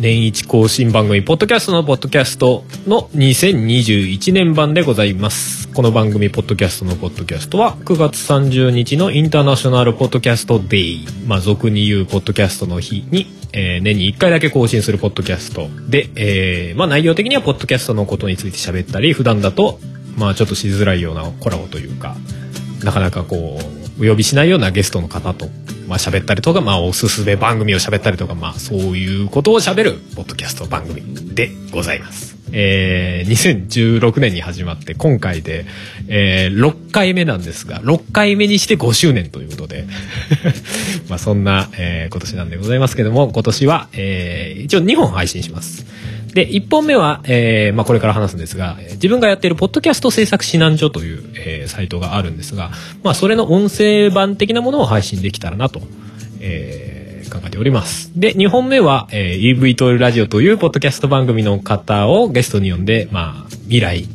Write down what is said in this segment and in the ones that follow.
年一更新番組、ポッドキャストのポッドキャストの2021年版でございます。この番組、ポッドキャストのポッドキャストは、9月30日のインターナショナルポッドキャストデイ、まあ、俗に言うポッドキャストの日に、えー、年に1回だけ更新するポッドキャストで、えー、まあ、内容的にはポッドキャストのことについて喋ったり、普段だと、まあ、ちょっとしづらいようなコラボというか、なかなかこう、お呼びしないようなゲストの方とまあ喋ったりとか、まあおすすめ番組を喋ったりとか、まあそういうことを喋るポッドキャスト番組でございます。えー、2016年に始まって今回で、えー、6回目なんですが、6回目にして5周年ということで まあそんな、えー、今年なんでございますけども、今年は、えー、一応2本配信します。で、1本目は、えー、まあこれから話すんですが、自分がやっているポッドキャスト制作指南所という、えー、サイトがあるんですが、まあそれの音声版的なものを配信できたらなと、えー、考えております。で、2本目は、えー、EV トイルラジオというポッドキャスト番組の方をゲストに呼んで、まあ未来に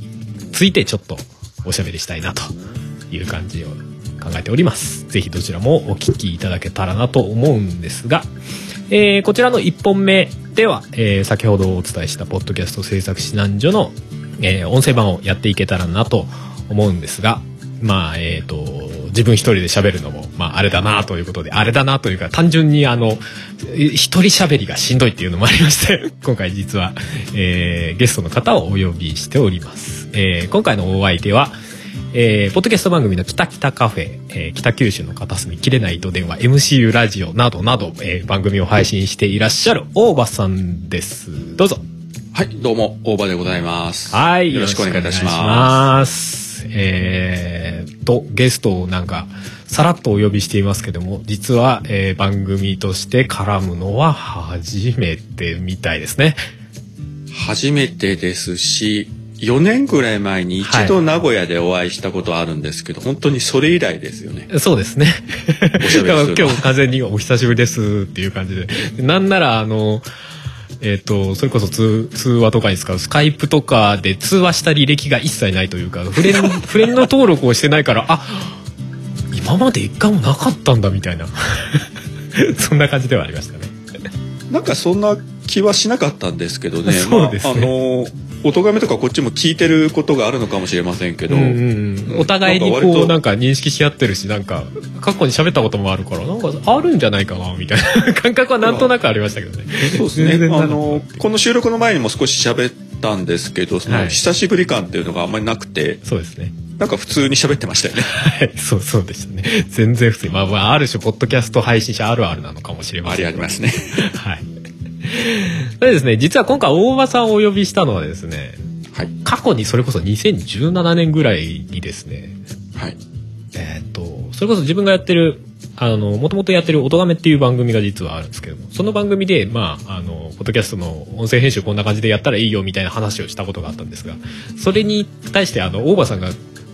ついてちょっとおしゃべりしたいなという感じを考えております。ぜひどちらもお聞きいただけたらなと思うんですが、えー、こちらの1本目では、えー、先ほどお伝えしたポッドキャスト制作指南所の、えー、音声版をやっていけたらなと思うんですが、まあ、えっ、と、自分一人で喋るのも、まあ、あれだなということで、あれだなというか、単純にあの、一人喋りがしんどいっていうのもありまして、今回実は、えー、ゲストの方をお呼びしております。えー、今回のお相手は、えー、ポッドキャスト番組の北北カフェ、えー、北九州の片隅切れないと電話 MCU ラジオなどなど、えー、番組を配信していらっしゃる大場さんです。どうぞ。はいどうも大場でございます。はいよろしくお願いいたします。えー、とゲストをなんかさらっとお呼びしていますけども実は、えー、番組として絡むのは初めてみたいですね。初めてですし4年ぐらい前に一度名古屋でお会いしたことあるんですけど、はい、本当にそれ以来ですよね。そうですね。今日完全にお久しぶりですっていう感じで。なんならあの、えっ、ー、と、それこそ通通話とかに使うスカイプとかで通話した履歴が一切ないというか、フレン フレンド登録をしてないから、あ今まで一回もなかったんだみたいな。そんな感じではありましたね。なんかそんな気はしなかったんですけどね。そうですね。まあ、あのお咎めとかこっちも聞いてることがあるのかもしれませんけど、うんうん、お互いにこうなんか認識し合ってるしなんか過去に喋ったこともあるからなんかあるんじゃないかなみたいな感覚はなんとなくありましたけどね。そうですねあのこの収録の前にも少し喋ったんですけどその久しぶり感っていうのがあんまりなくて、そうですねなんか普通に喋ってましたよね。はい、そうそうでしたね。全然普通に。まあまあ、ある種、ポッドキャスト配信者あるあるなのかもしれません。ありありますね。はい。それですね、実は今回大場さんをお呼びしたのはですね、はい、過去にそれこそ2017年ぐらいにですね、はい、えっ、とそれこそ自分がやってるあのもともとやってる「音がめ」っていう番組が実はあるんですけどもその番組でまああのポッドキャストの音声編集こんな感じでやったらいいよみたいな話をしたことがあったんですがそれに対してあの大場さんが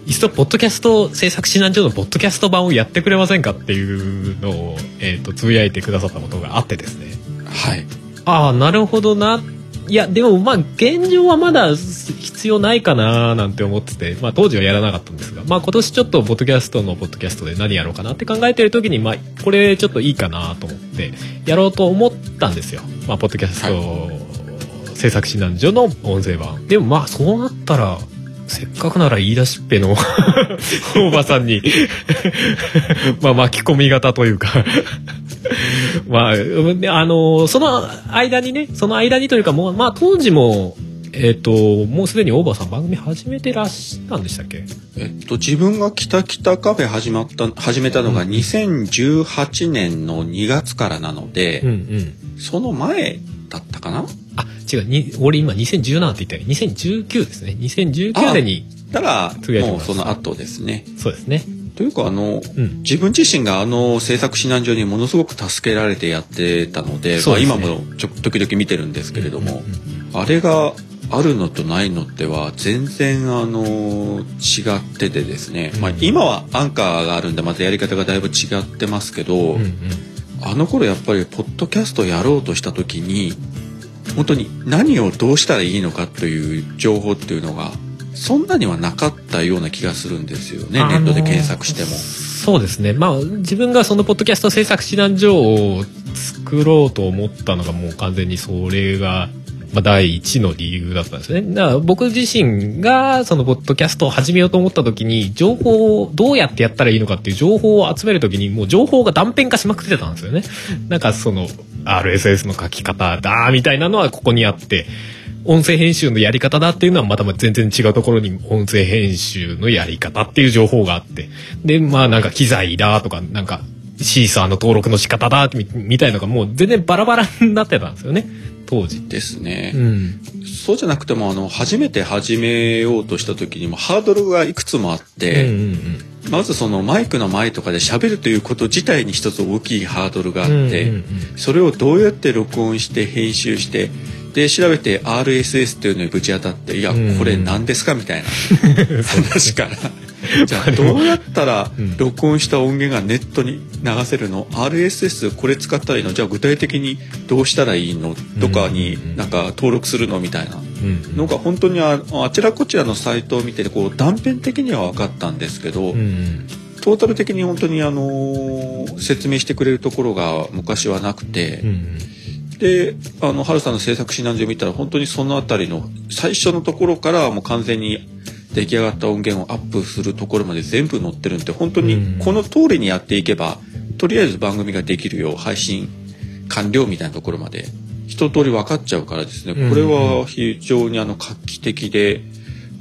一度ポッドキャスト制作指南所のポッドキャスト版をやってくれませんかっていうのを、えーと、とつぶやいてくださったことがあってですね。はいああなるほどな。いやでもまあ現状はまだ必要ないかななんて思ってて、まあ、当時はやらなかったんですが、まあ、今年ちょっとポッドキャストのポッドキャストで何やろうかなって考えてる時に、まあ、これちょっといいかなと思ってやろうと思ったんですよ、まあ、ポッドキャスト制作指南所の音声版。でもまあそうなったらせっかくなら言い出しっぺの 大場さんに。まあ巻き込み型というか。まあ、あの、その間にね、その間にというか、もう、まあ、当時も、えっ、ー、と、もうすでに大場さん番組始めてらっしゃったんでしたっけ？えっと、自分が北北カフェ始まった、始めたのが2018年の2月からなので、うんうん、その前だったかな？あ、違う、に俺今2017って言ったよ。2019ですね。2019年に。たら、もうその後ですね。そうですね。というかあの、うん、自分自身があの制作指南所にものすごく助けられてやってたので、ね、まあ、今もちょ時々見てるんですけれども、うんうんうん、あれがあるのとないのっては全然あの違っててですね、まあ、今はアンカーがあるんでまたやり方がだいぶ違ってますけど、うんうん、あの頃やっぱりポッドキャストやろうとした時に本当に何をどうしたらいいのかという情報っていうのがそんなにはなかったような気がするんですよねネットで検索しても。そうですねまあ自分がそのポッドキャスト制作指南所を作ろうと思ったのがもう完全にそれがまあ、第一の理由だったんですね。だから僕自身がそのポッドキャストを始めようと思った時に情報をどうやってやったらいいのかっていう情報を集める時にもう情報が断片化しまくってたんですよね。なんかその RSS の書き方だみたいなのはここにあって。音声編集のやり方だっていうのはまた全然違うところに音声編集のやり方っていう情報があって。で、まあなんか機材だとか、なんかシーサーの登録の仕方だみたいなのがもう全然バラバラになってたんですよね。当時。ですね、うん、そうじゃなくてもあの初めて始めようとした時にもハードルがいくつもあって、うんうんうん、まずそのマイクの前とかで喋るということ自体に一つ大きいハードルがあって、それをどうやって録音して編集してで調べて RSS っていうのにぶち当たって「いやこれ何ですか?」みたいな。話から。じゃあどう？やったら録音した音源がネットに流せるの？RSS これ使ったらいいの？じゃあ具体的にどうしたらいいの？とかになんか登録するの？みたいな。のが本当にああちらこちらのサイトを見てこう断片的には分かったんですけど、トータル的に本当にあの説明してくれるところが昔はなくて。であの春さんの制作指南所見たら本当にその辺りの最初のところからもう完全に出来上がった音源をアップするところまで全部載ってるんで本当にこの通りにやっていけばとりあえず番組ができるよう配信完了みたいなところまで一通り分かっちゃうからですね。これは非常にあの画期的で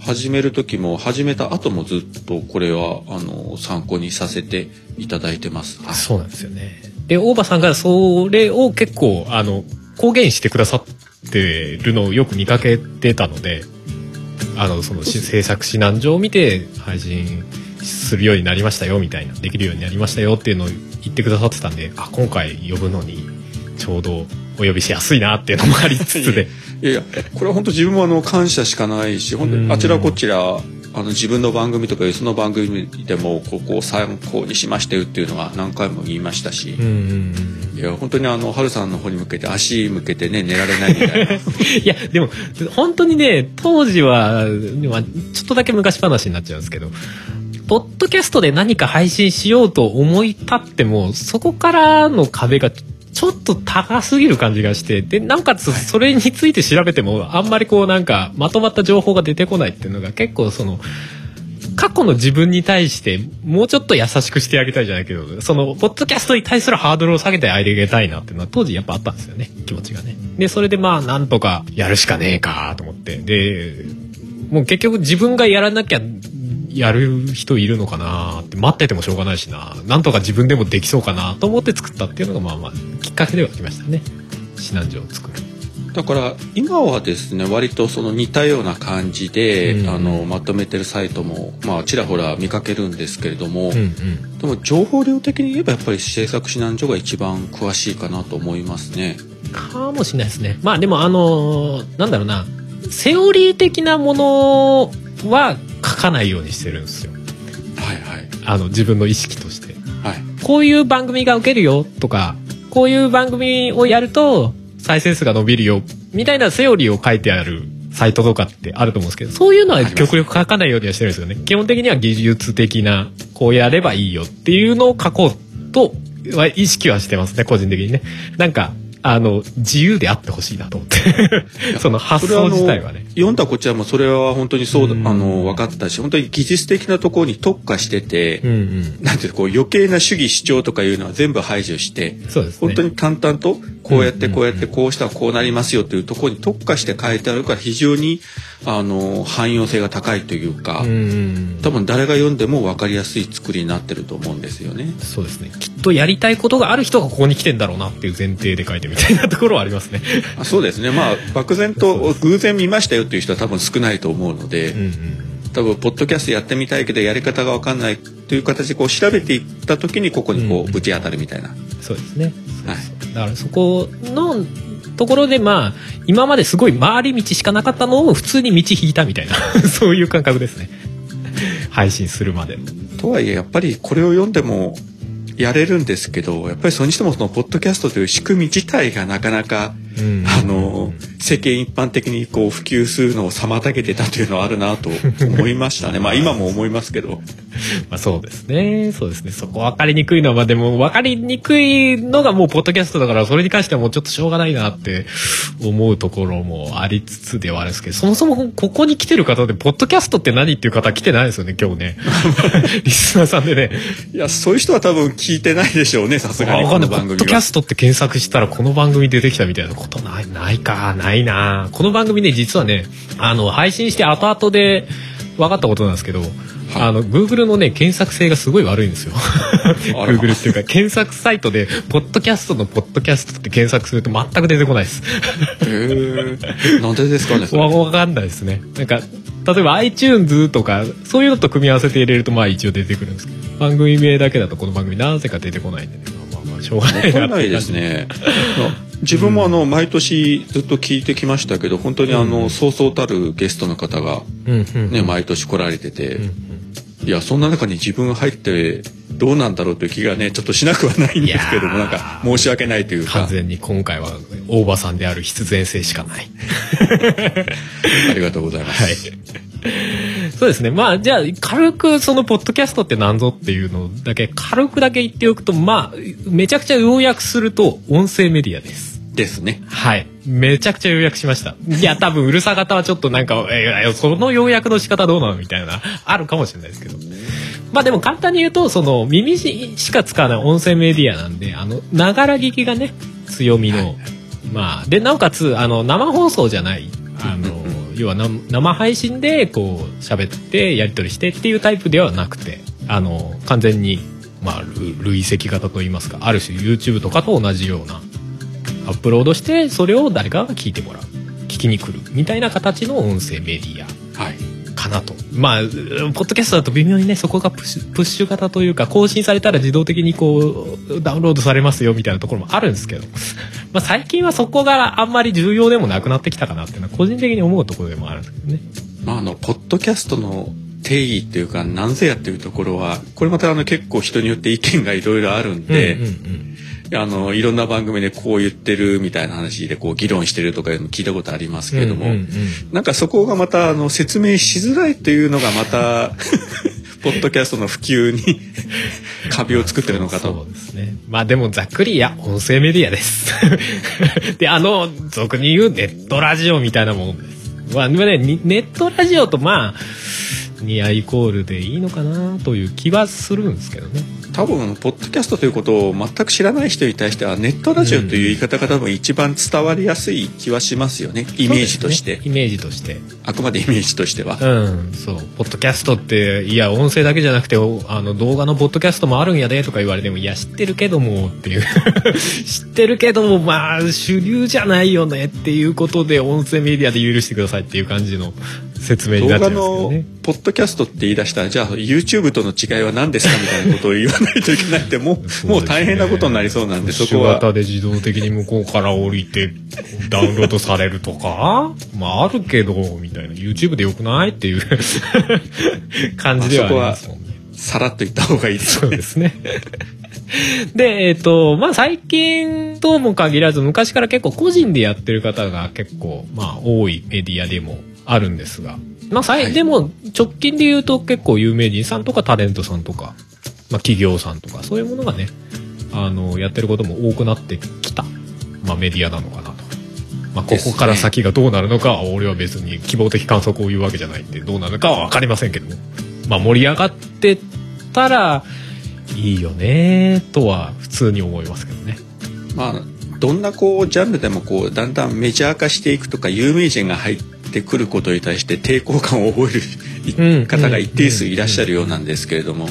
始める時も始めた後もずっとこれはあの参考にさせていただいてます。はい、そうなんですよねで大場さんがそれを結構あの公言してくださってるのをよく見かけてたのであのその制作指南状を見て配信するようになりましたよみたいなできるようになりましたよっていうのを言ってくださってたんであ今回呼ぶのにちょうどお呼びしやすいなっていうのもありつつで。いやいやこれは本当自分もあの感謝しかないし本当にあちらこちらあの自分の番組とかその番組でもここを参考にしましたよっていうのは何回も言いましたし、いや本当にあの春さんの方に向けて足向けてね寝られないみたいな。いやでも本当にね当時は、まあ、ちょっとだけ昔話になっちゃうんですけどポッドキャストで何か配信しようと思い立ってもそこからの壁がちょっと高すぎる感じがしてでなおかつそれについて調べてもあんまりこうなんかまとまった情報が出てこないっていうのが結構その過去の自分に対してもうちょっと優しくしてあげたいじゃないけどそのポッドキャストに対するハードルを下げてあげたいなっていうのは当時やっぱあったんですよね。気持ちがね。でそれでまあなんとかやるしかねえかと思って。でもう結局自分がやらなきゃやる人いるのかなって待っててもしょうがないしななんとか自分でもできそうかなと思って作ったっていうのがまあまあきっかけではきましたね指南所を作る。だから今はですね割とその似たような感じで、うん、あのまとめてるサイトもまあちらほら見かけるんですけれども、うんうん、でも情報量的に言えばやっぱり制作指南所が一番詳しいかなと思いますね。かもしれないですね。まあでもあのなんだろうなセオリー的なものは書かないようにしてるんですよ。はいはい。あの自分の意識として。はい。こういう番組が受けるよとか、こういう番組をやると再生数が伸びるよみたいなセオリーを書いてあるサイトとかってあると思うんですけど、そういうのは極力書かないようにはしてるんですよね。基本的には技術的な、こうやればいいよっていうのを書こうとは意識はしてますね、個人的にね。なんか、あの自由であってほしいなと思って。その発想自体はね。読んだこちらもそれは本当にそう、うん、あの分かったし本当に技術的なところに特化してて、うんうん、なんていうこう余計な主義主張とかいうのは全部排除してそうです、ね、本当に淡々とこうやってこうやってこうしたらこうなりますよというところに特化して書いてあるから非常にあの汎用性が高いというか、多分誰が読んでも分かりやすい作りになってると思うんですよね。そうですね。きっとやりたいことがある人がここに来てんだろうなっていう前提で書いてみたいなところはありますね。あそうですね。まあ漠然と偶然見ましたよっていう人は多分少ないと思うので。うんうん多分ポッドキャストやってみたいけどやり方が分かんないという形でこう調べていった時にここにこうぶち当たるみたいな、うん、そうですね、はい、だからそこのところでまあ今まですごい回り道しかなかったのを普通に道引いたみたいな そういう感覚ですね。配信するまで。とはいえやっぱりこれを読んでもやれるんですけどやっぱりそれにしてもそのポッドキャストという仕組み自体がなかなか、あの世間一般的にこう普及するのを妨げてたというのはあるなと思いましたね まあ今も思いますけど。まあそうですね。そうですね。そこ分かりにくいのは、まあでも分かりにくいのがもうポッドキャストだから、それに関してはもうちょっとしょうがないなって思うところもありつつではあるんですけど、そもそもここに来てる方で、ポッドキャストって何っていう方来てないですよね、今日ね。リスナーさんでね。いや、そういう人は多分聞いてないでしょうね、さすがに。この番組ポッドキャストって検索したらこの番組出てきたみたいなことない、ないか、ないな。この番組ね、実はね、あの、配信して後々で分かったことなんですけど、あの、Google のね、検索性がすごい悪いんですよ。Google っていうか、検索サイトで、ポッドキャストのポッドキャストって検索すると全く出てこないです。へえ。なんでですかねわ、わかんないですね。なんか、例えば iTunes とか、そういうのと組み合わせて入れると、まあ一応出てくるんですけど、番組名だけだとこの番組なぜか出てこないんでね。しょうがないなないですね。自分もあの毎年ずっと聞いてきましたけど本当にあのそうそうたるゲストの方がね毎年来られてて。いやそんな中に自分が入ってどうなんだろうという気がねちょっとしなくはないんですけどもなんか申し訳ないというか。完全に今回は大場さんである必然性しかない。ありがとうございます、はい、そうですねまあじゃあ軽くそのポッドキャストって何ぞっていうのだけ軽くだけ言っておくとまあめちゃくちゃ要約すると音声メディアですですね。はい。めちゃくちゃ要約しました。いや、多分、うるさ型はちょっとなんか、えー、その要約の仕方どうなのみたいな、あるかもしれないですけど。まあでも簡単に言うと、その、耳しか使わない音声メディアなんで、あの、ながら聞きがね、強みの、はい、まあ、で、なおかつ、あの、生放送じゃない、あの、要は生配信で、こう、喋って、やり取りしてっていうタイプではなくて、あの、完全に、まあ、累積型といいますか、ある種 YouTube とかと同じような、アップロードしてそれを誰かが聞いてもらう。聞きに来るみたいな形の音声メディア。かなと、はい、まあポッドキャストだと微妙にねそこがプッシュプッシュ型というか更新されたら自動的にこうダウンロードされますよみたいなところもあるんですけどまあ最近はそこがあんまり重要でもなくなってきたかなっていうのは個人的に思うところでもあるんですけどね。まあ、あのポッドキャストの定義っていうか何ぜやっていうところはこれまたあの結構人によって意見がいろいろあるんで、うんうんうんあのいろんな番組でこう言ってるみたいな話でこう議論してるとかいうの聞いたことありますけれども、うんうんうん、なんかそこがまたあの説明しづらいというのがまたポッドキャストの普及に 壁を作ってるのかと。そうですね。まあでもざっくりや音声メディアです。であの俗に言うネットラジオみたいなものです。まあねネットラジオとまあニアイコールでいいのかなという気はするんですけどね。多分ポッドキャストということを全く知らない人に対してはネットラジオという言い方が多分一番伝わりやすい気はしますよね。イメージとして、ね、イメージとして。あくまでイメージとしては。うんそう。ポッドキャストっていや音声だけじゃなくてあの動画のポッドキャストもあるんやでとか言われてもいや知ってるけどもっていう。知ってるけどもまあ主流じゃないよねっていうことで音声メディアで許してくださいっていう感じの説明になっちゃうんですけどねポッドキャストって言い出したらじゃあ YouTube との違いは何ですかみたいなことを言わないといけないってもうもう大変なことになりそうなんでそこは。型で自動的に向こうから降りてダウンロードされるとか？まああるけどみたいな YouTube でよくないっていう 感じではありますもんね。さらっと言った方がいいですね。そうですね。で、えっ、ー、と、まあ、最近とも限らず、昔から結構個人でやってる方が結構、まあ、多いメディアでもあるんですが、まあ、はい、でも、直近で言うと結構有名人さんとかタレントさんとか、まあ、企業さんとか、そういうものがね、あの、やってることも多くなってきた、まあ、メディアなのかなと。まあ、ここから先がどうなるのかは、俺は別に希望的観測を言うわけじゃないんで、どうなるのかは分かりませんけども。まあ、盛り上がってたら、いいよねとは普通に思いますけどね。まあ、どんなこうジャンルでもこうだんだんメジャー化していくとか有名人が入ってくることに対して抵抗感を覚える方が一定数いらっしゃるようなんですけれども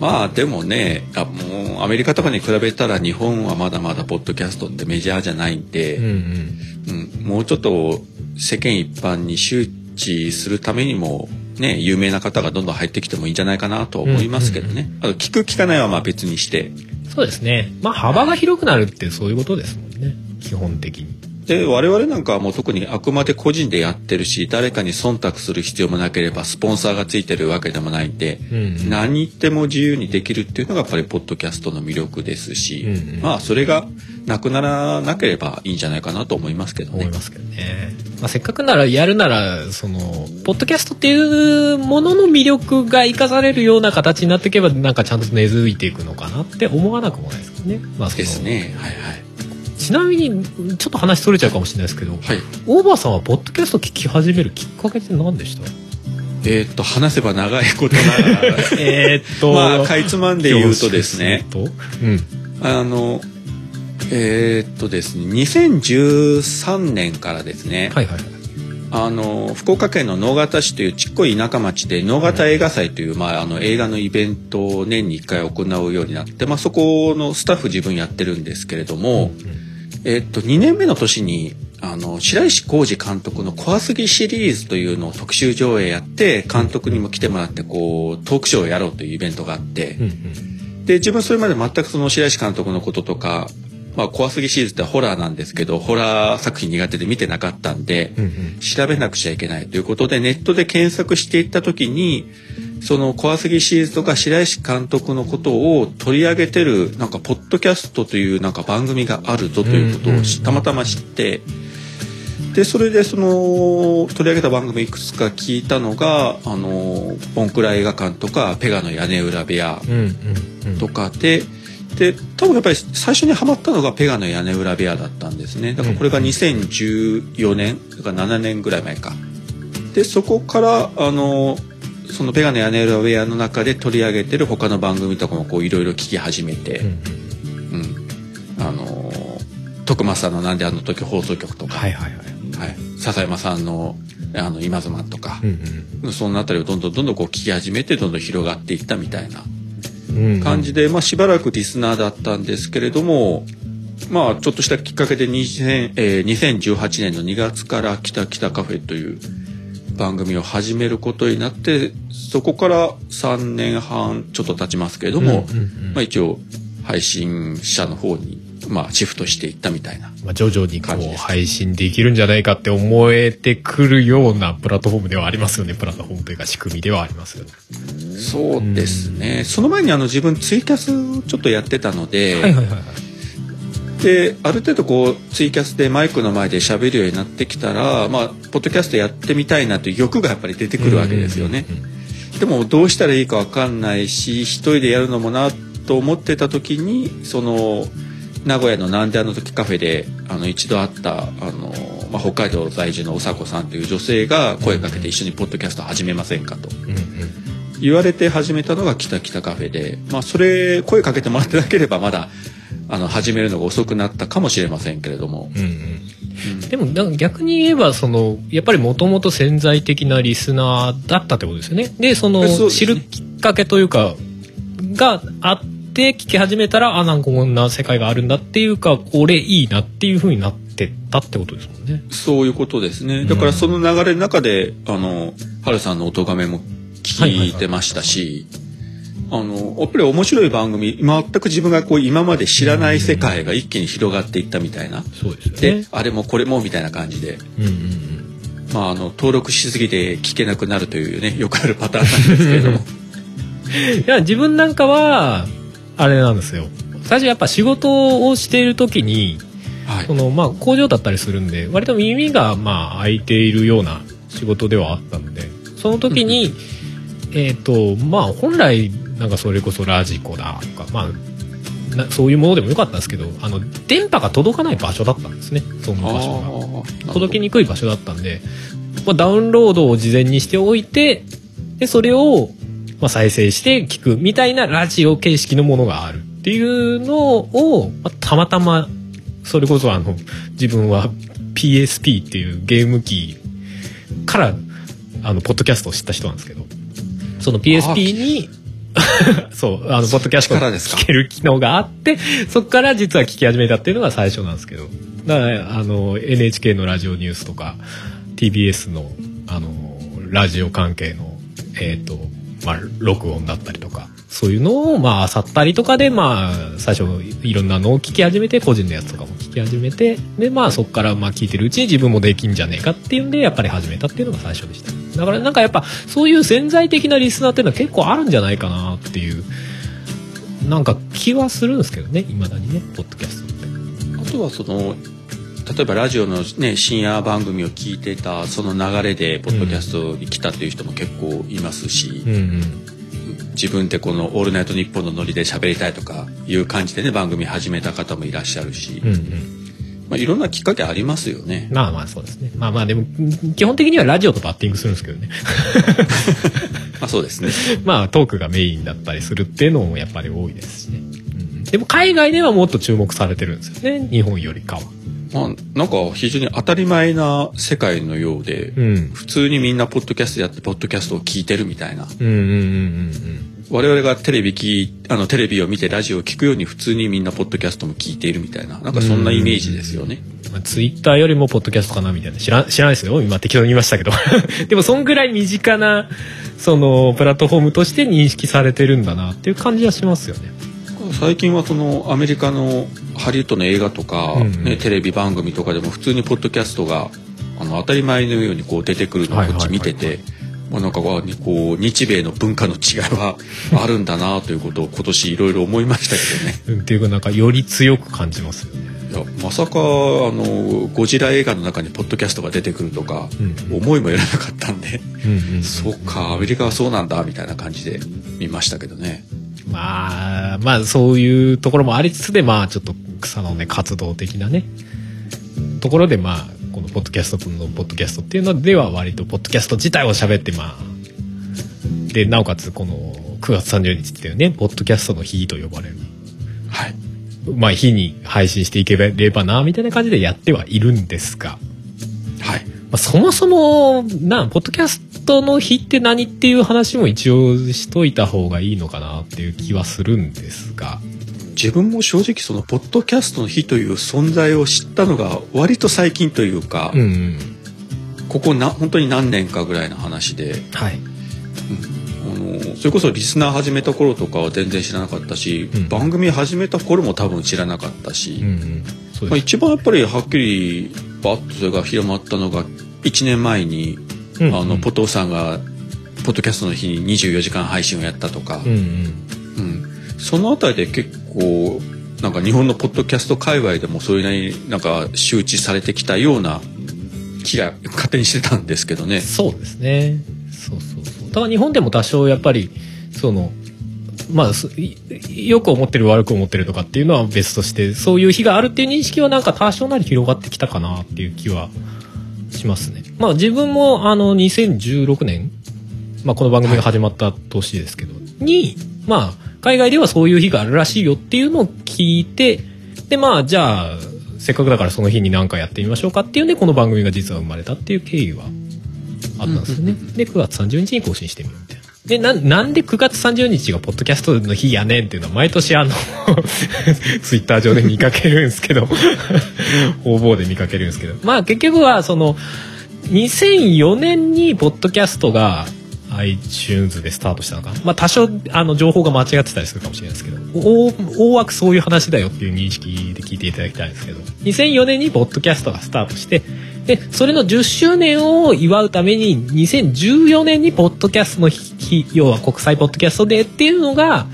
まあでもねあもうアメリカとかに比べたら日本はまだまだポッドキャストってメジャーじゃないんで、うんうん、もうちょっと世間一般に周知するためにもね、有名な方がどんどん入ってきてもいいんじゃないかなと思いますけどね。あと聞く聞かないはまあ別にして。そうですね。まあ幅が広くなるってそういうことですもんね。基本的に。で我々なんかはもう特にあくまで個人でやってるし誰かに忖度する必要もなければスポンサーがついてるわけでもないんで、うんうん、何言っても自由にできるっていうのがやっぱりポッドキャストの魅力ですし、うんうん、まあそれがなくならなければいいんじゃないかなと思いますけどね。思いますけどね。まあ、せっかくならやるならそのポッドキャストっていうものの魅力が生かされるような形になっていけばなんかちゃんと根付いていくのかなって思わなくもないですけどね。まあ、ですね。はいはい。ちなみにちょっと話それちゃうかもしれないですけど、はい、オーバーさんはポッドキャスト聞き始めるきっかけって何でした？えー、っと話せば長いことながらえっとまあかいつまんで言うとですね、うん、あのえー、っとですね2013年からですね、はいはい、あの福岡県の直方市というちっこい田舎町で直方映画祭という、まあ、あの映画のイベントを年に1回行うようになって、まあ、そこのスタッフ自分やってるんですけれども、うんえっと、2年目の年にあの白石浩二監督の「怖すぎ」シリーズというのを特集上映やって監督にも来てもらってこうトークショーをやろうというイベントがあって、うんうん、で自分それまで全くその白石監督のこととかまあ、怖すぎシリーズってホラーなんですけど、ホラー作品苦手で見てなかったんで、うんうん、調べなくちゃいけないということで、ネットで検索していった時に、その怖すぎシリーズとか白石監督のことを取り上げてるなんかポッドキャストというなんか番組があるぞということをたまたま知ってでそれでその取り上げた番組いくつか聞いたのがあのボンクラ映画館とかペガの屋根裏部屋とかで。で多分やっぱり最初にはまったのがペガの屋根裏部屋だったんですね。だからこれが2014年だから7年ぐらい前か。でそこからあのそのペガネ屋根裏部屋の中で取り上げてる他の番組とかもこういろいろ聞き始めて、うん、うん、あの徳間さんの「なんであの時」放送局とか、はいはいはい。はい、笹山さんの「あの今妻」とか、うんうん、その辺りをどんどんどんどんこう聞き始めてどんどん広がっていったみたいな感じで、まあ、しばらくリスナーだったんですけれどもまあちょっとしたきっかけで2000、えー、2018年の2月から「きたきたカフェ」という番組を始めることになってそこから3年半ちょっと経ちますけれども、うんうんうん、まあ、一応配信者の方にまあ、シフトしていったみたいなまあ、徐々にこう配信できるんじゃないかって思えてくるようなプラットフォームではありますよね。プラットフォームというか仕組みではありますよね。そうですね。その前にあの自分ツイキャスちょっとやってたので、はいはいはいはいである程度こうツイキャスでマイクの前で喋るようになってきたらまあポッドキャストやってみたいなという欲がやっぱり出てくるわけですよね。でもどうしたらいいか分かんないし一人でやるのもなと思ってた時にその名古屋のなんであの時カフェであの一度会ったあの、まあ、北海道在住のおさこさんという女性が声かけて一緒にポッドキャスト始めませんかと。言われて始めたのが「きたきたカフェで」まあそれ声かけてもらってなければまだあの始めるのが遅くなったかもしれませんけれども。うんうんうん、でも逆に言えばそのやっぱりもともと潜在的なリスナーだったってことですよね。でその、ね、知るきっかけというかがあって聞き始めたらあなんかこんな世界があるんだっていうかこれいいなっていうふうになってたってことですもんね。そういうことですね。だからその流れの中で、うん、あの春さんの音がめも聞いてましたし。はいはいはいあのやっぱり面白い番組全く自分がこう今まで知らない世界が一気に広がっていったみたいな、そうですね、であれもこれもみたいな感じで、うんうんうん。まあ、あの登録しすぎて聞けなくなるというねよくあるパターンなんですけれども。いや自分なんかはあれなんですよ。最初やっぱ仕事をしている時に、はい、そのまあ工場だったりするんで割と耳がまあ開いているような仕事ではあったのでその時に、えっ、とまあ本来なんかそれこそラジコだとかまあなそういうものでもよかったんですけどあの電波が届かない場所だったんですね。その場所が届きにくい場所だったんで、まあ、ダウンロードを事前にしておいてでそれを、まあ、再生して聞くみたいなラジオ形式のものがあるっていうのを、まあ、たまたまそれこそあの自分は PSP っていうゲーム機からあのポッドキャストを知った人なんですけどその PSP に そう、あの、ポッドキャスト聞ける機能があって、そこから実は聞き始めたっていうのが最初なんですけど。だから、あの、NHK のラジオニュースとか、TBS の、あの、ラジオ関係の、えっ、ー、と、まあ、録音だったりとか、そういうのをまあ漁ったりとかでまあ最初いろんなのを聞き始めて個人のやつとかも聞き始めてでまあそこからまあ聞いてるうちに自分もできんじゃねえかっていうんでやっぱり始めたっていうのが最初でした。だからなんかやっぱそういう潜在的なリスナーっていうのは結構あるんじゃないかなっていうなんか気はするんですけどねいまだにねポッドキャストって。あとはその例えばラジオの、ね、深夜番組を聞いてたその流れでポッドキャストに来たっていう人も結構いますし、うんうん自分でこの「オールナイトニッポン」のノリで喋りたいとかいう感じでね番組始めた方もいらっしゃるし、うんうん。まあ、いろんなきっかけありますよね。まあまあそうですね。まあまあでも基本的にはラジオとバッティングするんですけどね。まあそうですね。まあトークがメインだったりするっていうのもやっぱり多いですしね、うん、でも海外ではもっと注目されてるんですよね。日本よりかはまあ、なんか非常に当たり前な世界のようで、うん、普通にみんなポッドキャストやってポッドキャストを聞いてるみたいな。我々がテレビ聞あのテレビを見てラジオを聞くように普通にみんなポッドキャストも聞いているみたいな。なんかそんなイメージですよね。まあ、ツイッターよりもポッドキャストかなみたいな。知ら知らないですよ。今適当に言いましたけど。でもそんぐらい身近なそのプラットフォームとして認識されてるんだなっていう感じはしますよね。最近はそのアメリカのハリウッドの映画とか、ね、テレビ番組とかでも普通にポッドキャストがあの当たり前のようにこう出てくるのをこっち見てて。まあ、なんかこう日米の文化の違いは あるんだなということを今年いろいろ思いましたけどね。っていうかなんかより強く感じますよね。いやまさかあのゴジラ映画の中にポッドキャストが出てくるとか、うん、思いもよらなかったんで、うんうん、そうかアメリカはそうなんだみたいな感じで見ましたけどね。まあ、まあそういうところもありつつで、まあちょっと草のね、活動的なね、ところで、まあ、このポッドキャストのポッドキャストっていうのでは割とポッドキャスト自体を喋って、まあ、で、なおかつこの9月30日っていうね、ポッドキャストの日と呼ばれる。はい。まあ日に配信していければな、みたいな感じでやってはいるんですが。はい。まあ、そもそも、な、ポッドキャストの日って何っていう話も一応しといた方がいいのかなっていう気はするんですが。自分も正直そのポッドキャストの日という存在を知ったのが割と最近というか、うんうん、ここな本当に何年かぐらいの話で、はい。うん、あのそれこそリスナー始めた頃とかは全然知らなかったし、うん、番組始めた頃も多分知らなかったし、うんうん。まあ、一番やっぱりはっきりバッとそれが広まったのが1年前に、うんうん、あのポトーさんがポッドキャストの日に24時間配信をやったとか、うん、うん、その辺りで結構なんか日本のポッドキャスト界隈でもそれなりになんか周知されてきたような気が勝手にしてたんですけどね。そうですね。そうそうそう。ただ日本でも多少やっぱりそのまあ、よく思ってる悪く思ってるとかっていうのは別としてそういう日があるっていう認識はなんか多少なり広がってきたかなっていう気はしますね。まあ自分もあの2016年、まあこの番組が始まった年ですけど、はい、に、まあ海外ではそういう日があるらしいよっていうのを聞いて、でまあじゃあせっかくだからその日に何かやってみましょうかっていうんでこの番組が実は生まれたっていう経緯はあったんですよね。で9月30日に更新してみようみたいな。で、な、なんで9月30日がポッドキャストの日やねんっていうのは毎年あの ツイッター上で見かけるんですけど 方々で見かけるんですけど。まあ結局はその、2004年にポッドキャストが iTunes でスタートしたのか。まあ多少あの情報が間違ってたりするかもしれないですけど、大枠そういう話だよっていう認識で聞いていただきたいんですけど、2004年にポッドキャストがスタートして、で、それの10周年を祝うために、2014年にポッドキャストの日、要は国際ポッドキャストデーっていうのが、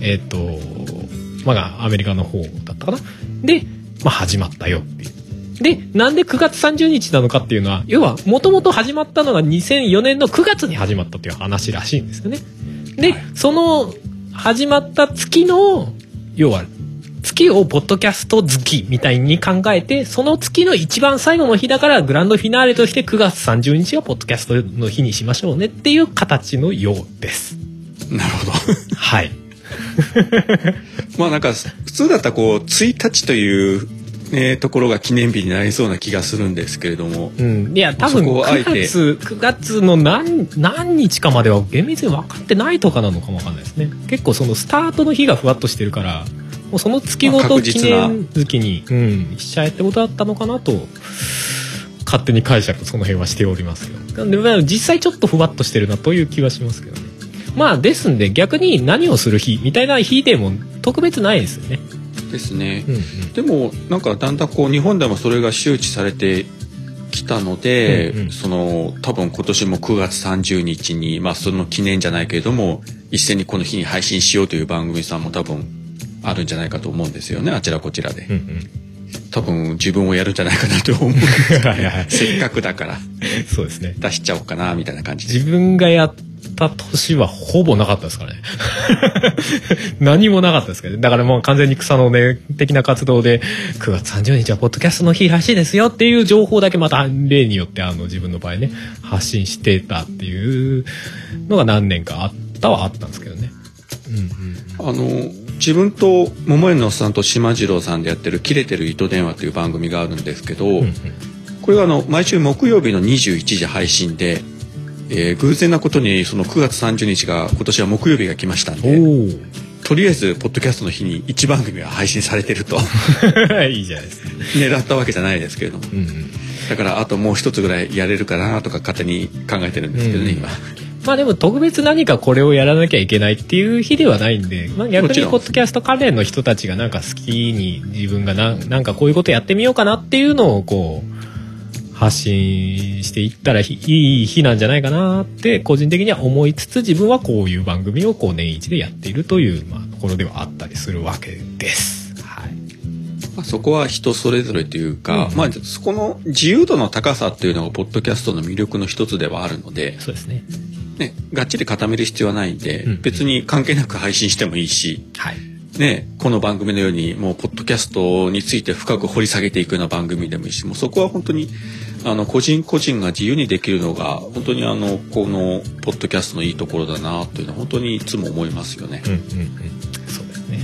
えっ、ー、と、まあ、アメリカの方だったかな。で、まあ、始まったよっていう。で、なんで9月30日なのかっていうのは、要は、もともと始まったのが2004年の9月に始まったという話らしいんですよね。で、その、始まった月の、要は、月をポッドキャスト月みたいに考えて、その月の一番最後の日だからグランドフィナーレとして9月30日をポッドキャストの日にしましょうねっていう形のようです。なるほど。はい。まあなんか普通だったらこう1日というね、ところが記念日になりそうな気がするんですけれども、うん、いや多分9月9月の何何日かまでは厳密に分かってないとかなのかもわかんないですね結構そのスタートの日がふわっとしてるからもうその月ごと記念月に、うん、しちゃえってことだったのかなと勝手に解釈その辺はしておりますよ。で実際ちょっとふわっとしてるなという気はしますけどね。まあですんで逆に何をする日みたいな日でも特別ないですよね。ですね、うんうん、でもなんかだんだんこう日本でもそれが周知されてきたので、うんうん、その多分今年も9月30日にまあその記念じゃないけれども一斉にこの日に配信しようという番組さんも多分あるんじゃないかと思うんですよね。あちらこちらで。うんうん。多分自分をやるんじゃないかなと思う。はい、せっかくだから。そうですね。出しちゃおうかなみたいな感じ。自分がやった年はほぼなかったですからね。何もなかったですけど、ね、だからもう完全に草の根的な活動で9月30日はポッドキャストの日らしいですよっていう情報だけまた例によってあの自分の場合ね発信してたっていうのが何年かあったはあったんですけどね。うんうん、あの自分と桃園のおっさんと島次郎さんでやってる「切れてる糸電話」という番組があるんですけど、うんうん、これはあの毎週木曜日の21時配信で、えー、偶然なことにその9月30日が今年は木曜日が来ましたんでとりあえずポッドキャストの日に1番組は配信されてると いいじゃないですか。狙ったわけじゃないですけれども、うんうん、だからあともう一つぐらいやれるかなとか勝手に考えてるんですけどね、うん、今。まあでも特別何かこれをやらなきゃいけないっていう日ではないんで、まあ、逆にポッドキャスト関連の人たちがなんか好きに自分がななんかこういうことやってみようかなっていうのをこう発信していったらいい日なんじゃないかなって個人的には思いつつ自分はこういう番組をこう年一でやっているという、まあ、ところではあったりするわけです。はいまあ、そこは人それぞれというか、うん、まあ、そこの自由度の高さっていうのがポッドキャストの魅力の一つではあるのでそうですねね、がっちり固める必要はないんで、うん、別に関係なく配信してもいいし、はい、ね、この番組のようにもうポッドキャストについて深く掘り下げていくような番組でもいいしもうそこは本当にあの個人個人が自由にできるのが本当にあのこのポッドキャストのいいところだなというのは本当にいつも思いますよね。うんうんうん、そうですね。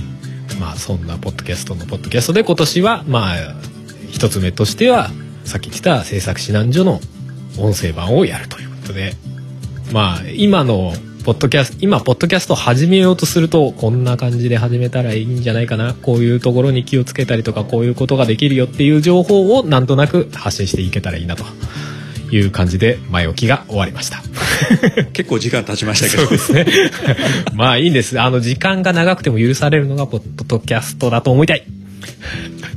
まあそんなポッドキャストのポッドキャストで今年はまあ一つ目としてはさっき言った制作指南所の音声版をやるということでまあ今のポッドキャスト今ポッドキャストを始めようとするとこんな感じで始めたらいいんじゃないかな。こういうところに気をつけたりとかこういうことができるよっていう情報をなんとなく発信していけたらいいなと。いう感じで前置きが終わりました。結構時間経ちましたけど。ですね。まあいいんです。あの時間が長くても許されるのがポッドキャストだと思いたい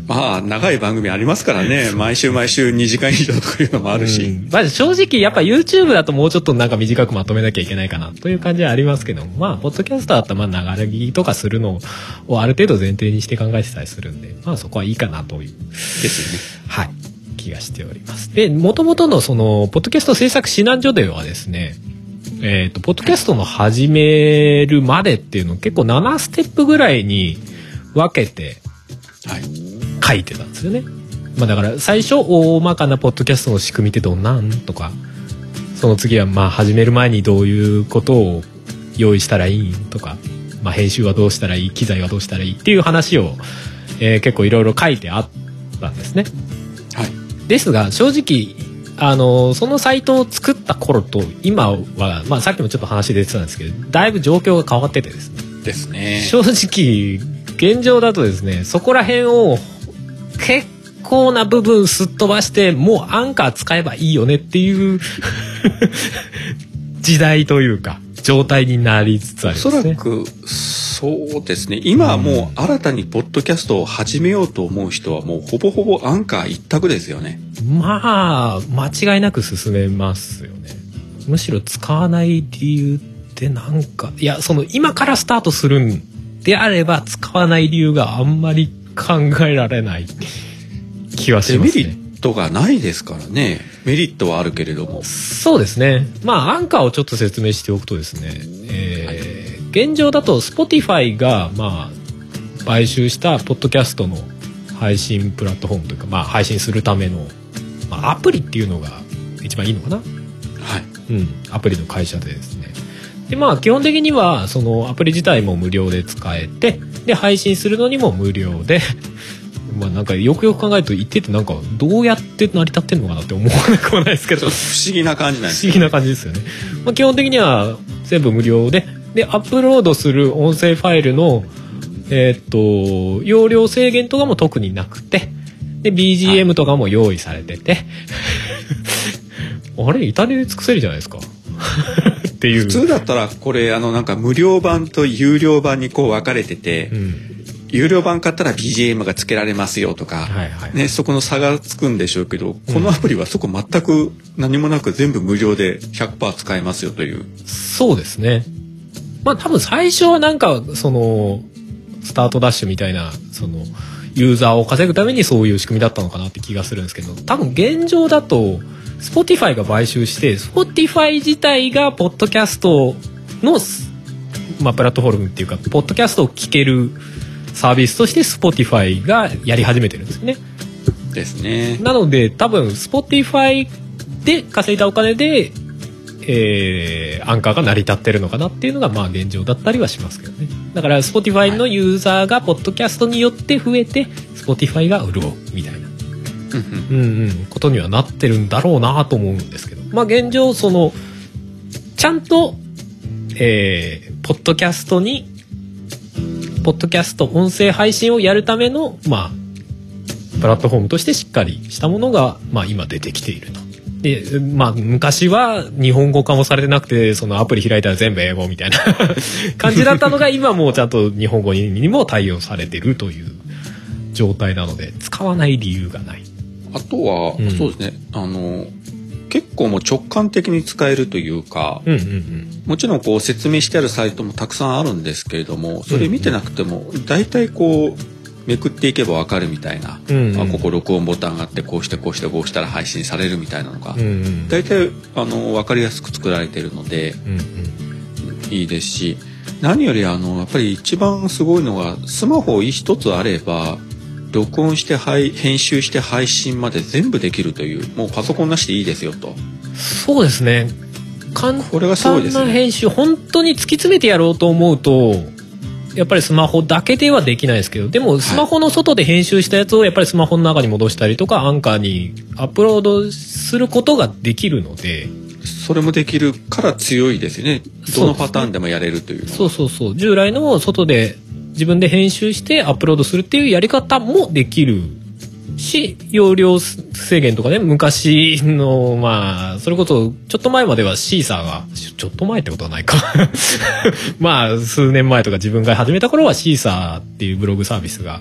まあ長い番組ありますからね。毎週毎週2時間以上とかいうのもあるし、うん、まあ、正直やっぱ YouTube だともうちょっとなんか短くまとめなきゃいけないかなという感じはありますけどまあポッドキャストだったらまあ流れ着とかするのをある程度前提にして考えてたりするんで。まあそこはいいかなというですね。はい。気がしております。でもともとのそのポッドキャスト制作指南所ではですねえっ、ー、とポッドキャストの始めるまでっていうの結構7ステップぐらいに分けてはい書いてたんですよね。まあだから最初大まかなポッドキャストの仕組みってどんなんとかその次はまあ始める前にどういうことを用意したらいいとか、まあ、編集はどうしたらいい機材はどうしたらいいっていう話を、えー、結構いろいろ書いてあったんですね。はい、ですが正直あのそのサイトを作った頃と今は、まあ、さっきもちょっと話出てたんですけどだいぶ状況が変わっててですね。ですね。正直現状だとですねそこら辺を結構な部分すっ飛ばしてもうアンカー使えばいいよねっていう 時代というか状態になりつつありますね。おそらくそうですね今はもう新たにポッドキャストを始めようと思う人はもうほぼほぼアンカー一択ですよね。まあ間違いなく進めますよね。むしろ使わない理由ってなんかいやその今からスタートするんであれば使わない理由があんまり考えられない気はしますね。メリットがないですからね。メリットはあるけれども。そうですね。まあ、アンカーをちょっと説明しておくとですね、えー、現状だと Spotify が、まあ、買収したポッドキャストの配信プラットフォームというか、まあ、配信するための、まあ、アプリっていうのが一番いいのかな。はい。うん。アプリの会社でですね。で、まあ、基本的には、そのアプリ自体も無料で使えて、で配信するのにも無料で まあなんかよくよく考えると言っててなんかどうやって成り立ってんのかなって思わなくもないですけど。不思議な感じなんです不思議な感じですよね、まあ、基本的には全部無料ででアップロードする音声ファイルのえー、っと容量制限とかも特になくてで BGM とかも用意されてて、はい、あれ痛手で尽くせるじゃないですかていう。普通だったらこれあのなんか無料版と有料版にこう分かれてて、うん、有料版買ったら BGM がつけられますよとか、はいはい、ね、そこの差がつくんでしょうけど、このアプリはそこ全く何もなく全部無料で100%使えますよという。そうですね。まあ多分最初はなんかそのスタートダッシュみたいなそのユーザーを稼ぐためにそういう仕組みだったのかなって気がするんですけど多分現状だと Spotify が買収して Spotify 自体がポッドキャストの、まあ、プラットフォームっていうかポッドキャストを聴けるサービスとして Spotify がやり始めてるんですね。ですね。なので多分 Spotify で稼いだお金でえー、アンカーが成り立ってるのかなっていうのがまあ現状だったりはしますけどねだから Spotify のユーザーがポッドキャストによって増えて Spotify が潤うみたいなうんうん。ことにはなってるんだろうなと思うんですけど。まあ現状そのちゃんとえー、ポッドキャストにポッドキャスト音声配信をやるためのまあプラットフォームとしてしっかりしたものが、まあ、今出てきていると。で、まあ、昔は日本語化もされてなくて、そのアプリ開いたら全部英語みたいな 感じだったのが、今もうちゃんと日本語にも対応されてるという状態なので、使わない理由がない。あとは、うん、そうですね、あの、結構もう直感的に使えるというか、うんうんうん、もちろんこう説明してあるサイトもたくさんあるんですけれどもそれ見てなくても大体こうめくっていけば分かるみたいな、うんうん、あここ録音ボタンがあってこうしてこうしてこうしたら配信されるみたいなのが、うんうん、大体あの分かりやすく作られてるので、うんうん、いいですし何よりあのやっぱり一番すごいのがスマホ一つあれば録音して編集して配信まで全部できるというもうパソコンなしでいいですよと。そうですね。簡単な編集、ね、本当に突き詰めてやろうと思うとやっぱりスマホだけではできないですけどでもスマホの外で編集したやつをやっぱりスマホの中に戻したりとかアンカーにアップロードすることができるので。それもできるから強いですよね。どのパターンでもやれるというそうそうそう。従来の外で自分で編集してアップロードするっていうやり方もできるし、容量制限とかね、昔の、まあ、それこそ、ちょっと前まではシーサーが、ちょっと前ってことはないか。まあ、数年前とか自分が始めた頃はシーサーっていうブログサービスが、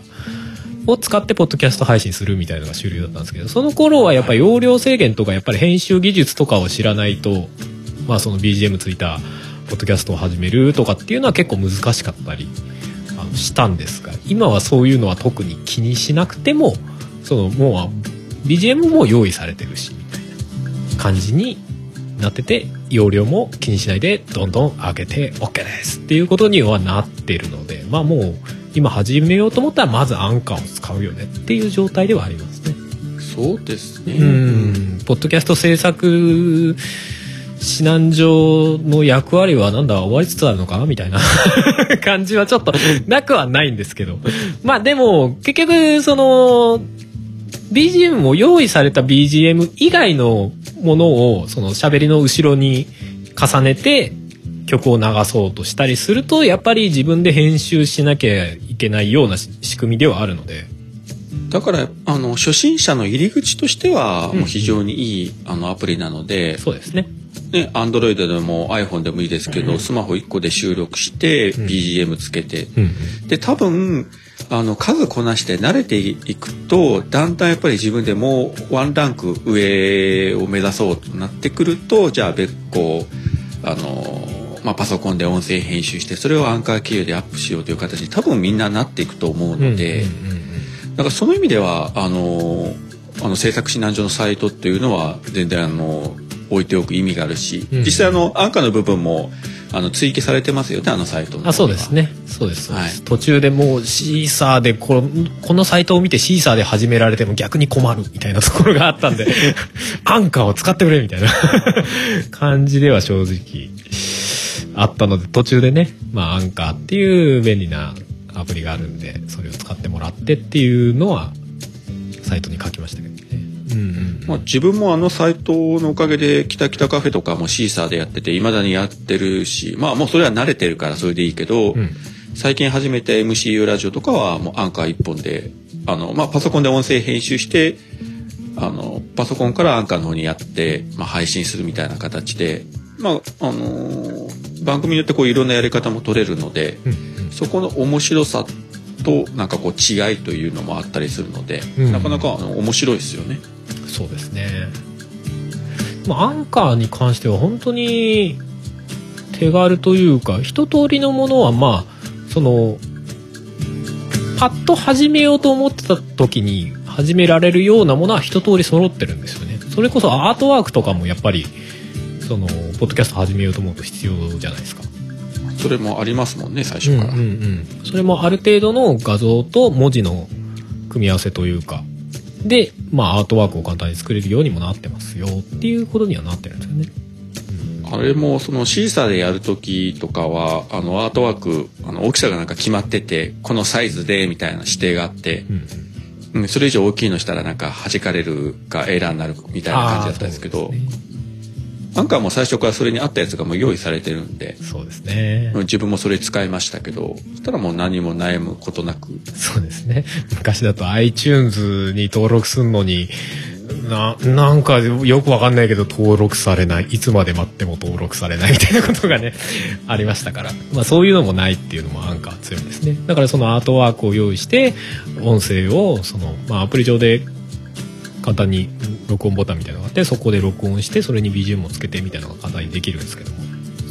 を使ってポッドキャスト配信するみたいなのが主流だったんですけど、その頃はやっぱり容量制限とか、やっぱり編集技術とかを知らないと、まあその BGM ついたポッドキャストを始めるとかっていうのは結構難しかったりしたんですが、今はそういうのは特に気にしなくても、そのもう BGM も用意されてるしみたいな感じになってて容量も気にしないでどんどん上げて OK ですっていうことにはなってるのでまあもう今始めようと思ったらまずアンカーを使うよねっていう状態ではありますね。そうですね。うん。ポッドキャスト制作指南所の役割はなんだ終わりつつあるのかなみたいな 感じはちょっとなくはないんですけど。まあでも結局その BGM も用意された BGM 以外のものをその喋りの後ろに重ねて曲を流そうとしたりするとやっぱり自分で編集しなきゃいけないような仕組みではあるので。だからあの初心者の入り口としてはもう非常にいい、あのアプリなので、そうですね。ね、Android でも iPhone でもいいですけど、スマホ1個で収録して BGM つけて、で多分あの数こなして慣れていくとだんだんやっぱり自分でもうワンランク上を目指そうとなってくるとじゃあ別個あの、まあ、パソコンで音声編集してそれをアンカー経由でアップしようという形に多分みんななっていくと思うので、だからその意味ではあのあの制作指南所のサイトっていうのは全然あの置いておく意味があるし、実際あのアンカーの部分もあの追記されてますよねあのサイトあそうですね。そうですはい、途中でもうシーサーでこのこのサイトを見てシーサーで始められても逆に困るみたいなところがあったんで アンカーを使ってくれみたいな 感じでは正直あったので途中でね、まあ、アンカーっていう便利なアプリがあるんでそれを使ってもらってっていうのはサイトに書きましたけどまあ、自分もあのサイトのおかげで「きたきたカフェ」とかもシーサーでやってていまだにやってるしまあもうそれは慣れてるからそれでいいけど、うん、最近始めて MCU ラジオとかはもうアンカー1本であの、まあ、パソコンで音声編集してあのパソコンからアンカーの方にやって、まあ、配信するみたいな形でまああのー、番組によってこういろんなやり方も取れるので、うんうん、そこの面白さとなんかこう違いというのもあったりするので、うん、なかなかあの面白いですよね。そうですね。まあ、アンカーに関しては本当に手軽というか一通りのものはまあそのパッと始めようと思ってた時に始められるようなものは一通り揃ってるんですよね。それこそアートワークとかもやっぱりそのポッドキャスト始めようと思うと必要じゃないですか。それもありますもんね最初から、うんうんうん、それもある程度の画像と文字の組み合わせというかで、まあ、アートワークを簡単に作れるようにもなってますよっていうことにはなってるんですよね。あれもそのシーサーでやる時とかはあのアートワークあの大きさがなんか決まっててこのサイズでみたいな指定があって、うん、うん、それ以上大きいのしたらなんか弾かれるかエラーになるみたいな感じだったんですけど、アンカーも最初からそれに合ったやつがもう用意されてるんで。そうですね。自分もそれ使いましたけど、そしたらもう何も悩むことなく。そうですね。昔だと iTunes に登録すんのに、な、なんかよくわかんないけど登録されない。いつまで待っても登録されないみたいなことがね、ありましたから。まあそういうのもないっていうのもアンカー強いですね。だからそのアートワークを用意して、音声をその、まあアプリ上で簡単に録音ボタンみたいなのがあってそこで録音してそれに BGM をつけてみたいなのが簡単にできるんですけども。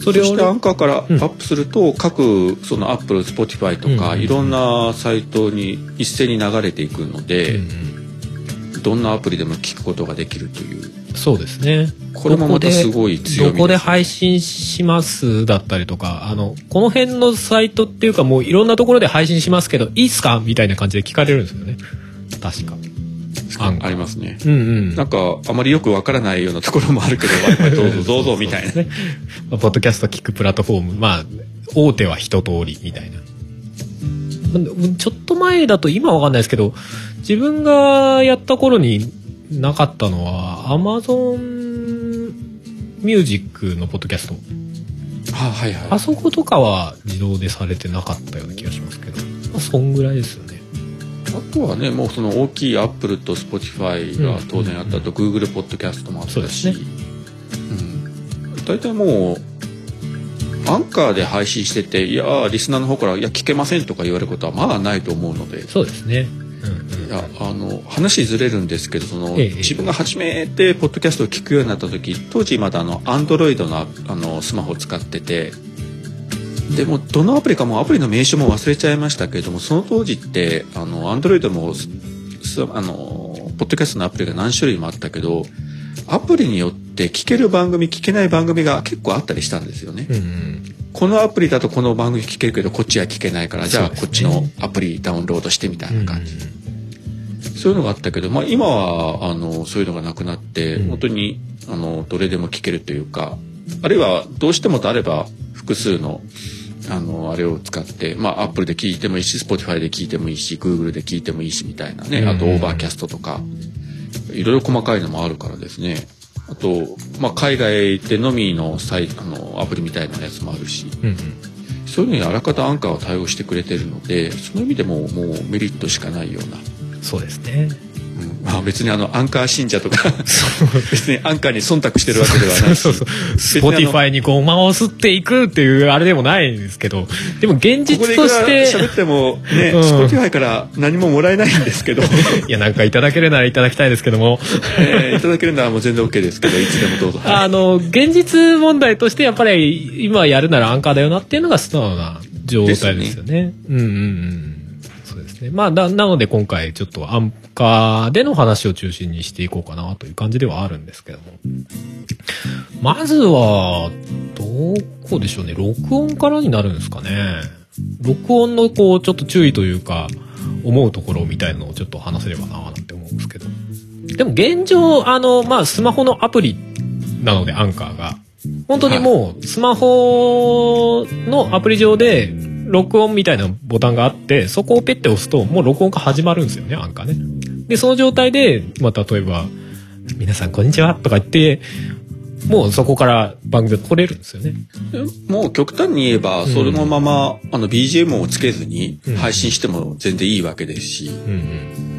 それをそしてアンカーからアップすると、うん、各そのアップル Spotify とか、いろんなサイトに一斉に流れていくので、うんうん、どんなアプリでも聞くことができるという。そうですね。これもまたすごい強みどこで配信しますだったりとかあのこの辺のサイトっていうかもういろんなところで配信しますけどいいっすか？みたいな感じで聞かれるんですよね。確か。ありますね。うんうん。なんか、あまりよくわからないようなところもあるけど、どうぞどうぞみたいな。ね。まあ、ポッドキャスト聞くプラットフォーム、まあ、大手は一通りみたいな。ちょっと前だと今わかんないですけど、自分がやった頃になかったのは、アマゾンミュージックのポッドキャスト。あはいはい。あそことかは自動でされてなかったような気がしますけど、まあ、そんぐらいですよね。あとはねもうその大きいアップルとスポティファイが当然あったと、グーグルポッドキャストもあったし、ね、うん、大体もうアンカーで配信してていやリスナーの方から「いや聞けません」とか言われることはまあないと思うので。そうですね、うんうん、いやあの話ずれるんですけどその、ええ、自分が初めてポッドキャストを聞くようになった時当時まだあのアンドロイドのあのスマホを使っててでもどのアプリかもアプリの名称も忘れちゃいましたけれどもその当時ってあのアンドロイドもあのポッドキャストのアプリが何種類もあったけどアプリによって聞ける番組聞けない番組が結構あったりしたんですよね。うんうん、このアプリだとこの番組聞けるけどこっちは聞けないからじゃあこっちのアプリダウンロードしてみたいな感じ。そういうのがあったけど、まあ、今はあのそういうのがなくなって、うん、本当にあのどれでも聞けるというかあるいはどうしてもとあれば複数のあの、あれを使って、まあ、アップルで聞いてもいいし、スポティファイで聞いてもいいし、グーグルで聞いてもいいし、みたいなね。あと、オーバーキャストとか、いろいろ細かいのもあるからですね。あと、まあ、海外でのみのサイあの、アプリみたいなやつもあるし、うんうん、そういうのにあらかたアンカーは対応してくれてるので、その意味でももうメリットしかないような。そうですね。まあ、別にあのアンカー信者とか別にアンカーに忖度してるわけではないし。そうそうスポティファイにごまをすっていくっていうあれでもないんですけど。でも現実として喋ってもね、うん、スポティファイから何ももらえないんですけど。いやなんかいただけるならいただきたいですけども、えー、いただけるならもう全然 OK ですけどいつでもどうぞ、あの現実問題としてやっぱり今やるならアンカーだよなっていうのが素直な状態ですよね、ね、うんうんうんね。まあ、な、なので今回ちょっとアンカーでの話を中心にしていこうかなという感じではあるんですけども。まずは、どこでしょうね。録音からになるんですかね。録音のこう、ちょっと注意というか、思うところみたいのをちょっと話せればななんて思うんですけど。でも現状、あの、まあ、スマホのアプリなので、アンカーが。本当にもう、スマホのアプリ上で、録音みたいなボタンがあって、そこをペッて押すと、もう録音が始まるんですよね、アンカーね。で、その状態で、まあ、例えば、皆さんこんにちはとか言って、もうそこから番組が撮れるんですよね。もう極端に言えば、そのまま、うん、あの BGM をつけずに配信しても全然いいわけですし。うん、うんうん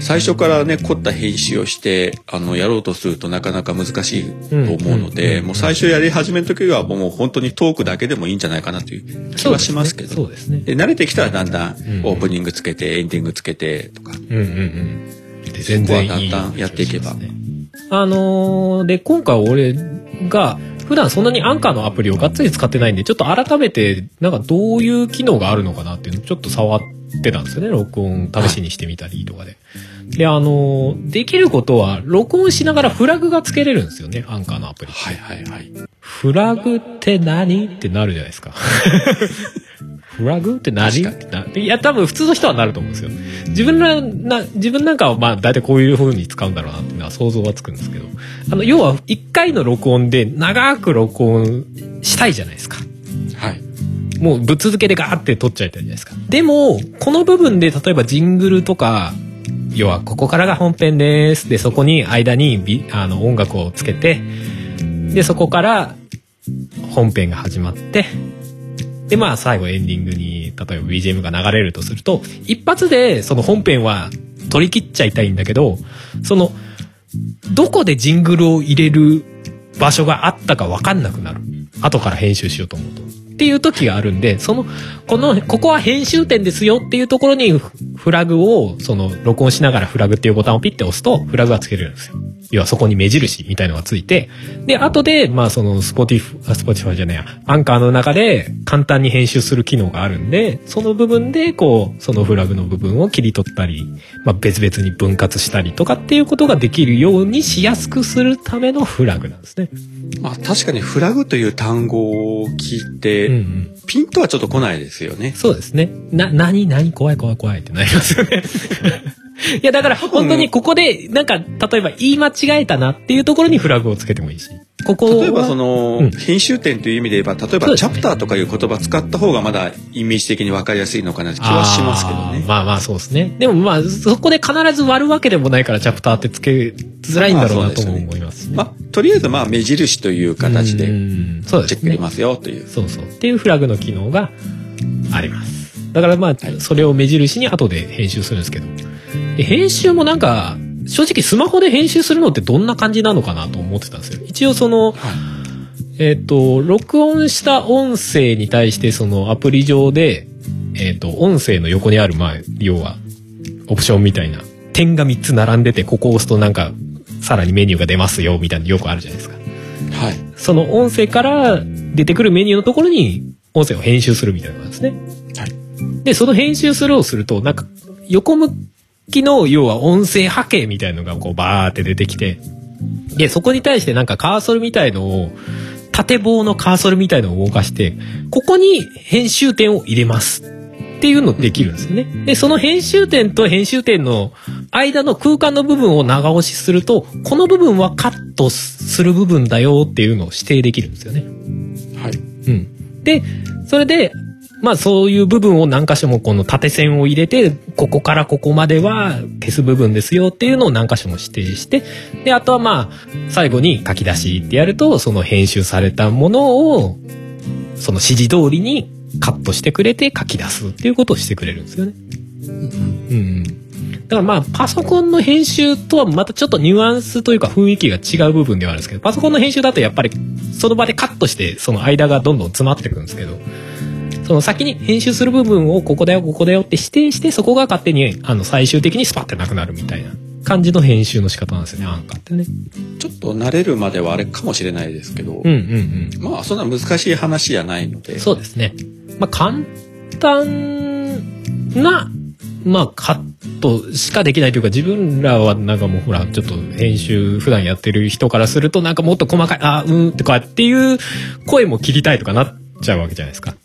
最初からね凝った編集をしてあのやろうとするとなかなか難しいと思うので、もう最初やり始めの時はもう本当にトークだけでもいいんじゃないかなという気はしますけど。そうですね。で慣れてきたらだんだんオープニングつけてエンディングつけてとか、うんうんうん。で全然いいだんだんやっていけば。あのーで今回俺が普段そんなにアンカーのアプリをがっつり使ってないんでちょっと改めてなんかどういう機能があるのかなっていうのをちょっと触ってたんですよね録音試しにしてみたりとかで。であのーできることは録音しながらフラグがつけれるんですよねアンカーのアプリ。はいはいはいフラグって何？ってなるじゃないですか。フラグって何？確ってないや、多分普通の人はなると思うんですよ。自分らな、自分なんかはまあ大体こういう風に使うんだろうなっていうのは想像はつくんですけど、あの、要は一回の録音で長く録音したいじゃないですか。はいもうぶっ続けでガーって撮っちゃいたいじゃないですか。でも、この部分で例えばジングルとか、要はここからが本編です。で、そこに間にビあの音楽をつけて、で、そこから本編が始まって、で、まあ最後エンディングに、例えば BGM が流れるとすると、一発でその本編は取り切っちゃいたいんだけど、その、どこでジングルを入れる場所があったかわかんなくなる。後から編集しようと思うと。っていう時があるんで、その、この、ここは編集点ですよっていうところにフラグを、その、録音しながらフラグっていうボタンをピッて押すと、フラグがつけるんですよ。要はそこに目印みたいのがついて、で、後で、まあその、スポティフ、あスポティファイじゃないや、アンカーの中で簡単に編集する機能があるんで、その部分で、こう、そのフラグの部分を切り取ったり、まあ別々に分割したりとかっていうことができるようにしやすくするためのフラグなんですね。まあ確かにフラグという単語を聞いて、うんうん。ピンとはちょっと来ないですよね。そうですね。な、なに、なに、怖い怖い怖いってなりますよね。いや、だから本当にここで、なんか、例えば言い間違えたなっていうところにフラグをつけてもいいし。ここは例えばその、うん編集点という意味で言えば例えばチャプターとかいう言葉使った方がまだイメージ的に分かりやすいのかなって気はしますけどね。まあまあそうですね。でもまあ、そこで必ず割るわけでもないから、チャプターってつけづらいんだろうなとも思いますね。まあとりあえずまあ目印という形うでチェックでき。ますよという。そうそう。っていうフラグの機能があります。だからまあ、それを目印に後で編集するんですけど。で編集もなんか、正直スマホで編集するのってどんな感じなのかなと思ってたんですよ。一応その、えっ、と、録音した音声に対してそのアプリ上で、えっ、と、音声の横にある、まあ、要は、オプションみたいな、点が3つ並んでて、ここを押すとなんか、さらにメニューが出ますよ、みたいなのよくあるじゃないですか。はい。その音声から出てくるメニューのところに音声を編集するみたいなのなんですね。はい。で、その編集するをすると、なんか横向きの要は音声波形みたいのがこうバーって出てきて、で、そこに対してなんかカーソルみたいのを、縦棒のカーソルみたいのを動かして、ここに編集点を入れます。っていうのできるんですよね。で、その編集点と編集点の間の空間の部分を長押しすると、この部分はカットする部分だよっていうのを指定できるんですよね。はい。うん。で、それで、まあそういう部分を何箇所もこの縦線を入れて、ここからここまでは消す部分ですよっていうのを何箇所も指定して、で、あとはまあ、最後に書き出しってやると、その編集されたものを、その指示通りにカットしてくれて書き出すっていうことをしてくれるんですよね。うん。だからまあ、パソコンの編集とはまたちょっとニュアンスというか雰囲気が違う部分ではあるんですけど、パソコンの編集だとやっぱりその場でカットして、その間がどんどん詰まってくるんですけど、その先に編集する部分をここだよ、ここだよって指定して、そこが勝手にあの最終的にスパってなくなるみたいな感じの編集の仕方なんですよね、アンカーってね。ちょっと慣れるまではあれかもしれないですけど、うんうんうん。まあそんな難しい話じゃないので。そうですね。まあ、簡単な、まあ、カットしかできないというか、自分らはなんかもうほら、ちょっと編集普段やってる人からすると、なんかもっと細かい、あ、うん、とかっていう声も切りたいとかなっちゃうわけじゃないですか。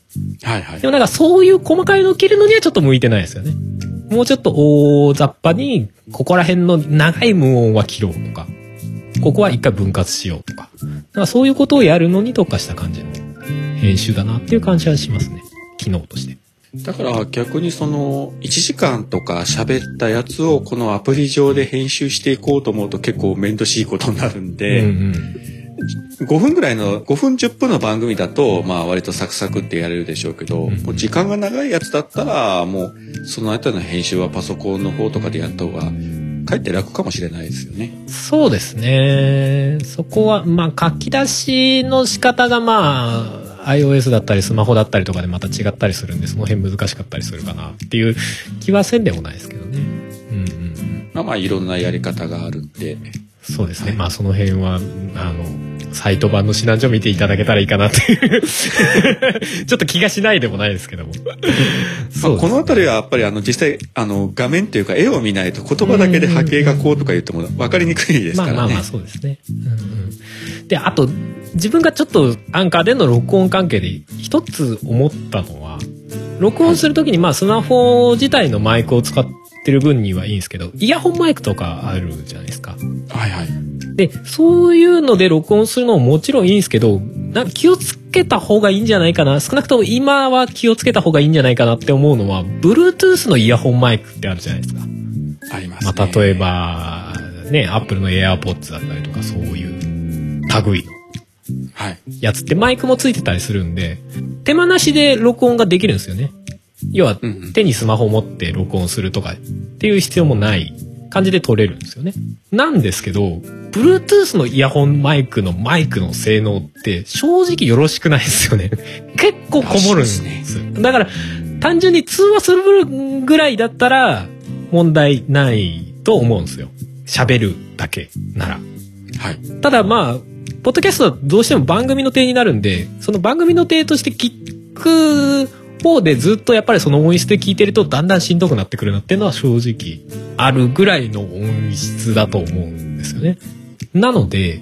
はいはいで。もなんかそういう細かいのを切るのにはちょっと向いてないですよね。もうちょっと大雑把に、ここら辺の長い無音は切ろうとか、ここは一回分割しようとか。なんかそういうことをやるのに特化した感じの編集だなっていう感じはしますね。機能として。だから逆にその1時間とか喋ったやつをこのアプリ上で編集していこうと思うと結構面倒しいことになるんで、うんうん。5分ぐらいの5分10分の番組だとまあ割とサクサクってやれるでしょうけど、うんもう時間が長いやつだったらもうその後の編集はパソコンの方とかでやった方がかえって楽かもしれないですよね。そうですね。そこは、まあ、書き出しの仕方がまあ、iOS だったりスマホだったりとかでまた違ったりするんで、その辺難しかったりするかなっていう気はせんでもないですけどね。うんうん。まあまあ、いろんなやり方があるんで。そうですね。はい、まあ、その辺は、あの、サイト版の指南書を見ていただけたらいいかなっていう ちょっと気がしないでもないですけども まあ、この辺りはやっぱりあの実際あの画面っていうか絵を見ないと言葉だけで波形がこうとか言っても分かりにくいですからね。まあまあまあそうですね。うんうん、であと自分がちょっとアンカーでの録音関係で一つ思ったのは録音する時にまあスマホ自体のマイクを使ってる分にはいいんですけどイヤホンマイクとかあるじゃないですか。はいはい。で、そういうので録音するのももちろんいいんですけど、な気をつけた方がいいんじゃないかな。少なくとも今は気をつけた方がいいんじゃないかなって思うのは、Bluetooth のイヤホンマイクってあるじゃないですか。ありますね。まあ、例えば、ね、Apple の AirPods だったりとか、そういう類の。はい。やつってマイクもついてたりするんで、手間なしで録音ができるんですよね。要は、手にスマホ持って録音するとかっていう必要もない感じで撮れるんですよね。なんですけど、Bluetooth のイヤホンマイクのマイクの性能って正直よろしくないですよね。結構こもるんです。ね、だから、単純に通話するぐらいだったら問題ないと思うんですよ。喋るだけなら。はい。ただまあ、ポッドキャストはどうしても番組の体になるんで、その番組の体として聞く方でずっとやっぱりその音質で聞いてるとだんだんしんどくなってくるなっていうのは正直あるぐらいの音質だと思うんですよね。なので、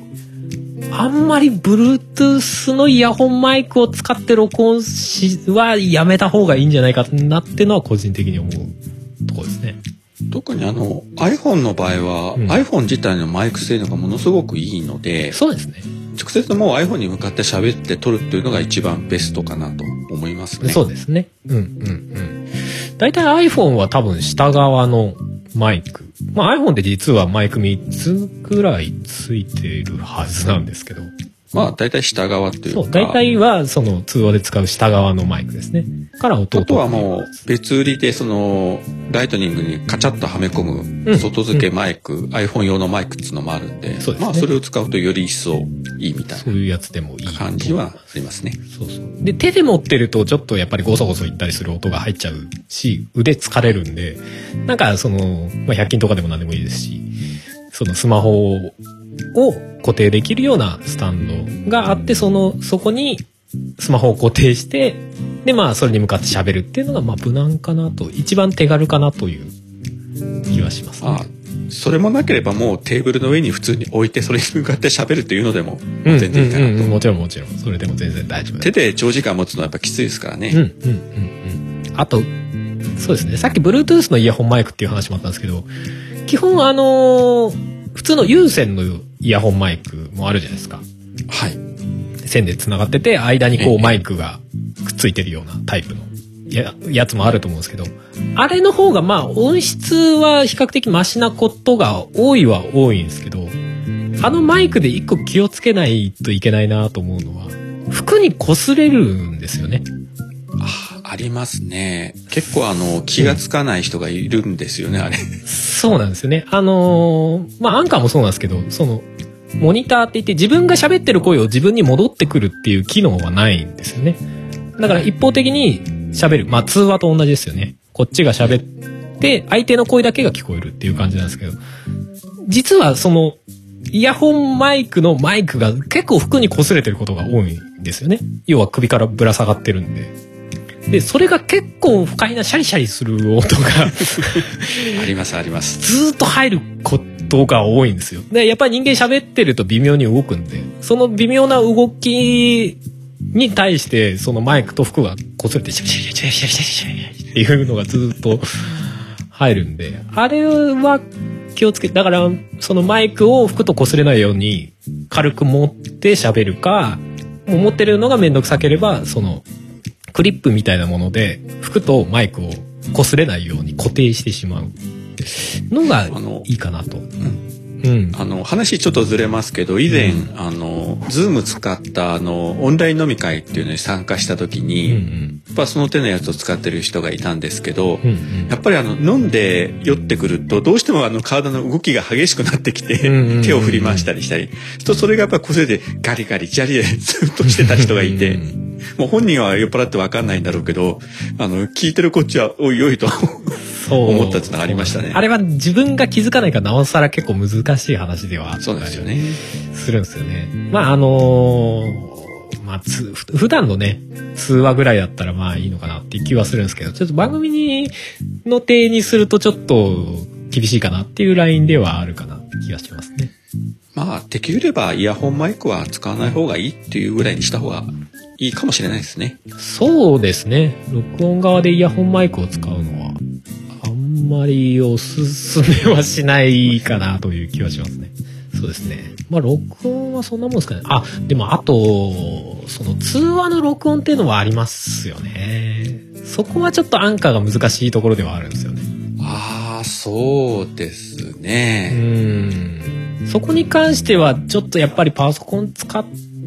あんまり Bluetooth のイヤホンマイクを使って録音しはやめた方がいいんじゃないかなってのは個人的に思うところですね。特にあの iPhone の場合は、うん、iPhone 自体のマイク性能がものすごくいいのでそうですね直接もう iPhone に向かって喋って撮るっていうのが一番ベストかなと思いますね。そうですね。うんうんうん。大体 iPhone は多分下側のマイク。まあ iPhone で実はマイク3つぐらいついてるはずなんですけど。まあ大体下側っていうか。そう、大体はその通話で使う下側のマイクですね。から音あとはもう別売りでそのライトニングにカチャッとはめ込む外付けマイク、うん、iPhone 用のマイクっていうのもあるんで、そうですね、まあそれを使うとより一層いいみたいな。そういうやつでもいい。感じはありますね。そうそう。で、手で持ってるとちょっとやっぱりゴソゴソいったりする音が入っちゃうし、腕疲れるんで、なんかその、まあ100均とかでも何でもいいですし、そのスマホを固定できるようなスタンドがあって、その、そこにスマホを固定して、で、まあ、それに向かって喋るっていうのが、まあ、無難かなと、一番手軽かなという気はします、ね、あそれもなければもうテーブルの上に普通に置いてそれに向かって喋るっていうのでも全然いいかなと、うんうんうん、もちろんもちろん。それでも全然大丈夫手で長時間持つのはやっぱきついですからね。うんうんうんうん。あとそうですね。さっき Bluetooth のイヤホンマイクっていう話もあったんですけど基本あのー、普通の有線のイヤホンマイクもあるじゃないですか。はい。線で繋がってて、間にこうマイクがくっついてるようなタイプのややつもあると思うんですけど、あれの方がまあ音質は比較的マシなことが多いは多いんですけど、あのマイクで一個気をつけないといけないなと思うのは、服に擦れるんですよね。あありますね。結構あの、気がつかない人がいるんですよね、あれ。そうなんですよね。あのー、まあ、アンカーもそうなんですけど、その、モニターって言って自分が喋ってる声を自分に戻ってくるっていう機能はないんですよね。だから一方的に喋る。まあ、通話と同じですよね。こっちが喋って、相手の声だけが聞こえるっていう感じなんですけど、実はその、イヤホンマイクのマイクが結構服に擦れてることが多いんですよね。要は首からぶら下がってるんで。で、それが結構不快なシャリシャリする音が あります、あります。ずっと入ることが多いんですよ。で、やっぱり人間喋ってると微妙に動くんで、その微妙な動きに対して、そのマイクと服が擦れて、シャリシャリシャリシャリシャリシャリっていうのがずっと入るんで、あれは気をつけて、だから、そのマイクを服と擦れないように軽く持って喋るか、持ってるのがめんどくさければ、その、クリップみたいなもので服とマイクを擦れないように固定してしまう。のがいいかなと。うん。うん、あの話ちょっとずれますけど以前、うん、あのズーム使ったあのオンライン飲み会っていうのに参加した時に、うんうん、やっぱその手のやつを使ってる人がいたんですけど、うんうん、やっぱりあの飲んで酔ってくるとどうしてもあの体の動きが激しくなってきて、手を振り回したりしたり。とそれがやっぱりこれでガリガリジャリでずっとしてた人がいて。もう本人は酔っ払って分かんないんだろうけど、あの、聞いてるこっちは、おいおいと思ったっていうのがありましたね。あれは自分が気づかないからなおさら結構難しい話ではそうですよね。するんですよね。まああのー、まあつ、普段のね、通話ぐらいだったらまあいいのかなっていう気はするんですけど、ちょっと番組に、の定にするとちょっと厳しいかなっていうラインではあるかなって気がしますね。まあ、できればイヤホンマイクは使わない方がいいっていうぐらいにした方がいいかもしれないですね。そうですね。録音側でイヤホンマイクを使うのは、あんまりおすすめはしないかなという気はしますね。そうですね。まあ、録音はそんなもんですかね。あ、でもあと、その通話の録音っていうのはありますよね。そこはちょっとアンカーが難しいところではあるんですよね。ああ、そうですね。うん。そこに関しては、ちょっとやっぱりパソコン使っ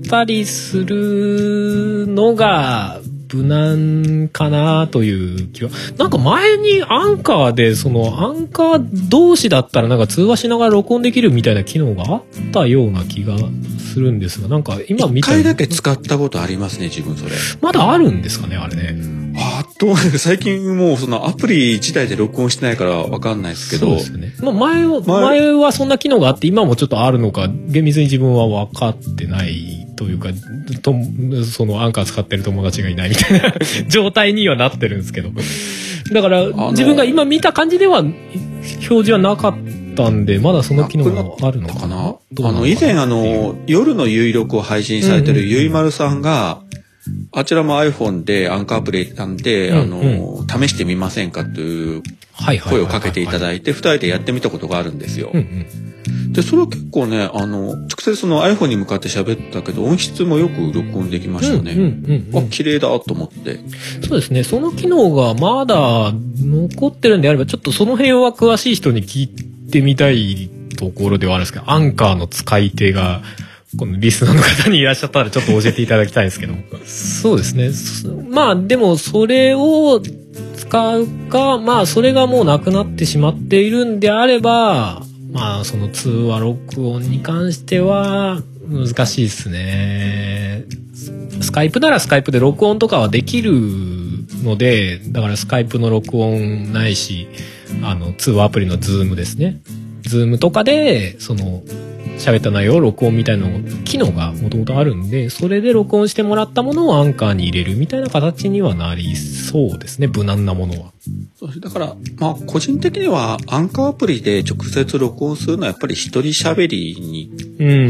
たりするのが無難かなという気は。なんか前にアンカーで、そのアンカー同士だったらなんか通話しながら録音できるみたいな機能があったような気がするんですが、なんか今見た一回だけ使ったことありますね、自分それ。まだあるんですかね、あれね。あどう最近もうそのアプリ自体で録音してないからわかんないですけど。そうですね。まあ前は、前はそんな機能があって今もちょっとあるのか、厳密に自分は分かってないというか、と、そのアンカー使ってる友達がいないみたいな 状態にはなってるんですけど。だから、自分が今見た感じでは、表示はなかったんで、まだその機能があるのかな？あの、以前あの、夜の有力を配信されてるゆいまるさんが、あちらも iPhone でアンカープレイなんで、あの、試してみませんかという声をかけていただいて、二人でやってみたことがあるんですよ。で、それは結構ね、あの、直接その iPhone に向かって喋ったけど、音質もよく録音できましたね。あ、綺麗だと思って。そうですね。その機能がまだ残ってるんであれば、ちょっとその辺は詳しい人に聞いてみたいところではあるんですけど、アンカーの使い手が、このリスナーの方にいらっしゃったらちょっと教えていただきたいんですけど。そうですね。まあでもそれを使うか、まあそれがもうなくなってしまっているんであれば、まあ、その通話録音に関しては、難しいですね。スカイプならスカイプで録音とかはできるので、だからスカイプの録音ないし、あの、通話アプリのズームですね。ズームとかで、その、喋った内容を録音みたいな機能がもともとあるんで、それで録音してもらったものをアンカーに入れるみたいな形にはなりそうですね、無難なものは。だから、まあ、個人的には、アンカーアプリで直接録音するのはやっぱり一人喋りに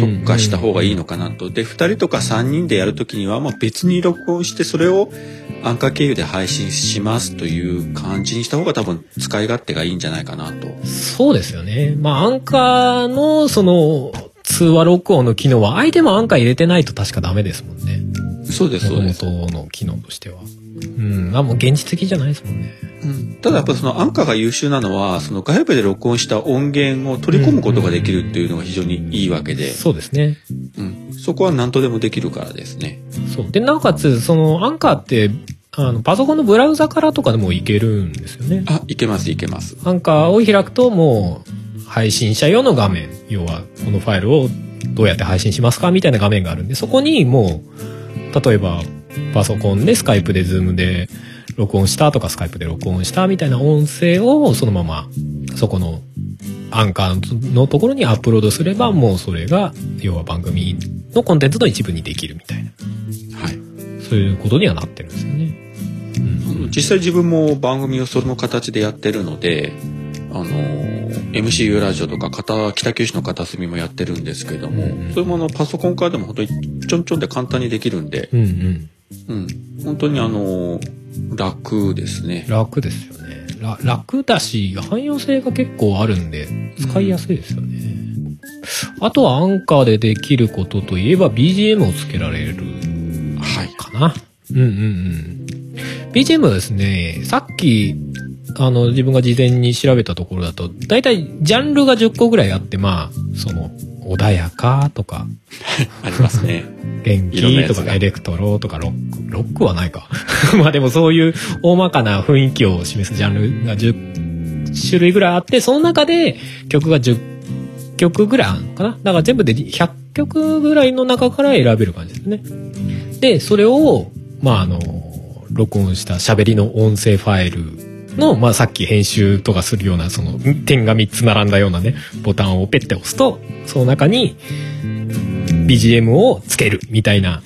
特化した方がいいのかなと。で、二人とか三人でやるときには、まあ別に録音して、それをアンカー経由で配信しますという感じにした方が多分使い勝手がいいんじゃないかなと。そうですよね。まあ、アンカーの、その、通話録音の機能は相手もアンカー入れてないと確かダメですもんね。そうです、そうです。元の機能としては。うん。あ、もう現実的じゃないですもんね。うん。ただやっぱそのアンカーが優秀なのは、その外部で録音した音源を取り込むことができるっていうのが非常にいいわけで。そうですね。うん。そこは何とでもできるからですね。そう。で、なおかつ、そのアンカーって、あの、パソコンのブラウザからとかでもいけるんですよね。あ、いけます、いけます。アンカーを開くともう、配信者用の画面、要は、このファイルをどうやって配信しますかみたいな画面があるんで、そこにもう、例えば、パソコンでスカイプでズームで録音したとかスカイプで録音したみたいな音声をそのままそこのアンカーのところにアップロードすればもうそれが要は番組のコンテンツの一部にできるみたいな、はい、そういうことにはなってるんですよね。うん、実際自分も番組をその形でやってるのであの MCU ラジオとか北九州の片隅もやってるんですけども、うんうん、そういうものをパソコンからでも本当にちょんちょんで簡単にできるんで、うんうん。うん、本当にあの楽ですね。楽ですよね。楽だし汎用性が結構あるんで使いやすいですよね、うん、あとはアンカーでできることといえば BGM をつけられるかな、はい、うんうん。うん BGM はですねさっきあの、自分が事前に調べたところだと、大体ジャンルが10個ぐらいあって、まあ、その、穏やかとか。ありますね。元気とかエレクトロとかロック。ロックはないか。まあでもそういう大まかな雰囲気を示すジャンルが10種類ぐらいあって、その中で曲が10曲ぐらいあるのかな。だから全部で100曲ぐらいの中から選べる感じですね。で、それを、まああの、録音した喋りの音声ファイルの、まあ、さっき編集とかするようなその点が3つ並んだようなねボタンをペッて押すとその中に BGM をつけるみたいな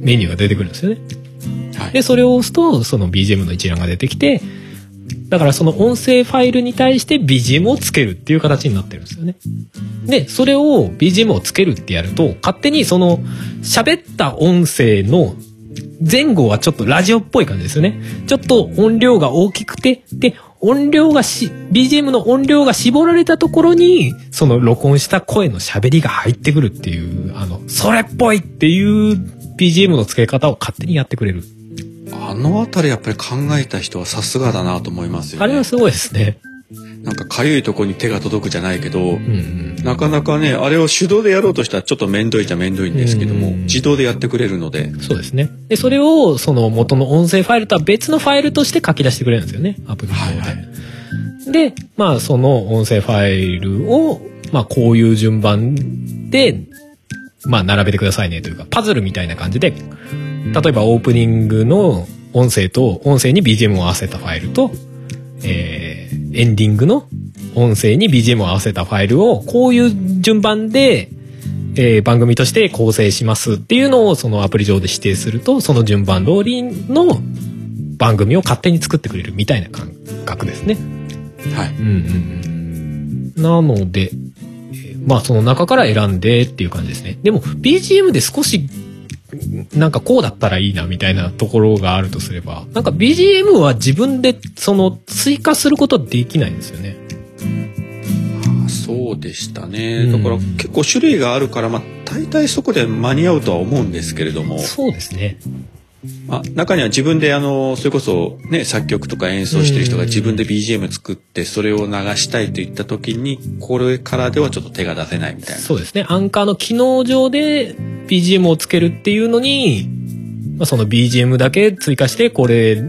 メニューが出てくるんですよね。はい、でそれを押すとその BGM の一覧が出てきてだからその音声ファイルに対して BGM をつけるっていう形になってるんですよね。で、それを BGM をつけるってやると、勝手にその喋った音声の前後はちょっとラジオっぽい感じですよね。ちょっと音量が大きくて、で、音量がし、BGM の音量が絞られたところに、その録音した声の喋りが入ってくるっていう、あの、それっぽいっていう BGM の付け方を勝手にやってくれる。あのあたりやっぱり考えた人はさすがだなと思いますよね。あれはすごいですね。なんかかゆいとこに手が届くじゃないけど、うんうん、なかなかねあれを手動でやろうとしたらちょっと面倒いじゃ面倒いんですけども、うんうん、自動でやってくれるので。そうですね。でそれをその元の音声ファイルとは別のファイルとして書き出してくれるんですよね。アプリの方で、はいはい、でまあその音声ファイルをまあこういう順番でまあ並べてくださいねというかパズルみたいな感じで例えばオープニングの音声と音声に BGM を合わせたファイルと、えー、エンディングの音声に BGM を合わせたファイルをこういう順番で、えー、番組として構成しますっていうのをそのアプリ上で指定するとその順番通りの番組を勝手に作ってくれるみたいな感覚ですね。はい。うんうんうん。なので、まあその中から選んでっていう感じですね。でも BGM で少しなんかこうだったらいいなみたいなところがあるとすれば、なんか BGM は自分でその追加することできないんですよね。そうでしたね。だから結構種類があるから、まあ大体そこで間に合うとは思うんですけれども。そうですね。まあ、中には自分であのそれこそね作曲とか演奏してる人が自分で BGM 作ってそれを流したいといった時にこれからではちょっと手が出せないみたいな。そうですね。アンカーの機能上で BGM をつけるっていうのに、まあ、その BGM だけ追加してこれ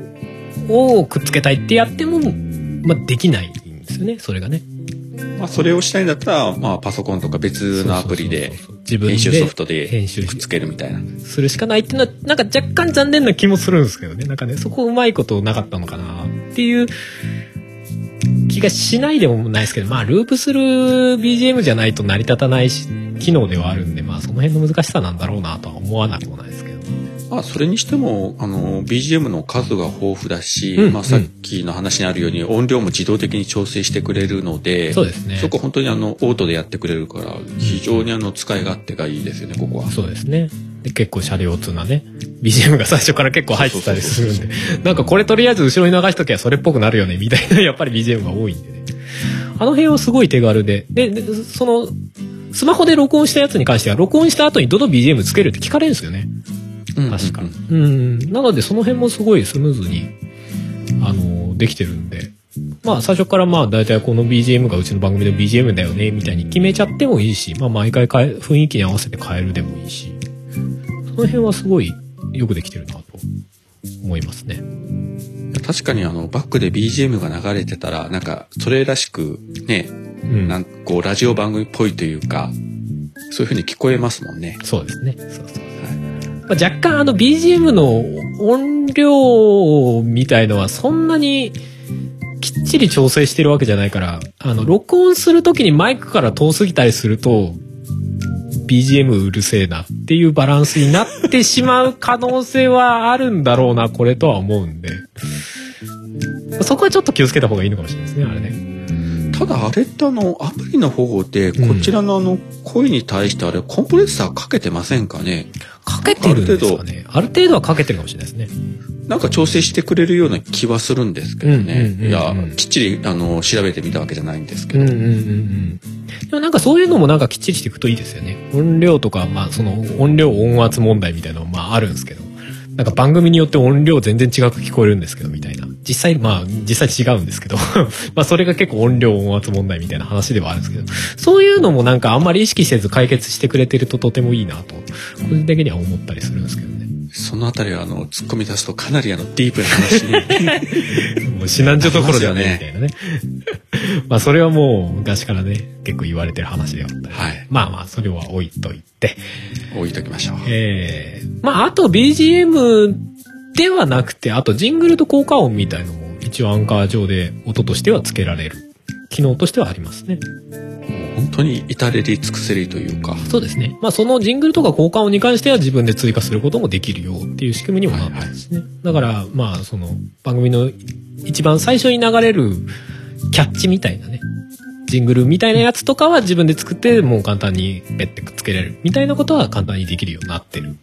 をくっつけたいってやっても、まあ、できないんですよね。それがね。まあ、それをしたいんだったら、まあ、パソコンとか別のアプリで編集ソフトでくっつけるみたいな。するしかないっていうのはなんか若干残念な気もするんですけどねなんかねそこうまいことなかったのかなっていう気がしないでもないですけどまあループする BGM じゃないと成り立たないし機能ではあるんでまあその辺の難しさなんだろうなとは思わなくもないですけど。まあ、それにしても、あの、BGM の数が豊富だし、うん、まあ、さっきの話にあるように、音量も自動的に調整してくれるので、そうですね。そこ本当にあの、オートでやってくれるから、非常にあの、使い勝手がいいですよね、ここは。そうですね。で、結構車両通なね、BGM が最初から結構入ってたりするんで、なんかこれとりあえず後ろに流しときゃそれっぽくなるよね、みたいな、やっぱり BGM が多いんでね。あの辺はすごい手軽で、で、でその、スマホで録音したやつに関しては、録音した後にどの BGM つけるって聞かれるんですよね。確か。うん。なのでその辺もすごいスムーズに、あの、できてるんで。まあ最初からまあ大体この BGM がうちの番組の BGM だよねみたいに決めちゃってもいいし、まあ毎回変え、雰囲気に合わせて変えるでもいいし、その辺はすごいよくできてるなと思いますね。確かにあのバックで BGM が流れてたらなんかそれらしくね、うん、なんかこうラジオ番組っぽいというかそういう風に聞こえますもんね。そうですね。そうそうまあ、若干あの BGM の音量みたいのはそんなにきっちり調整してるわけじゃないから、あの、録音するときにマイクから遠すぎたりすると、BGM うるせえなっていうバランスになってしまう可能性はあるんだろうな、これとは思うんで。そこはちょっと気をつけた方がいいのかもしれないですね、あれね。ただあれってあの、アプリの方で、こちらのあの、声に対してあれ、コンプレッサーかけてませんかね？かけてるんですかねある程度はかけてるかもしれないですね。なんか調整してくれるような気はするんですけどね。いや、きっちり、あの、調べてみたわけじゃないんですけど。うんうんうんうん。でもなんかそういうのもなんかきっちりしていくといいですよね。音量とか、まあその音量音圧問題みたいなのもまああるんですけど。なんか番組によって音量全然違く聞こえるんですけど、みたいな。実際、まあ、実際違うんですけど、まあ、それが結構音量音圧問題みたいな話ではあるんですけど、そういうのもなんかあんまり意識せず解決してくれてるととてもいいなと、個人的には思ったりするんですけどね。そのあたりはあの突っ込み出すとかなりあのディープな話に。もう指南所どころではねみたいなね。まあそれはもう昔からね結構言われてる話ではあった。り、はい、まあまあそれは置いといて。置いときましょう。ええー、まああと BGM ではなくてあとジングルと効果音みたいのも一応アンカー上で音としては付けられる。機能としてはありますね。本当に至れり尽くせりというか。そうですね。まあそのジングルとか交換音に関しては自分で追加することもできるよっていう仕組みにもなってますね。はいはい、だからまあその番組の一番最初に流れるキャッチみたいなね。ジングルみたいなやつとかは自分で作ってもう簡単にペッてくっつけられるみたいなことは簡単にできるようになってる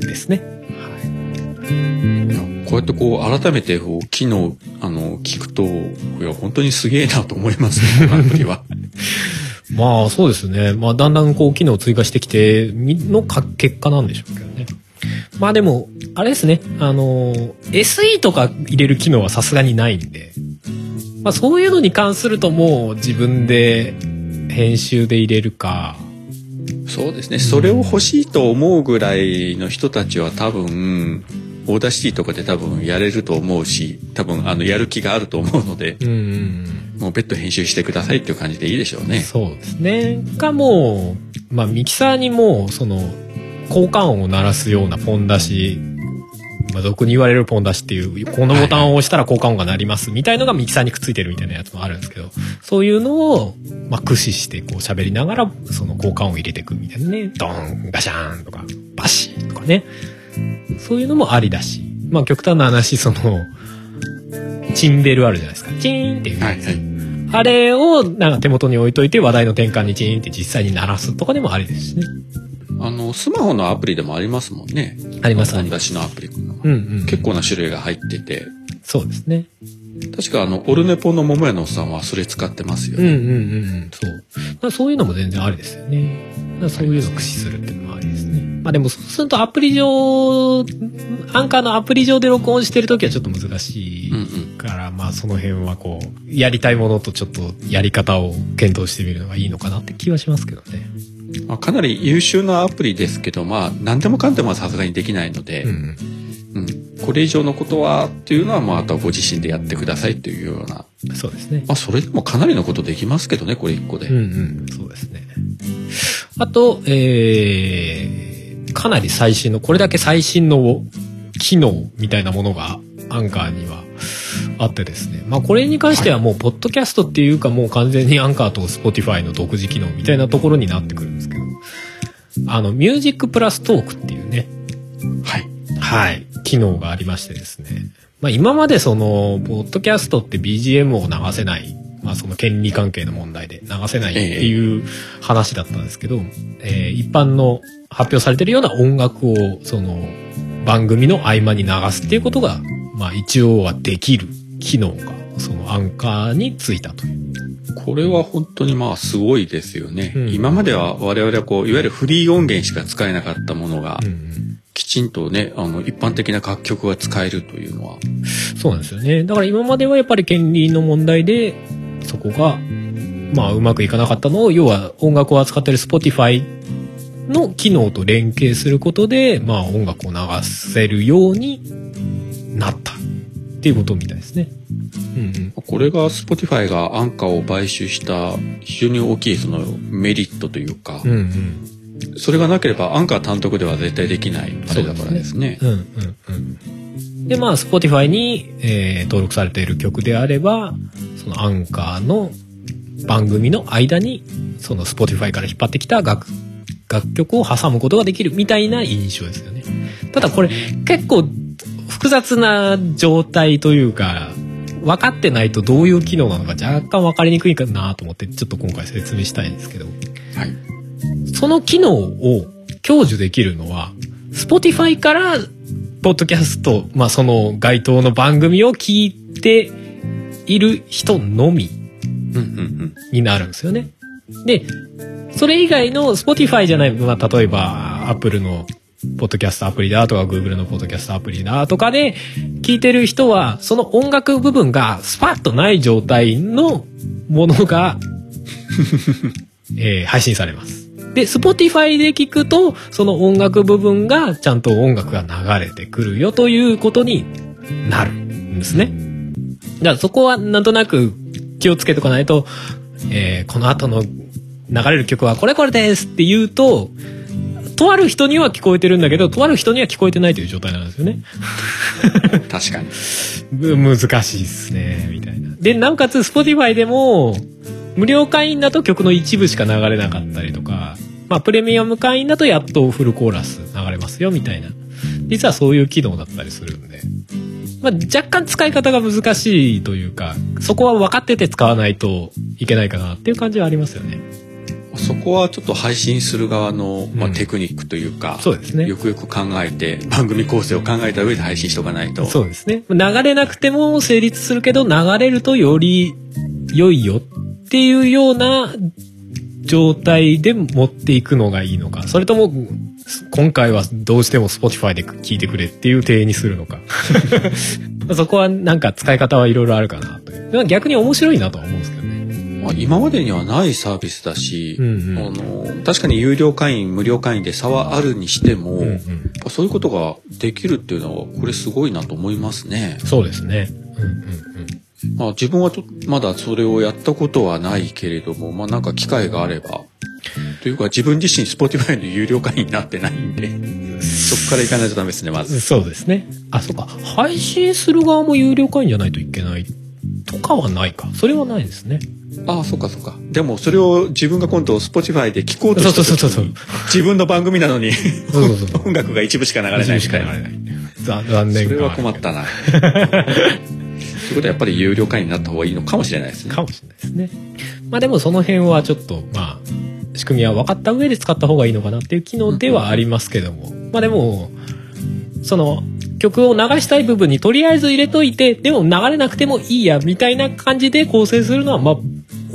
ですね。はい、こうやってこう改めてこう機能あの聞くといや本当にすげえなと思いますねアプリは。まあそうですね。まあだんだんこう機能を追加してきての結果なんでしょうけどね。まあでも、あれですね。あの、SE とか入れる機能はさすがにないんで、まあそういうのに関するともう自分で編集で入れるか。そうですね。それを欲しいと思うぐらいの人たちは多分、 Audacity とかで多分やれると思うし、多分あのやる気があると思うので、うんもう別途編集してくださいっていう感じでいいでしょうね。そうですね。がもう、まあミキサーにもその効果音を鳴らすようなポン出し、まあ俗に言われるポン出しっていう、このボタンを押したら効果音が鳴りますみたいのがミキサーにくっついてるみたいなやつもあるんですけど、そういうのを、まあ駆使してこう喋りながらその効果音を入れていくみたいなね。ドン、ガシャーンとか、バシッとかね。そういうのもありだし、まあ極端な話、その、チンベルあるじゃないですか。チーンっていう。はいはい。あれをなんか手元に置いといて話題の転換にチーンって実際に鳴らすとかでもありですしね。あの、スマホのアプリでもありますもんね。ありますあります。のアプリ。うんうん。結構な種類が入ってて。そうですね。確かあの、オルネポの桃屋のおっさんはそれ使ってますよね。うんうんうん。そう。そういうのも全然ありですよね。そういうのを駆使するっていうのもありですね。まあでもそうするとアプリ上、アンカーのアプリ上で録音してるときはちょっと難しいから、うんうん、まあその辺はこう、やりたいものとちょっとやり方を検討してみるのがいいのかなって気はしますけどね。まあ、かなり優秀なアプリですけど、まあ何でもかんでもさすがにできないので、うん、うん、これ以上のことはっていうのは、まああとはご自身でやってくださいというような。そうですね。まあそれでもかなりのことできますけどね、これ一個で。うんうん、そうですね。あと、えー、かなり最新の、これだけ最新の機能みたいなものがアンカーにはあってですね。まあこれに関してはもうポッドキャストっていうかもう完全にアンカーとスポティファイの独自機能みたいなところになってくるんですけど、あの、ミュージックプラストークっていうね。はい。はい。機能がありましてですね。まあ今までその、ポッドキャストって BGM を流せないまあ、その権利関係の問題で流せないっていう話だったんですけど、えー、一般の発表されてるような音楽をその番組の合間に流すっていうことが、まあ、一応はできる機能がそのアンカーについたという。これは本当にまあすごいですよね。うん、今までは我々はこういわゆるフリー音源しか使えなかったものが、うん、きちんとねあの一般的な楽曲が使えるというのは。そうなんですよね。だから今まではやっぱり権利の問題でそこが、まあ、うまくいかなかったのを、要は音楽を扱ってる Spotify の機能と連携することで、まあ、音楽を流せるようになったっていうことみたいですね。うんうん、これが Spotify がアンカーを買収した非常に大きいそのメリットというか、うんうん、それがなければアンカー単独では絶対できないあれだからですね。うんうんうんで、まあ、Spotify に、えー、登録されている曲であれば、そのアンカーの番組の間に、その Spotify から引っ張ってきた楽楽曲を挟むことができるみたいな印象ですよね。ただこれ結構複雑な状態というか、分かってないとどういう機能なのか若干分かりにくいかなと思ってちょっと今回説明したいんですけど、はい、その機能を享受できるのは Spotify からポッドキャスト、まあその該当の番組を聞いている人のみになるんですよね。で、それ以外の Spotify じゃない、まあ例えば Apple のポッドキャストアプリだとか、Google のポッドキャストアプリだとかで、聞いてる人は、その音楽部分がスパッとない状態のものが、えー、配信されます。で、Spotify で聞くと、その音楽部分がちゃんと音楽が流れてくるよということになるんですね。だからそこはなんとなく気をつけとかないと、えー、この後の流れる曲はこれこれですって言うと、とある人には聞こえてるんだけど、とある人には聞こえてないという状態なんですよね。確かに。難しいっすね、みたいな。で、なおかつ Spotify でも、無料会員だと曲の一部しか流れなかったりとか、まあ、プレミアム会員だとやっとフルコーラス流れますよ、みたいな。実はそういう機能だったりするんで。まあ、若干使い方が難しいというか、そこは分かってて使わないといけないかなっていう感じはありますよね。そこはちょっと配信する側の、まあ、テクニックというか、うん、そうですね。よくよく考えて、番組構成を考えた上で配信しとかないと。そうですね。流れなくても成立するけど、流れるとより良いよっていうような状態で持っていくのがいいのか、それとも、今回はどうしても Spotify で聞いてくれっていう体にするのか。そこはなんか使い方はいろいろあるかなと逆に面白いなとは思うんですけどね。まあ、今までにはないサービスだし、うんうん、あの確かに有料会員無料会員で差はあるにしても、うんうん、そういうことができるっていうのはこれすごいなと思いますね。そうですね。うんうんまあ自分はとまだそれをやったことはないけれども、まあなんか機会があれば、というか自分自身 Spotify の有料会員になってないんで、そこから行かないとダメですね、まず。そうですね。あ、そうか。配信する側も有料会員じゃないといけないとかはないか。それはないですね。ああ、そっかそっか。でもそれを自分が今度 Spotify で聞こうとした時に自分の番組なのに音楽が一部しか流れない。一部しか流れない。残念それは困ったな。そういうことはやっぱり有料会員になった方がいいのかもしれないですね。かもしれないですね。まあでもその辺はちょっと、まあ、仕組みは分かった上で使った方がいいのかなっていう機能ではありますけども。まあでも、その、曲を流したい部分にとりあえず入れといて、でも流れなくてもいいや、みたいな感じで構成するのは、まあ、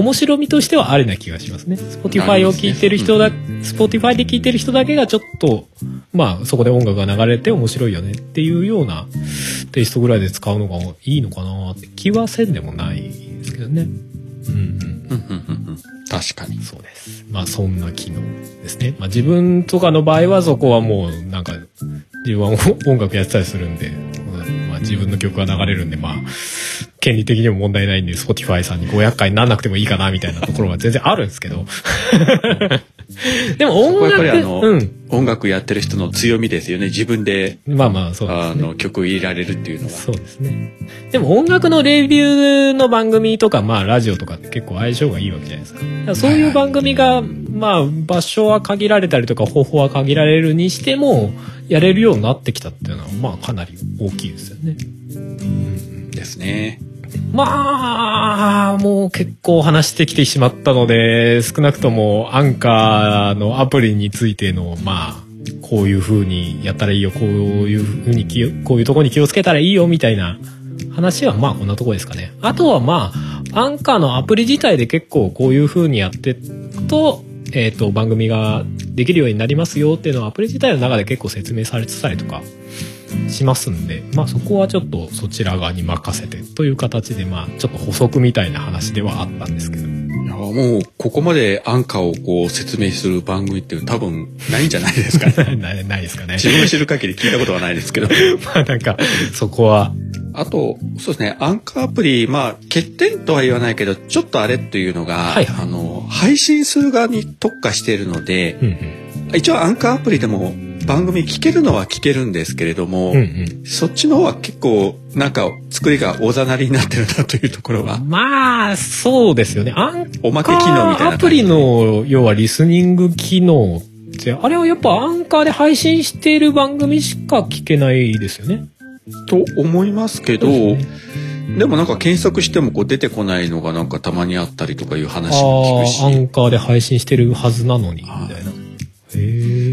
面白みとしてはありな気がしますね。Spotify を聴いてる人だ、Spotify で聴いてる人だけがちょっと、まあ、そこで音楽が流れて面白いよねっていうようなテイストぐらいで使うのがいいのかなって気はせんでもないですけどね。うんうん。確かに。そうです。まあ、そんな機能ですね。まあ、自分とかの場合はそこはもう、なんか、自分は音楽やってたりするんで、まあ、自分の曲が流れるんで、まあ、権利的にも問題ないんで、Spotify さんにご厄介にならなくてもいいかな、みたいなところは全然あるんですけど。でも音楽、やっぱりあの、うん、音楽やってる人の強みですよね。自分で、まあまあそうです、ね、あの、曲入れられるっていうのは。そうですね。でも音楽のレビューの番組とか、まあラジオとかって結構相性がいいわけじゃないですか。かそういう番組が、まあ場所は限られたりとか方法は限られるにしても、やれるようになってきたっていうのは、まあかなり大きいですよね。うん、ですね。まあ、もう結構話してきてしまったので、少なくともアンカーのアプリについての、まあ、こういう風にやったらいいよ、こういう風にこういうとこに気をつけたらいいよ、みたいな話はまあこんなとこですかね。あとはまあ、アンカーのアプリ自体で結構こういう風にやってと、えっ、ー、と、番組ができるようになりますよっていうのはアプリ自体の中で結構説明されてたりとかしますんで、まあそこはちょっとそちら側に任せてという形で、まあちょっと補足みたいな話ではあったんですけど。いやもうここまでアンカーをこう説明する番組って多分ないんじゃないですかね。ないないですかね。自分が知る限り聞いたことはないですけど。まあなんかそこは。あと、そうですね、アンカーアプリ、まあ欠点とは言わないけど、ちょっとあれっていうのが、はい、あの、配信する側に特化しているので、うんうん、一応アンカーアプリでも番組聞けるのは聞けるんですけれども、うんうん、そっちの方は結構なんか作りがおざなりになってるなというところは。まあ、そうですよね。アンおまけ機能みたいな。アプリの、要はリスニング機能って、あれはやっぱアンカーで配信している番組しか聞けないですよね。と思いますけど、でもなんか検索してもこう出てこないのがなんかたまにあったりとかいう話も聞くし。アンカーで配信してるはずなのに、みたいな。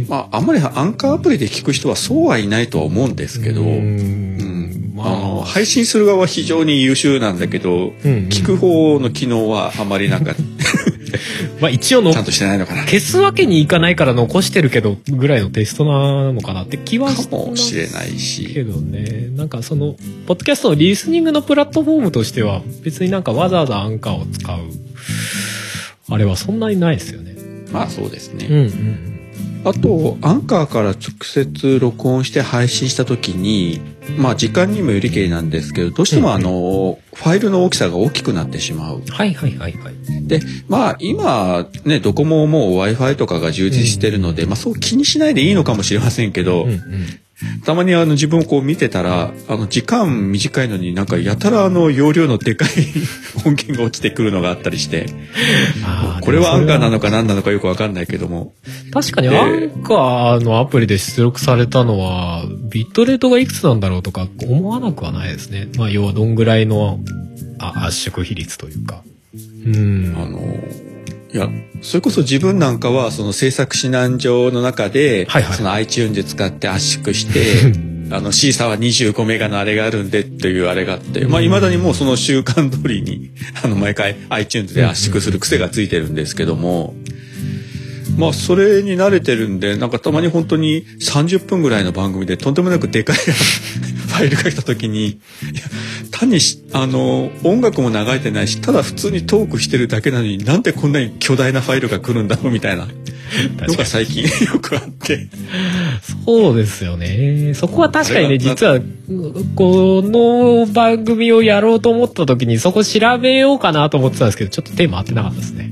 まあ、あんまりアンカーアプリで聞く人はそうはいないとは思うんですけど、うん、まあ、あの配信する側は非常に優秀なんだけど、うんうん、聞く方の機能はあまりなんか まあ一応のちゃんとしてないのかな。消すわけにいかないから残してるけどぐらいのテストなのかなって気はかもしれないしけどね。なんかそのポッドキャストのリスニングのプラットフォームとしては別になんかわざわざアンカーを使う。あれはそんなにないですよね。まあそうですね、うんうんあとアンカーから直接録音して配信した時にまあ時間にもよりけりなんですけどどうしてもあの、ファイルの大きさが大きくなってしまう。はいはいはいはい。でまあ今ねどこももう w i f i とかが充実してるので、まあそう気にしないでいいのかもしれませんけど、たまにあの自分をこう見てたらあの時間短いのになんかやたらあの容量のでかい 音源が落ちてくるのがあったりしてこれはアンカーなのか何なのかよくわかんないけども。確かにでアンカーのアプリで出力されたのはビットレートがいくつなんだろうとか思わなくはないですね。まあ要はどんぐらいのあ圧縮比率というか。うん。あのいやそれこそ自分なんかはその制作指南状の中で、はいはい。その iTunes で使って圧縮して あのシーサーは25メガのあれがあるんでっていうあれがあって、まあ未だにもうその習慣通りにあの毎回 iTunes で圧縮する癖がついてるんですけども、まあそれに慣れてるんでなんかたまに本当に30分ぐらいの番組でとんでもなくでかい ファイルが来た時にいや単にしあの音楽も流れてないしただ普通にトークしてるだけなのになんでこんなに巨大なファイルが来るんだろうみたいなのが最近 よくあってそうですよね。そこは確かにね、実は、この番組をやろうと思った時に、そこ調べようかなと思ってたんですけど、ちょっとテーマ合ってなかったですね。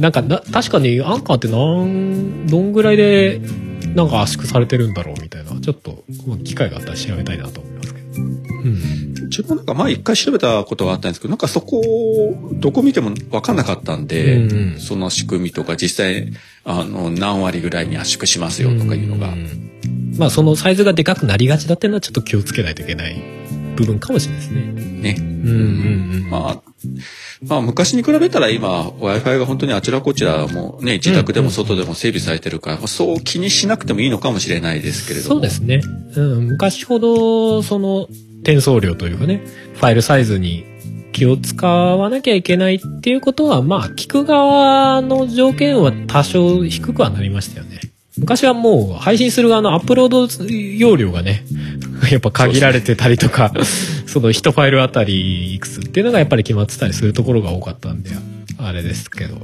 なんかな、確かにアンカーってなん、どんぐらいで、なんか圧縮されてるんだろうみたいな、ちょっと、まあ機会があったら調べたいなと思いますけど。うん。自分なんか前一回調べたことがあったんですけどなんかそこどこ見ても分かんなかったんで、うんうん。その仕組みとか実際あの何割ぐらいに圧縮しますよとかいうのが、ん。まあ、そのサイズがでかくなりがちだっていうのはちょっと気をつけないといけない部分かもしれないですね。ねうんうんうん。まあ、まあ昔に比べたら今 Wi-Fi が本当にあちらこちらもね自宅でも外でも整備されてるから、まあそう気にしなくてもいいのかもしれないですけれどもそうですね。うん、昔ほど、その、転送量というかね、ファイルサイズに気を使わなきゃいけないっていうことは、まあ、聞く側の条件は多少低くはなりましたよね。昔はもう配信する側のアップロード容量がね、やっぱ限られてたりとか、その1ファイルあたりいくつっていうのがやっぱり決まってたりするところが多かったんで、あれですけど。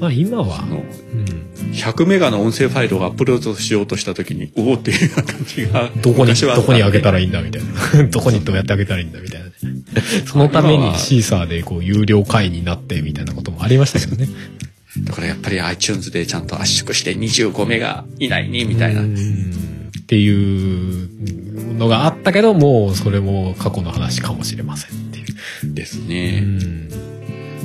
まあ今はうん、100メガの音声ファイルをアップロードしようとした時におおっていう感じがどこに、どこに上げたらいいんだみたいな。どこにどうやって上げたらいいんだみたいなね。そのためにシーサーでこう有料会員になってみたいなこともありましたけどね。だからやっぱり iTunes でちゃんと圧縮して25メガ以内にみたいな。うんっていうのがあったけど、もうそれも過去の話かもしれませんっていう。ですうね。ん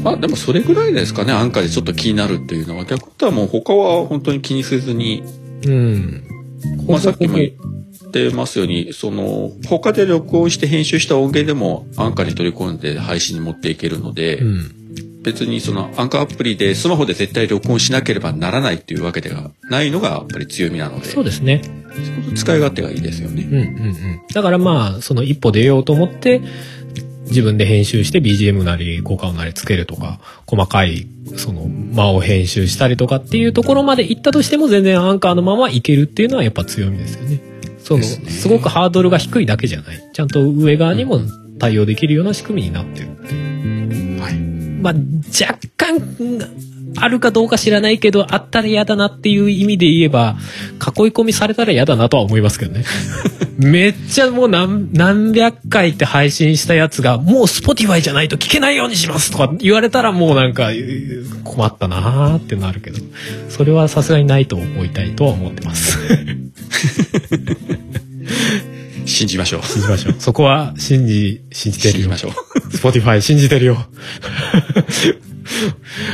まあでもそれぐらいですかね、安価でちょっと気になるっていうのは。逆とはもう他は本当に気にせずに、うん。まあさっきも言ってますように、その、他で録音して編集した音源でも安価に取り込んで配信に持っていけるので、うん。別にそのアンカーアプリでスマホで絶対録音しなければならないっていうわけではないのがやっぱり強みなので、そうですね。使い勝手がいいですよね。うんうんうん。だからまあ、その一歩出ようと思って、自分で編集して BGM なり効果音なりつけるとか、細かい、その間を編集したりとかっていうところまで行ったとしても全然アンカーのままいけるっていうのはやっぱ強みですよね。その、ですねすごくハードルが低いだけじゃない。ちゃんと上側にも対応できるような仕組みになってるっていう。はい。まあ、若干、あるかどうか知らないけど、あったら嫌だなっていう意味で言えば、囲い込みされたら嫌だなとは思いますけどね。めっちゃもう何、何百回って配信したやつが、もう Spotify じゃないと聞けないようにしますとか言われたらもうなんか、困ったなーってなるけど、それはさすがにないと思いたいとは思ってます。信じましょう。信じましょう。そこは信じ、信じてるよ信じま。しょう。Spotify 信じてるよ。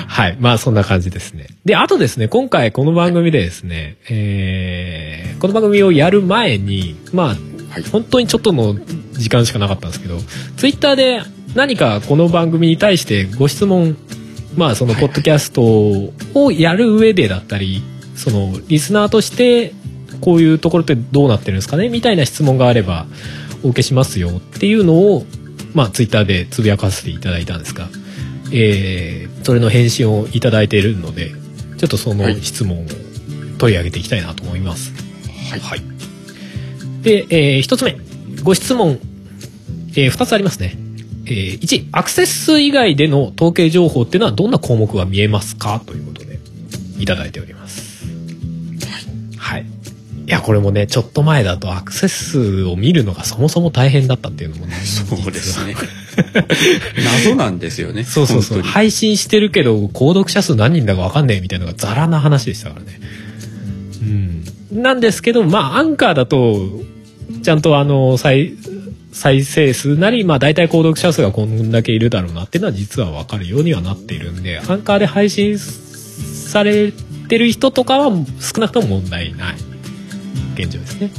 はい。まあそんな感じですね。で、あとですね、今回この番組でですね、えー、この番組をやる前に、まあ、はい本当にちょっとの時間しかなかったんですけど、ツイッターで何かこの番組に対してご質問、まあそのポッドキャストをやる上でだったり、そのリスナーとしてこういうところってどうなってるんですかね？みたいな質問があればお受けしますよっていうのを、まあツイッターでつぶやかせていただいたんですが、えー、それの返信をいただいているのでちょっとその質問を取り上げていきたいなと思います。はい、はい、で、えー、1つ目ご質問、えー、2つありますね。えー、1アクセス数以外での統計情報っていうのはどんな項目が見えますか？ということでいただいております。はい。はい。いや、これもね、ちょっと前だとアクセス数を見るのがそもそも大変だったっていうのもね。そうですね。謎なんですよね。そうそうそう。配信してるけど、購読者数何人だかわかんねえみたいなのがザラな話でしたからね。うん。なんですけど、まあ、アンカーだと、ちゃんとあの、再、再生数なり、まあ大体購読者数がこんだけいるだろうなっていうのは実はわかるようにはなっているんで、アンカーで配信されてる人とかは少なくとも問題ない現状ですね。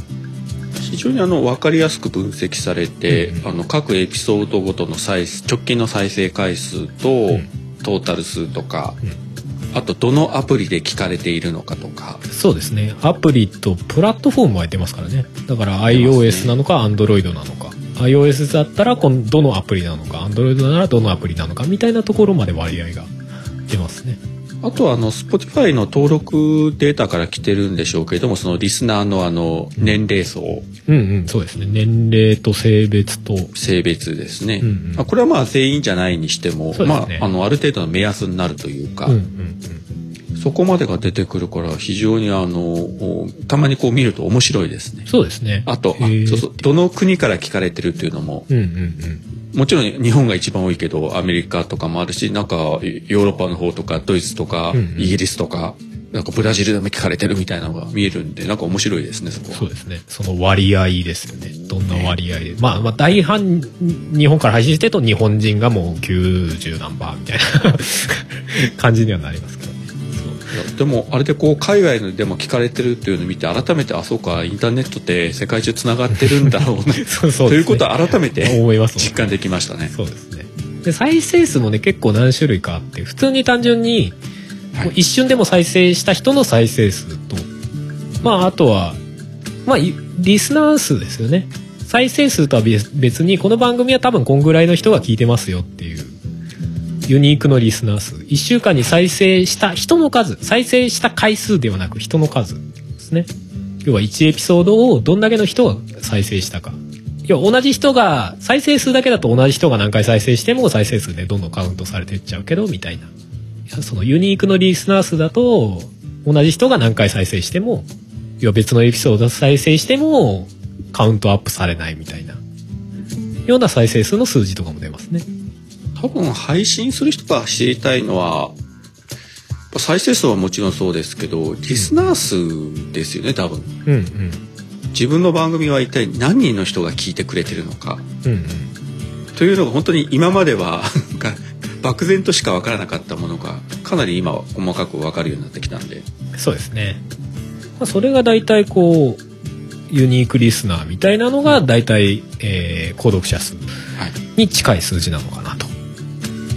非常にあの分かりやすく分析されて、うんうん、あの各エピソードごとの再直近の再生回数と、うん、トータル数とか、うん、あとどのアプリで聞かれているのかとか。そうですね。アプリとプラットフォームは出ますからね。だから iOS なのか Android なのか。iOS だったらこのどのアプリなのか Android ならどのアプリなのかみたいなところまで割合が出ますねあとはあの Spotify の登録データから来てるんでしょうけれどもそのリスナーのあの年齢層。うんうんそうですね。年齢と性別と。性別ですね、うんうん、これはまあ全員じゃないにしても、ね、まああのある程度の目安になるというか、うんうんうん、そこまでが出てくるから非常にあのたまにこう見ると面白いですね。そうですね。あとあそうそう。どの国から聞かれてるっていうのも、うんうんうん。もちろん日本が一番多いけどアメリカとかもあるしなんかヨーロッパの方とかドイツとか、イギリスとかなんかブラジルでも聞かれてるみたいなのが見えるんでなんか面白いですねそこそうですね。その割合ですよね。どんな割合で、ね、まあまあ大半日本から配信してると日本人がもう90何パーみたいな 感じにはなりますけどでもあれでこう海外でも聞かれてるっていうのを見て改めてあそうかインターネットって世界中つながってるんだろうな。そうそう、ね、ということを改めて実感できましたね。そうですね。で再生数もね結構何種類かあって普通に単純に、はい、一瞬でも再生した人の再生数とまああとはまあリスナー数ですよね。再生数とは別にこの番組は多分こんぐらいの人が聞いてますよっていうユニークのリスナー数。1週間に再生した人の数。再生した回数ではなく人の数ですね。要は1エピソードをどんだけの人が再生したか。要は同じ人が再生数だけだと同じ人が何回再生しても再生数でどんどんカウントされていっちゃうけどみたいな。そのユニークのリスナー数だと同じ人が何回再生しても要は別のエピソード再生してもカウントアップされないみたいな。ような再生数の数字とかも出ますね。多分配信する人が知りたいのは再生数はもちろんそうですけどリスナー数ですよね多分、うんうん、自分の番組は一体何人の人が聞いてくれてるのか、うんうん、というのが本当に今までは 漠然としか分からなかったものがかなり今は細かく分かるようになってきたんで。そうですね、まあ、それが大体こうユニークリスナーみたいなのが大体、えー、購読者数に近い数字なのかなと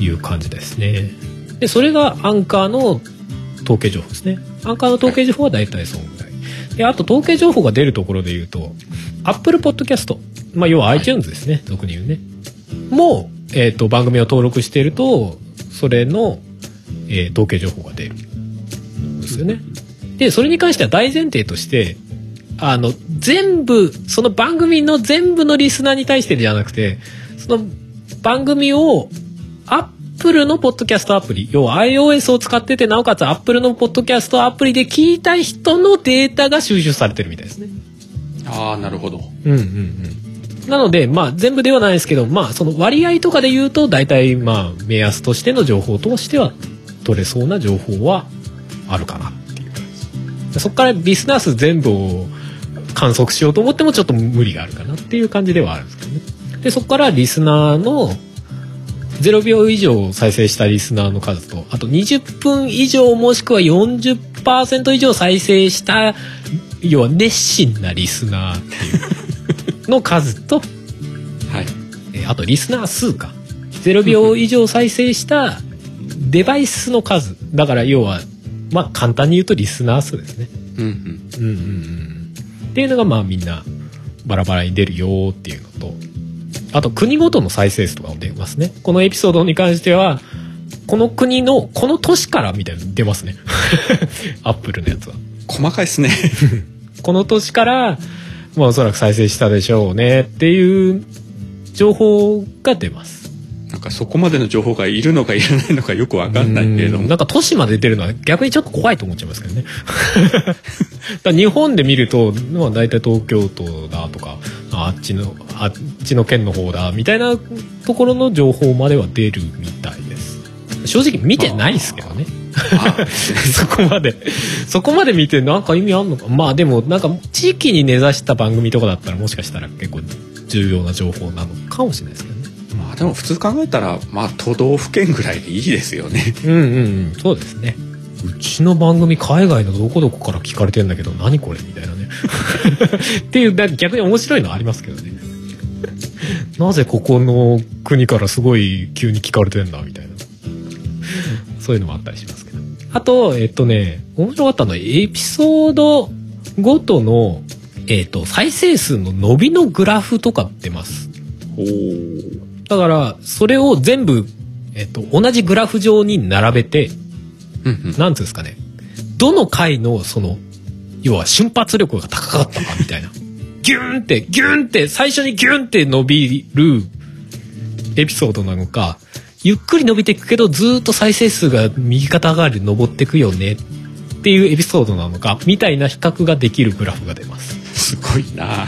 いう感じですね。で、それがアンカーの統計情報ですね。アンカーの統計情報は大体そのぐらい。で、あと統計情報が出るところで言うと、Apple Podcast、まあ要は iTunes ですね、はい、俗に言うね。もう、えっ、ー、と、番組を登録していると、それの、えー、統計情報が出る。ですよね。で、それに関しては大前提として、あの、全部、その番組の全部のリスナーに対してじゃなくて、その番組をアップルのポッドキャストアプリ、要は iOS を使ってて、なおかつ Apple のポッドキャストアプリで聞いた人のデータが収集されてるみたいですね。ああ、なるほど。うんうんうん。なので、まあ全部ではないですけど、まあその割合とかで言うと、大体まあ目安としての情報としては取れそうな情報はあるかなっていう感じ。そこからリスナー数全部を観測しようと思ってもちょっと無理があるかなっていう感じではあるんですけどね。で、そこからリスナーの0秒以上再生したリスナーの数とあと20分以上もしくは40%以上再生した要は熱心なリスナーっていうの数と、はい。えあとリスナー数か。0秒以上再生したデバイスの数。だから要はまあ簡単に言うとリスナー数ですね。うんうん。うんうんうん。っていうのがまあみんなバラバラに出るよっていうのとあと国ごとの再生数とかも出ますね。このエピソードに関しては、この国のこの都市からみたいなの出ますね アップルのやつは細かいですね この年から、まあおそらく再生したでしょうねっていう情報が出ます。なんかそこまでの情報がいるのかいらないのかよくわかんないけれども。なんか都市まで出るのは逆にちょっと怖いと思っちゃいますけどね。だ日本で見ると、まあ大体東京都だとか、あっちの、あっちの県の方だ、みたいなところの情報までは出るみたいです。正直見てないですけどね。そこまでそこまで見てなんか意味あんのかまあでもなんか地域に根ざした番組とかだったらもしかしたら結構重要な情報なのかもしれないですけどねまあでも普通考えたらまあ都道府県ぐらいでいいですよね。うんうんうん。そうですね。うちの番組海外のどこどこから聞かれてんだけど何これみたいなね。っていう逆に面白いのはありますけどね。なぜここの国からすごい急に聞かれてんだみたいな。そういうのもあったりしますけど。あと、えっとね、面白かったのは、エピソードごとの、えっと、再生数の伸びのグラフとか出ます。だから、それを全部、えっと、同じグラフ上に並べて、なんつうんですかね、どの回の、その、要は瞬発力が高かったかみたいな。ギューンって、ギューンって、最初にギューンって伸びるエピソードなのか、ゆっくり伸びていくけどずっと再生数が右肩上がりで上っていくよねっていうエピソードなのかみたいな比較ができるグラフが出ます。すごいな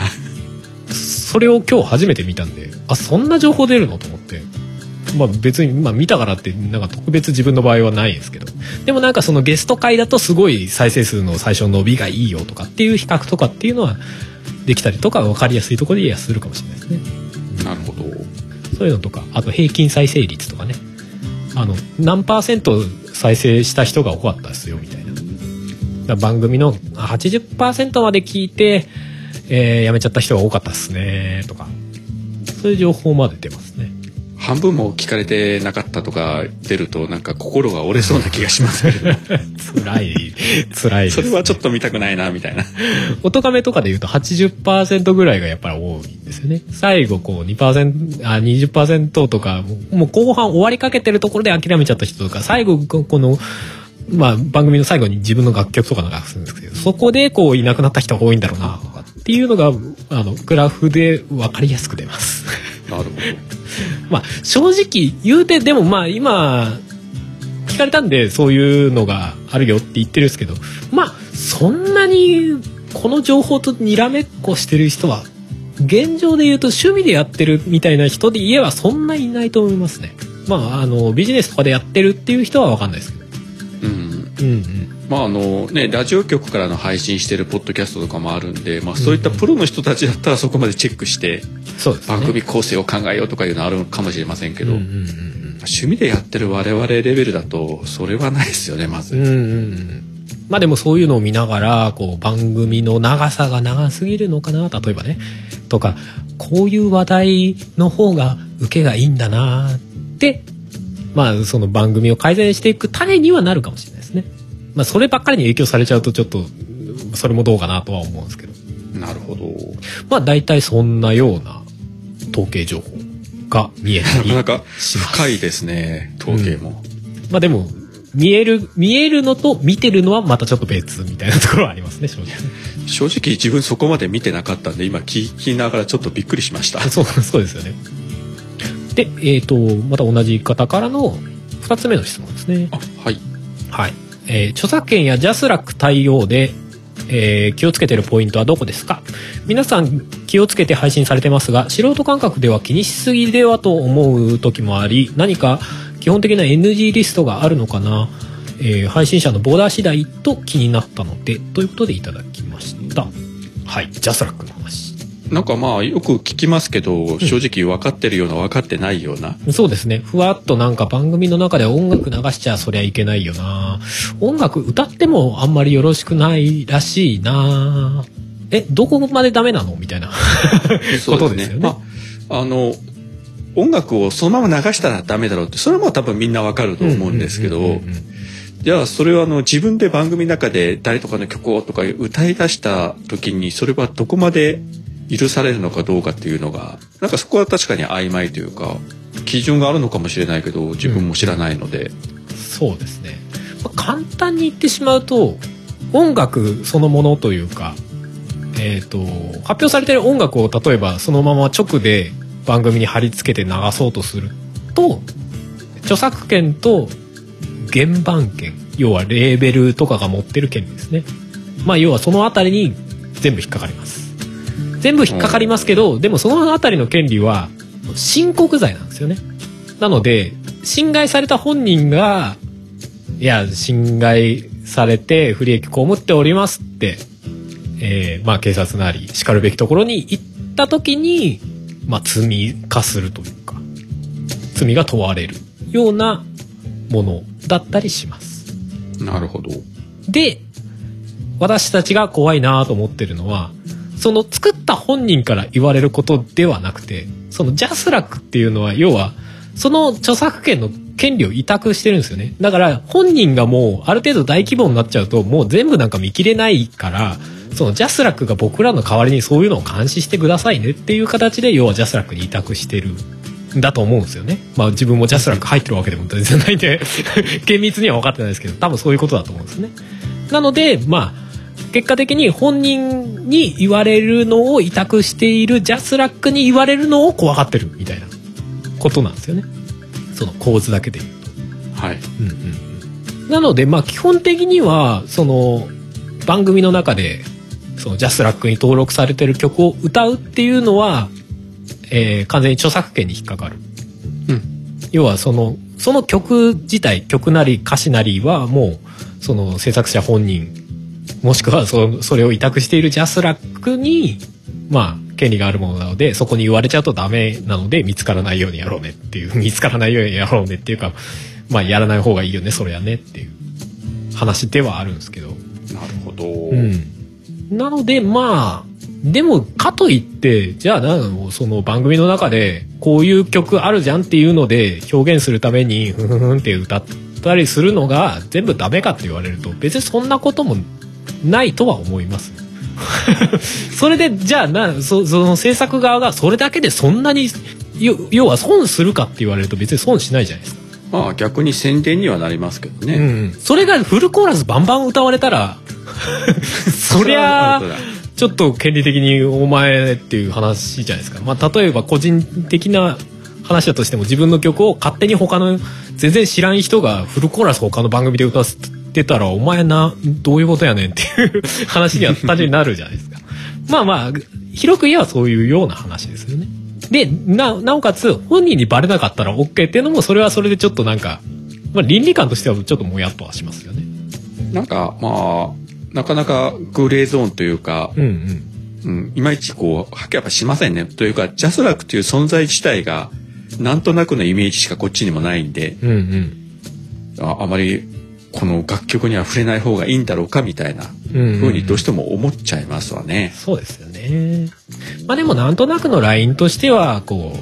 それを今日初めて見たんであそんな情報出るのと思ってまあ別に、まあ見たからってなんか特別自分の場合はないですけどでもなんかそのゲスト会だとすごい再生数の最初の伸びがいいよとかっていう比較とかっていうのはできたりとか分かりやすいところで言えばするかもしれないですね。なるほど。そういうのとかあと平均再生率とかねあの何パーセント再生した人が多かったですよみたいな番組の80%まで聞いて、えー、やめちゃった人が多かったですねとか。そういう情報まで出ますね。半分も聞かれてなかったとか出るとなんか心が折れそうな気がしますけど。辛 い辛い、ね、それはちょっと見たくないなみたいな。音亀とかで言うと80%ぐらいがやっぱり多いんですよね。最後こう2%あ20%とかもう後半終わりかけてるところで諦めちゃった人とか最後このまあ番組の最後に自分の楽曲とか流すんですけどそこでこういなくなった人が多いんだろうなとかっていうのがあのグラフで分かりやすく出ますなるほど まあ正直言うてでもまあ今聞かれたんでそういうのがあるよって言ってるんですけどまあそんなにこの情報とにらめっこしてる人は現状で言うと趣味でやってるみたいな人で言えばそんないないと思いますね。まああのビジネスとかでやってるっていう人は分かんないですけど。うん、うんうん。まああのね、ラジオ局からの配信してるポッドキャストとかもあるんで、まあ、そういったプロの人たちだったらそこまでチェックして、番組構成を考えようとかいうのあるかもしれませんけど、趣味でやってる我々レベルだとそれはないですよねまず。うんうんうん。まあでもそういうのを見ながらこう番組の長さが長すぎるのかな例えばね。とかこういう話題の方が受けがいいんだなってまあその番組を改善していく種にはなるかもしれないですね。まあ、そればっかりに影響されちゃうとちょっとそれもどうかなとは思うんですけど。なるほど。まあ大体そんなような統計情報が見えたり なかなか深いですね統計も、うん、まあでも見える見えるのと見てるのはまたちょっと別みたいなところはありますね正直。正直自分そこまで見てなかったんで今聞きながらちょっとびっくりしました。そうそうですよね。でえっ、ー、とまた同じ方からの2つ目の質問ですね。はいはい。えー、著作権やジャスラック対応で、えー、気をつけてるポイントはどこですか？皆さん気をつけて配信されてますが素人感覚では気にしすぎではと思う時もあり何か基本的な NG リストがあるのかな、えー、配信者のボーダー次第と気になったのでということでいただきました。はい。ジャスラックの話。なんかまあよく聞きますけど、正直分かってるような分かってないような、そうですね。ふわっとなんか番組の中で音楽流しちゃそりゃいけないよな。音楽歌ってもあんまりよろしくないらしいな。えどこまでダメなの？みたいな。ことですよね。まあ、あの音楽をそのまま流したらダメだろうってそれはもう多分みんなわかると思うんですけどじゃあそれはあの自分で番組の中で誰とかの曲をとか歌い出した時にそれはどこまで許されるのかどうかっていうのがなんかそこは確かに曖昧というか基準があるのかもしれないけど自分も知らないので、うん、そうですね、まあ、簡単に言ってしまうと音楽そのものというかえーと、発表されてる音楽を例えばそのまま直で番組に貼り付けて流そうとすると著作権と原版権要はレーベルとかが持ってる権利ですね。まあ要はその辺りに全部引っかかります。全部引っかかりますけど、でもその辺りの権利は申告罪なんですよねなので侵害された本人がいや侵害されて不利益被っておりますってえー、まあ警察なり叱るべきところに行った時に、まあ罪化するというか、罪が問われるようなものだったりします。なるほど。で、私たちが怖いなと思ってるのは、その作った本人から言われることではなくて、そのジャスラックっていうのは、要は、その著作権の権利を委託してるんですよね。だから本人がもうある程度大規模になっちゃうともう全部なんか見切れないから、そのジャスラックが僕らの代わりにそういうのを監視してくださいねっていう形で要はジャスラックに委託してるんだと思うんですよね。まあ自分もジャスラック入ってるわけでも全然ないんで 厳密には分かってないですけど多分そういうことだと思うんですね。なのでまあ結果的に本人に言われるのを委託しているジャスラックに言われるのを怖がってるみたいなことなんですよね。その構図だけで言うと。はい。うんうん。なのでまあ基本的にはその番組の中でそのジャスラックに登録されてる曲を歌うっていうのは、えー、完全に著作権に引っかかる。うん。要はその、その曲自体、曲なり歌詞なりはもう、その制作者本人、もしくはそそれを委託しているジャスラックに、まあ、権利があるものなので、そこに言われちゃうとダメなので、見つからないようにやろうねっていう、見つからないようにやろうねっていうか、まあ、やらない方がいいよね、それはねっていう話ではあるんですけど。なるほど。うん。なので、まあ、でも、かといって、じゃあ、なその番組の中で、こういう曲あるじゃんっていうので、表現するために、ふふふんって歌ったりするのが、全部ダメかって言われると、別にそんなこともないとは思います。それで、じゃあな、そその制作側がそれだけでそんなに、要は損するかって言われると別に損しないじゃないですか。まあ逆に宣伝にはなりますけどね。うん。それがフルコーラスバンバン歌われたら、そりゃちょっと権利的にお前っていう話じゃないですか。まあ、例えば個人的な話だとしても自分の曲を勝手に他の全然知らん人がフルコーラス他の番組で歌わせてたらお前などういうことやねんっていう話には単純になるじゃないですか。まあまあ広く言えばそういうような話ですよね。でななおかつ本人にバレなかったら OK っていうのもそれはそれでちょっとなんか、まあ、倫理観としてはちょっともやっとはしますよね。なんかまあなかなかグレーゾーンというか、うん、うん、いまいちこう、はけやっぱしませんね。というか、ジャスラックという存在自体が、なんとなくのイメージしかこっちにもないんで、うんうん、ああまりこの楽曲には触れない方がいいんだろうかみたいなふうにどうしても思っちゃいますわね。そうですよね。まあでもなんとなくのラインとしては、こ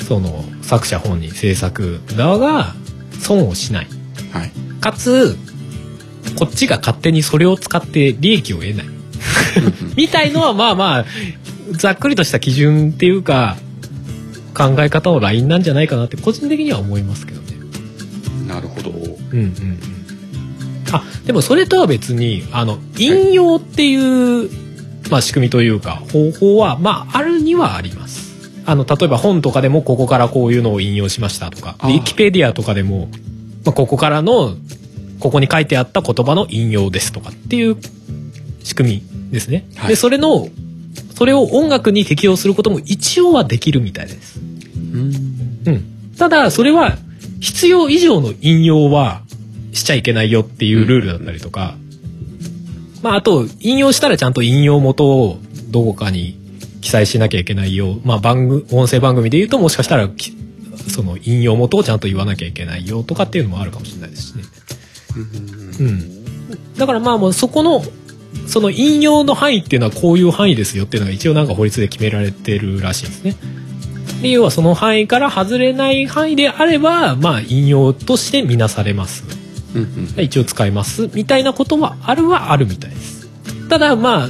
う、その作者本人、制作側が損をしない。はい、かつ、こっちが勝手にそれを使って利益を得ない みたいのはまあまあざっくりとした基準っていうか考え方のラインなんじゃないかなって個人的には思いますけどね。なるほど。うんうんうん。あでもそれとは別にあの引用っていう、はい、まあ、仕組みというか方法はまああるにはあります。あの例えば本とかでもここからこういうのを引用しましたとかウィキペディアとかでも、まあ、ここからのここに書いてあった言葉の引用ですとかっていう仕組みですね。はい、で、それの、それを音楽に適用することも一応はできるみたいです。うん。うん。ただ、それは必要以上の引用はしちゃいけないよっていうルールだったりとか、うん、まあ、あと、引用したらちゃんと引用元をどこかに記載しなきゃいけないよ。まあ、番組、音声番組で言うともしかしたら、その引用元をちゃんと言わなきゃいけないよとかっていうのもあるかもしれないですしね。うん、だからまあもうそこのその引用の範囲っていうのはこういう範囲ですよっていうのが一応なんか法律で決められてるらしいんですね。で要はその範囲から外れない範囲であればまあ引用として見なされます。一応使いますみたいなことはあるはあるみたいです。ただまあ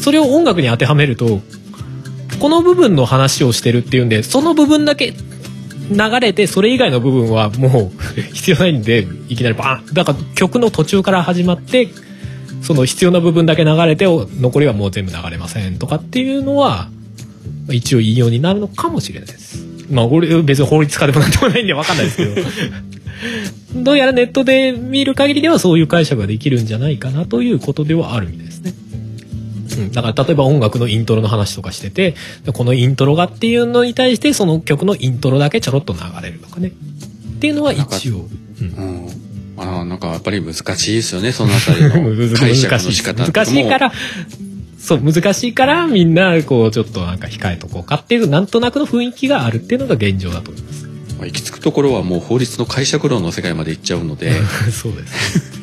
それを音楽に当てはめるとこの部分の話をしてるっていうんでその部分だけ流れてそれ以外の部分はもう 必要ないんでいきなりバーンだから曲の途中から始まってその必要な部分だけ流れて残りはもう全部流れませんとかっていうのは一応引用になるのかもしれないです。まあ俺別に法律家でもなんでもないんで分かんないですけどどうやらネットで見る限りではそういう解釈ができるんじゃないかなということではあるみたいですね。うん、だから例えば音楽のイントロの話とかしててこのイントロがっていうのに対してその曲のイントロだけちょろっと流れるとかねっていうのは一応。うん、あなんかやっぱり難しいですよねそのあたりの 解釈の仕方難しいからそう難しいからみんなこうちょっとなんか控えとこうかっていうなんとなくの雰囲気があるっていうのが現状だと思います。まあ、行き着くところはもう法律の解釈論の世界まで行っちゃうので。そうです。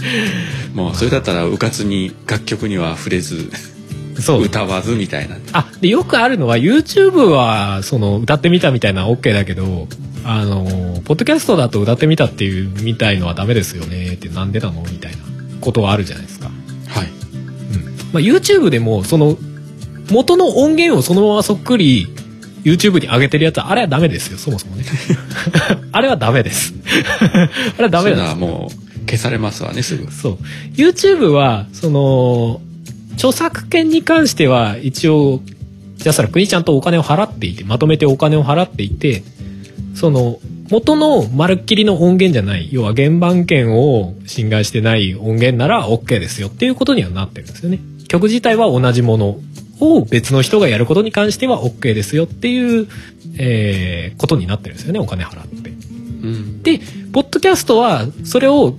もうそれだったらうかつに楽曲には触れずそう。歌わずみたいな。あでよくあるのは YouTube はその歌ってみたみたいな OK だけどあのポッドキャストだと歌ってみたっていうみたいのはダメですよね。ってなんでなのみたいなことはあるじゃないですか。はい、うん。まあ、YouTube でもその元の音源をそのままそっくり YouTube に上げてるやつはあれはダメですよそもそもね。あれはダメです。あれはダメだもう消されますわねすぐ。そう。YouTube はその著作権に関しては一応ジャスラックにちゃんとお金を払っていてまとめてお金を払っていてその元のまるっきりの音源じゃない要は原版権を侵害してない音源なら OK ですよっていうことにはなってるんですよね。曲自体は同じものを別の人がやることに関しては OK ですよっていう、えー、ことになってるんですよねお金払って。うん、でポッドキャストはそれを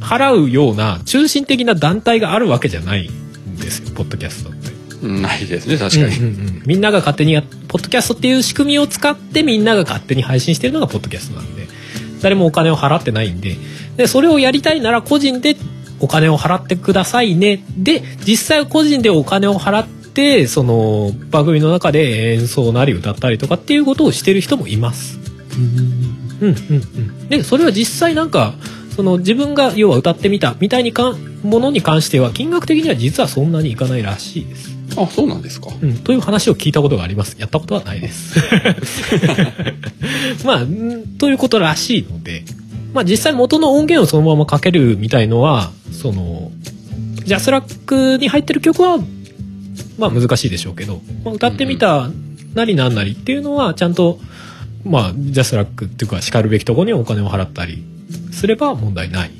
払うような中心的な団体があるわけじゃないんですよポッドキャストって。ないですね確かに、うんうんうん、みんなが勝手にやポッドキャストっていう仕組みを使ってみんなが勝手に配信してるのがポッドキャストなんで誰もお金を払ってないんで。でそれをやりたいなら個人でお金を払ってくださいね。で実際個人でお金を払ってってその番組の中で演奏なり歌ったりとかっていうことをしてる人もいます。うんうんうん、でそれは実際なんかその自分が要は歌ってみたみたいにかものに関しては金額的には実はそんなにいかないらしいです。あそうなんですか、うん、という話を聞いたことがあります。やったことはないです。まあということらしいので。まあ実際元の音源をそのままかけるみたいのはそのジャスラックに入ってる曲はまあ難しいでしょうけど、まあ、歌ってみたなりなんなりっていうのはちゃんとまあジャスラックっていうかしかるべきところにお金を払ったりすれば問題ない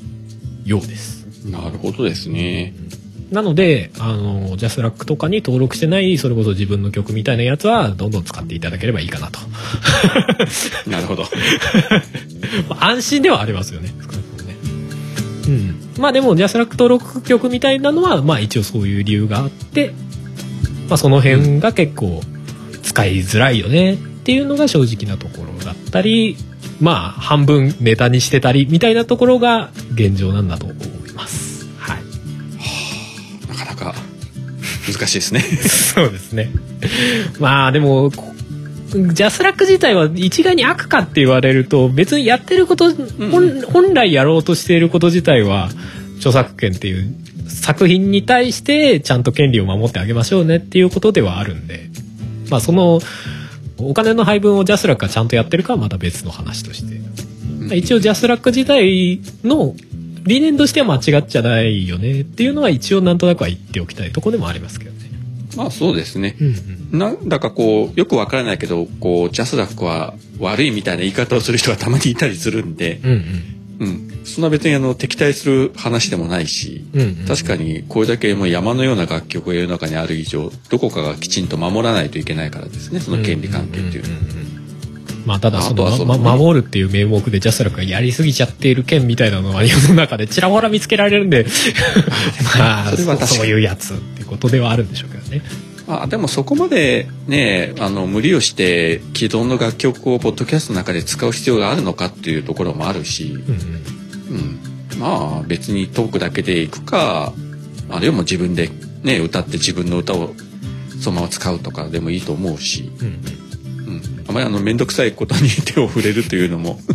ようです。なるほどですね。なのであのジャスラックとかに登録してないそれこそ自分の曲みたいなやつはどんどん使っていただければいいかなと。なるほど。安心ではありますよね。うん、まあでもジャスラック登録曲みたいなのはまあ一応そういう理由があってまあ、その辺が結構使いづらいよねっていうのが正直なところだったりまあ半分ネタにしてたりみたいなところが現状なんだと思います。はい、はあ、なかなか難しいですね そうですね。まあでもジャスラック自体は一概に悪かって言われると別にやってること、うん、本来やろうとしていること自体は著作権っていう作品に対してちゃんと権利を守ってあげましょうねっていうことではあるんで、まあそのお金の配分をジャスラックがちゃんとやってるかはまた別の話として、一応ジャスラック自体の理念としては間違っちゃないよねっていうのは一応なんとなくは言っておきたいとこでもありますけどね。まあそうですね。うんうん、なんだかこうよくわからないけどこうジャスラックは悪いみたいな言い方をする人がたまにいたりするんで、うんうんうん、そんな別にあの敵対する話でもないし、うんうん、確かにこれだけもう山のような楽曲が世の中にある以上どこかがきちんと守らないといけないからですねその権利関係っていうのは。まあ、ただその、ね、ま、守るっていう名目でジャスラックがやりすぎちゃっている件みたいなのは世の中でちらほら見つけられるんで。まあそういうやつってことではあるんでしょうけどね。あでもそこまでねあの無理をして既存の楽曲をポッドキャストの中で使う必要があるのかっていうところもあるし、うんうん。うん、まあ別にトークだけでいくかあるいはもう自分でね歌って自分の歌をそのまま使うとかでもいいと思うし、うん、うん、あまりあの面倒くさいことに手を触れるというのも。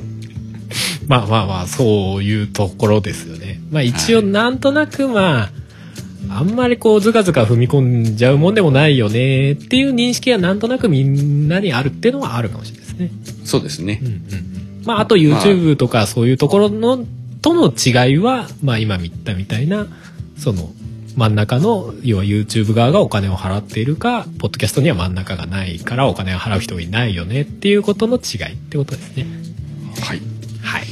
まあまあまあそういうところですよね。まあ一応なんとなくまあ、あんまりこうずかずか踏み込んじゃうもんでもないよねっていう認識はなんとなくみんなにあるっていうのはあるかもしれないですね。そうですね。うんうんうん。まあ、あと YouTube とかそういうところの、との違いは、まあ今言ったみたいな、その、真ん中の、要は YouTube 側がお金を払っているか、ポッドキャストには真ん中がないからお金を払う人がいないよねっていうことの違いってことですね。はい。はい。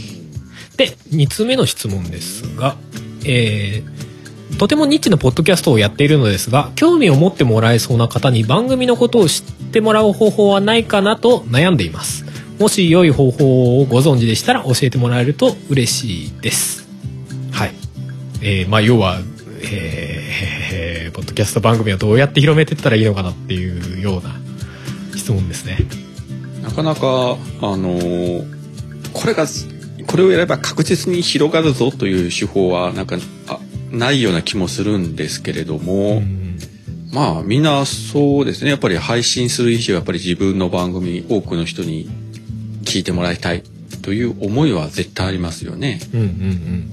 で、2つ目の質問ですが、えー、とてもニッチなポッドキャストをやっているのですが、興味を持ってもらえそうな方に番組のことを知ってもらう方法はないかなと悩んでいます。もし良い方法をご存知でしたら教えてもらえると嬉しいです。はい。えー、まあ要は、えー、ポッドキャスト番組をどうやって広めていったらいいのかなっていうような質問ですね。なかなか、あのーこれが、これをやれば確実に広がるぞという手法は、なんか、ないような気もするんですけれども、うんまあ、みんなそうですね。やっぱり配信する以上、やっぱり自分の番組、多くの人に聞いてもらいたいという思いは絶対ありますよね。うんうんうん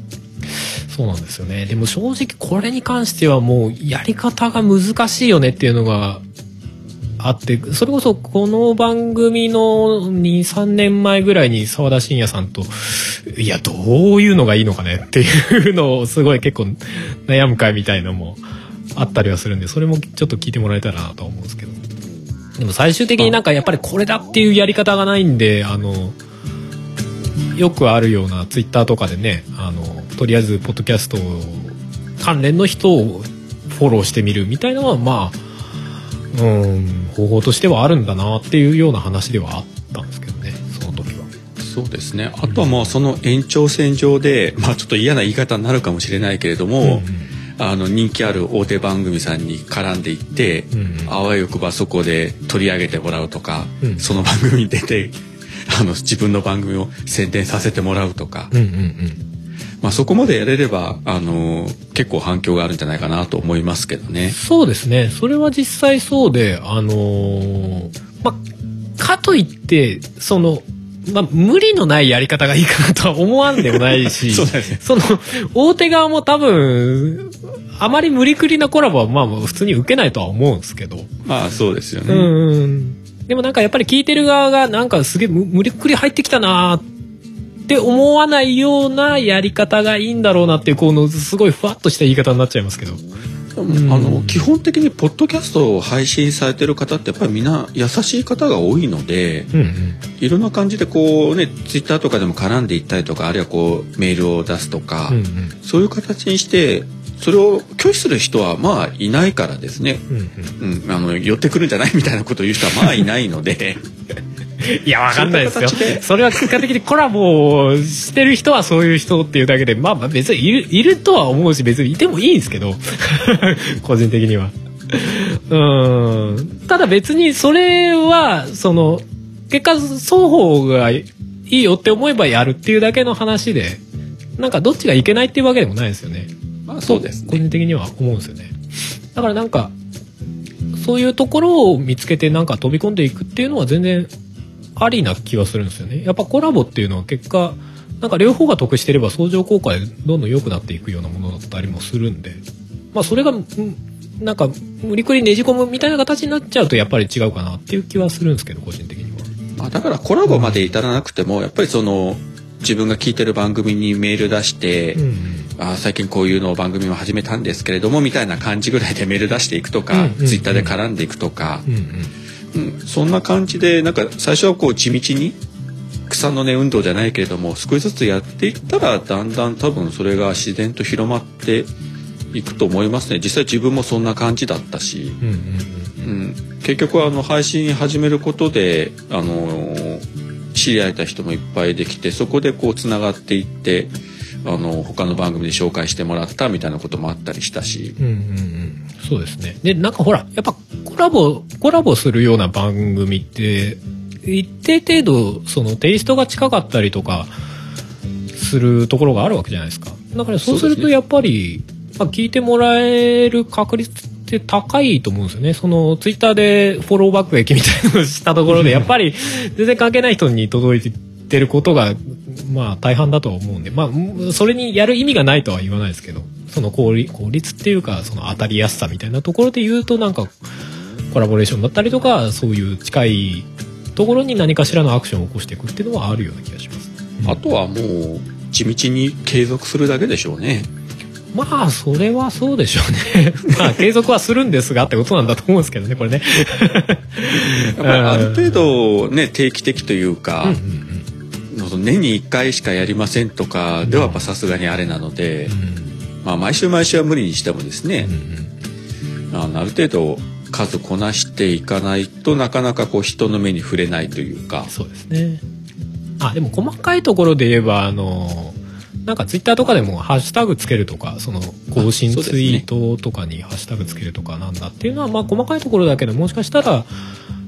そうなんですよねでも正直これに関してはもうやり方が難しいよねっていうのがあってそれこそこの番組の23年前ぐらいに澤田信也さんといやどういうのがいいのかねっていうのをすごい結構悩む会みたいのもあったりはするんでそれもちょっと聞いてもらえたらなと思うんですけどでも最終的になんかやっぱりこれだっていうやり方がないんであのよくあるようなツイッターとかでねあのとりあえずポッドキャスト関連の人をフォローしてみるみたいなのはまあうん方法としてはあるんだなっていうような話ではあったんですけど。そうですね。あとはもうその延長線上で、まあちょっと嫌な言い方になるかもしれないけれども、あの人気ある大手番組さんに絡んでいって、あわよくばそこで取り上げてもらうとか、うん。その番組に出て、あの自分の番組を宣伝させてもらうとか、まあそこまでやれれば、あの、結構反響があるんじゃないかなと思いますけどね。そうですね。それは実際そうであのーまあかといってそのまあ無理のないやり方がいいかなとは思わんでもないし そね。その大手側も多分あまり無理くりなコラボはまあ普通に受けないとは思うんですけど、まあそうですよね。うんうんでもなんかやっぱり聞いてる側がなんかすげえ無無理くり入ってきたなーって思わないようなやり方がいいんだろうなっていうこのすごいふわっとした言い方になっちゃいますけど。あの基本的にポッドキャストを配信されてる方ってやっぱりみんな優しい方が多いので、うんうん。いろんな感じでこうねツイッターとかでも絡んでいったりとかあるいはこうメールを出すとか、うんうん。そういう形にしてそれを拒否する人はまあいないからですね、うんうんうん、あの寄ってくるんじゃないみたいなことを言う人はまあいないので いや、わかんないですよ。それは結果的にコラボをしてる人はそういう人っていうだけで、まあまあ別にいる、いるとは思うし、別にいてもいいんですけど、個人的には。うん。ただ別にそれは、その、結果双方がいいよって思えばやるっていうだけの話で、なんかどっちがいけないっていうわけでもないですよね。まあそうですね個人的には思うんですよね。だからなんか、そういうところを見つけてなんか飛び込んでいくっていうのは全然ありな気はするんですよね。やっぱコラボっていうのは結果、なんか両方が得してれば相乗効果でどんどん良くなっていくようなものだったりもするんで、まあそれが、うんなんか無理くりねじ込むみたいな形になっちゃうとやっぱり違うかなっていう気はするんですけど、個人的には。まあ、だからコラボまで至らなくてもやっぱりその自分が聞いてる番組にメール出して、うんあ最近こういうのを番組を始めたんですけれどもみたいな感じぐらいでメール出していくとか、ツイッターで絡んでいくとか、うん。うん。うん。うん、そんな感じでなんか最初はこう地道に草の根運動じゃないけれども少しずつやっていったらだんだん多分それが自然と広まっていくと思いますね。実際自分もそんな感じだったし、うんうんうん、結局はあの配信始めることであの知り合えた人もいっぱいできてそこでこうつながっていってあの他の番組で紹介してもらったみたいなこともあったりしたし。うんうんうんそうですね。で、なんかほら、やっぱコラボ、コラボするような番組って、一定程度、そのテイストが近かったりとか、するところがあるわけじゃないですか。だからそうするとやっぱり、まあ、聞いてもらえる確率って高いと思うんですよね。そのツイッターでフォローバック駅みたいなのをしたところで、やっぱり全然関係ない人に届いてることが、まあ大半だとは思うんで、まあ、それにやる意味がないとは言わないですけど、その効率効率っていうか、その当たりやすさみたいなところで言うと、なんか、コラボレーションだったりとか、そういう近いところに何かしらのアクションを起こしていくっていうのはあるような気がします、うん、あとはもう地道に継続するだけでしょうね。まあそれはそうでしょうね。まあ継続はするんですがってことなんだと思うんですけどねこれね。ある程度ね定期的というか、うんうんうん、年に1回しかやりませんとかではやっぱさすがにあれなので、うん、まあ毎週毎週は無理にしてもですね、あある程度数こなしていかないとなかなかこう人の目に触れないというか。そうですね。あでも細かいところで言えばあのなんかツイッターとかでもハッシュタグつけるとかその更新ツイートとかにハッシュタグつけるとかなんだっていうのはまあ細かいところだけどもしかしたら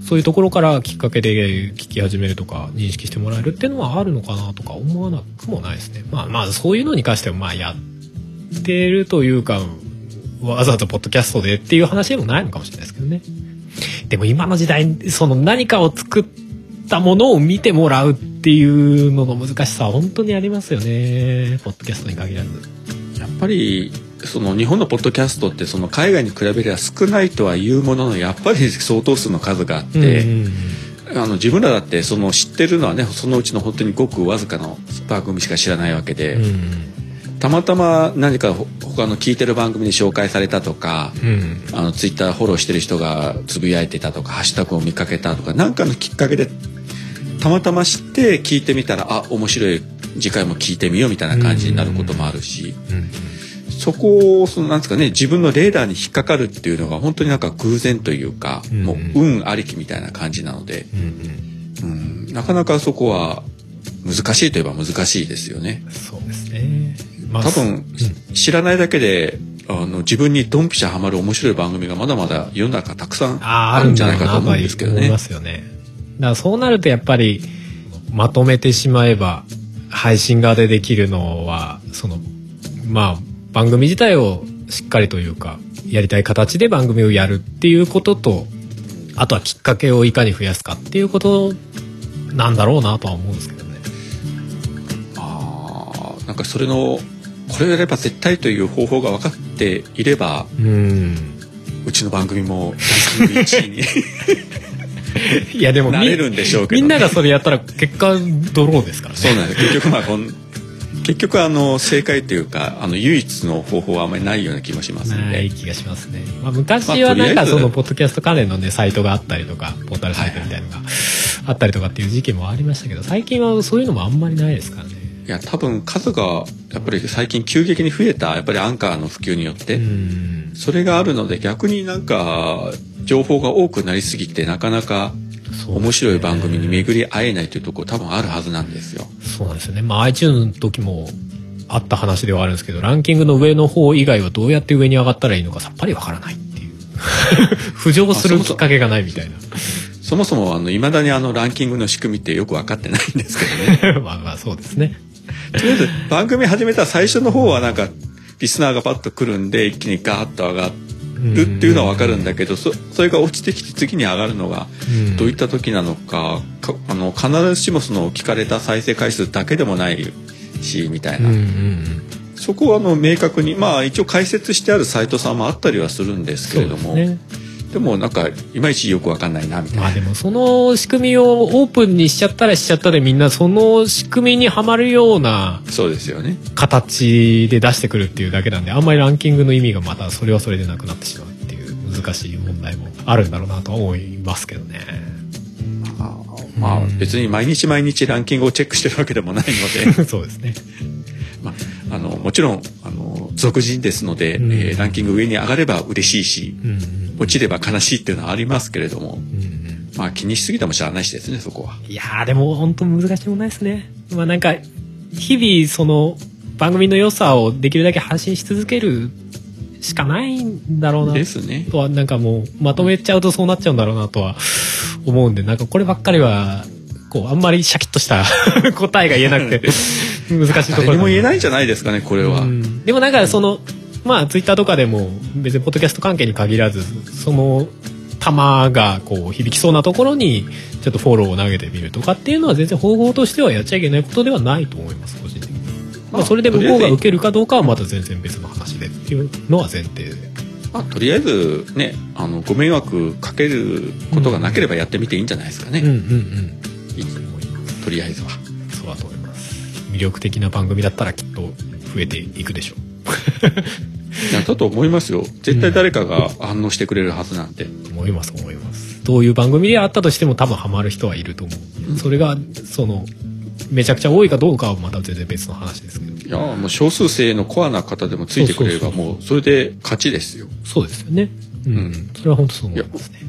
そういうところからきっかけで聞き始めるとか認識してもらえるっていうのはあるのかなとか思わなくもないですね。まあまあそういうのに関してはまあやってるというかわざとポッドキャストでっていう話でもないのかもしれないですけどね。でも今の時代その何かを作ったものを見てもらうっていうのの難しさは本当にありますよねポッドキャストに限らず。やっぱりその日本のポッドキャストってその海外に比べれば少ないとはいうもののやっぱり相当数の数があって、うんうん、あの自分らだってその知ってるのはねそのうちの本当にごくわずかの番組しか知らないわけで、うんうん、たまたま何か他の聞いてる番組で紹介されたとか、うん、あのツイッターフォローしてる人がつぶやいてたとかハッシュタグを見かけたとか何かのきっかけでたまたま知って聞いてみたらあ面白い次回も聞いてみようみたいな感じになることもあるし。うんうんそこをそのなんですかね自分のレーダーに引っかかるっていうのが本当になんか偶然というか、うんうん、もう運ありきみたいな感じなので、うん、うん、なかなかそこは難しいといえば難しいですよね。そうですね。まあ、多分、うん、知らないだけであの自分にドンピシャハマる面白い番組がまだまだ世の中たくさんあるんじゃないかと思うんですけどね。思いますよね。だからそうなるとやっぱりまとめてしまえば配信側でできるのはそのまあ番組自体をしっかりというかやりたい形で番組をやるっていうこととあとはきっかけをいかに増やすかっていうことなんだろうなとは思うんですけどね。あなんかそれのこれをやれば絶対という方法が分かっていればうんうちの番組もランキング1位に いやでもなれるんでしょうけど、ね、みんながそれやったら結果ドローですからね。そうなんです結局まあこん結局あの正解というかあの唯一の方法はあまりないような気もしますので。ない気がしますね、まあ、昔はなんかそのポッドキャスト関連のねサイトがあったりとかポータルサイトみたいなのがあったりとかっていう時期もありましたけど最近はそういうのもあんまりないですからね。いや多分数がやっぱり最近急激に増えたやっぱりアンカーの普及によってそれがあるので逆になんか情報が多くなりすぎてなかなか面白い番組に巡り会えないというところ多分あるはずなんですよ。そうなんですよね。まあ iTunes の時もあった話ではあるんですけど、ランキングの上の方以外はどうやって上に上がったらいいのかさっぱりわからないっていう。浮上するきっかけがないみたいな。そもそもあの未だにあのランキングの仕組みってよく分かってないんですけどね。まあまあそうですね。とりあえず番組始めた最初の方はなんかリスナーがパッと来るんで一気にガーッと上がって。るっていうのは分かるんだけどそそれが落ちてきて次に上がるのがどういった時なのかかあの必ずしもその聞かれた再生回数だけでもないしみたいな。そこはあの明確にまあ一応解説してあるサイトさんもあったりはするんですけれども。ででもなんかいまいちよくわかんないなみたいな。まあでもその仕組みをオープンにしちゃったらしちゃったでみんなその仕組みにはまるようなそうですよね形で出してくるっていうだけなんであんまりランキングの意味がまたそれはそれでなくなってしまうっていう難しい問題もあるんだろうなとは思いますけどね。あまあ別に毎日毎日ランキングをチェックしてるわけでもないので そうですね。まあ、あのもちろんあの俗人ですので、うん、えー、ランキング上に上がれば嬉しいし、うん、落ちれば悲しいっていうのはありますけれども、うん、まあ気にしすぎてもしゃあないしですねそこは。いやでも本当難しいもないですね。まあなんか日々その番組の良さをできるだけ発信し続けるしかないんだろうな。ですね。とはなんかもうまとめちゃうとそうなっちゃうんだろうなとは思うんでなんかこればっかりはこうあんまりシャキッとした 答えが言えなくて 難しいところ誰も言えないんじゃないですかねこれは、でもなんかそのまあツイッターとかでも別にポッドキャスト関係に限らずその球がこう響きそうなところにちょっとフォローを投げてみるとかっていうのは全然方法としてはやっちゃいけないことではないと思います個人的に、まあ、それで向こうが受けるかどうかはまた全然別の話でっていうのは前提で。まあ、とりあえずねあのご迷惑かけることがなければやってみていいんじゃないですかね。うんうんうんいいと思いますとりあえずは。魅力的な番組だったらきっと増えていくでしょう。だと思いますよ。絶対誰かが反応してくれるはずなんて。思います思います。どういう番組であったとしても多分ハマる人はいると思う、うん。それがそのめちゃくちゃ多いかどうかはまた全然別の話ですけど。いやもう少数精鋭のコアな方でもついてくれればもうそれで勝ちですよ。そうですよね。うん、うん。それは本当そう思いますね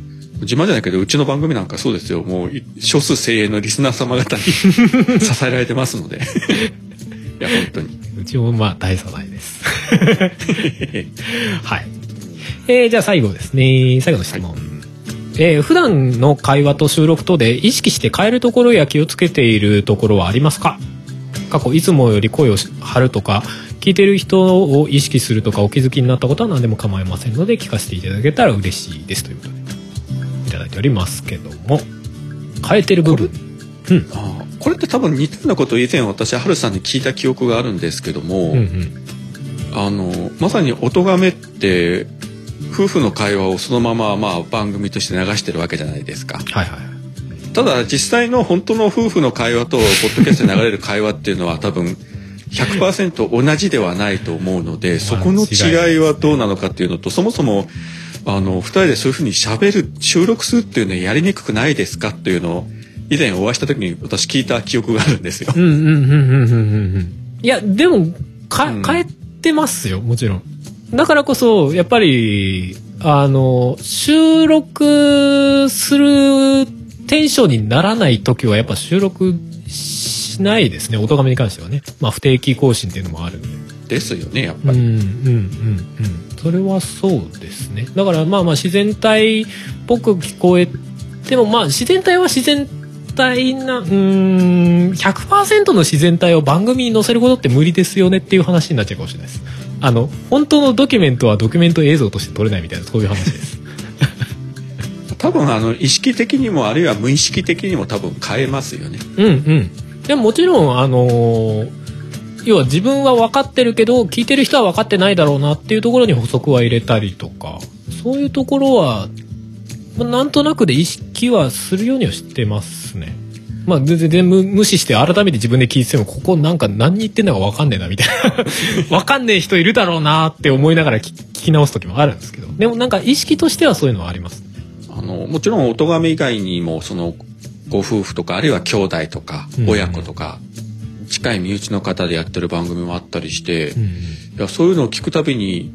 自慢じゃないけどうちの番組なんかそうですよ。もうい少数精鋭のリスナー様方に 支えられてますので。いや本当に。うちもまあ大差ないです。はい。えー、じゃあ最後ですね。最後の質問。えー普段の会話と収録とで意識して変えるところや気をつけているところはありますか？過去いつもより声を張るとか聞いてる人を意識するとかお気づきになったことは何でも構いませんので聞かせていただけたら嬉しいです。ということで。いただいておりますけども変えてる部分。うん。あーこれって多分似たようなことを以前私ハルさんに聞いた記憶があるんですけども、うんうん。あのまさに音がめって夫婦の会話をそのまままあ番組として流してるわけじゃないですか。はいはいただ実際の本当の夫婦の会話とポッドキャストで流れる会話っていうのは多分100%同じではないと思うのでそこの違いはどうなのかっていうのとそもそもあの2人でそういうふうに喋る収録するっていうのはやりにくくないですかっていうのを以前お会いした時に私聞いた記憶があるんですよ。うんうんうんうんうんうん。うんいやでもか、うん。変えてますよもちろん。だからこそやっぱりあの収録するテンションにならない時はやっぱ収録しないですね音亀に関してはね。まあ不定期更新っていうのもあるんで。ですよねやっぱり。うんうんうんうんそれはそうですね。だからまあまあ自然体っぽく聞こえてもまあ自然体は自然体なうーん100%の自然体を番組に載せることって無理ですよねっていう話になっちゃうかもしれないです。あの本当のドキュメントはドキュメント映像として撮れないみたいなそういう話です。多分あの意識的にもあるいは無意識的にも多分変えますよね。うんうん。でももちろんあのー要は自分は分かってるけど聞いてる人は分かってないだろうなっていうところに補足は入れたりとかそういうところは、まあ、なんとなくで意識はするようにはしてますね。まあ全然全部無視して改めて自分で聞いててもここなんか何言ってんのか分かんねえなみたいな 分かんねえ人いるだろうなって思いながら聞聞き直す時もあるんですけどでもなんか意識としてはそういうのはあります？あのもちろん音亀以外にもそのご夫婦とかあるいは兄弟とかうん親子とか、近い身内の方でやってる番組もあったりして、いうん。やそういうのを聞くたびに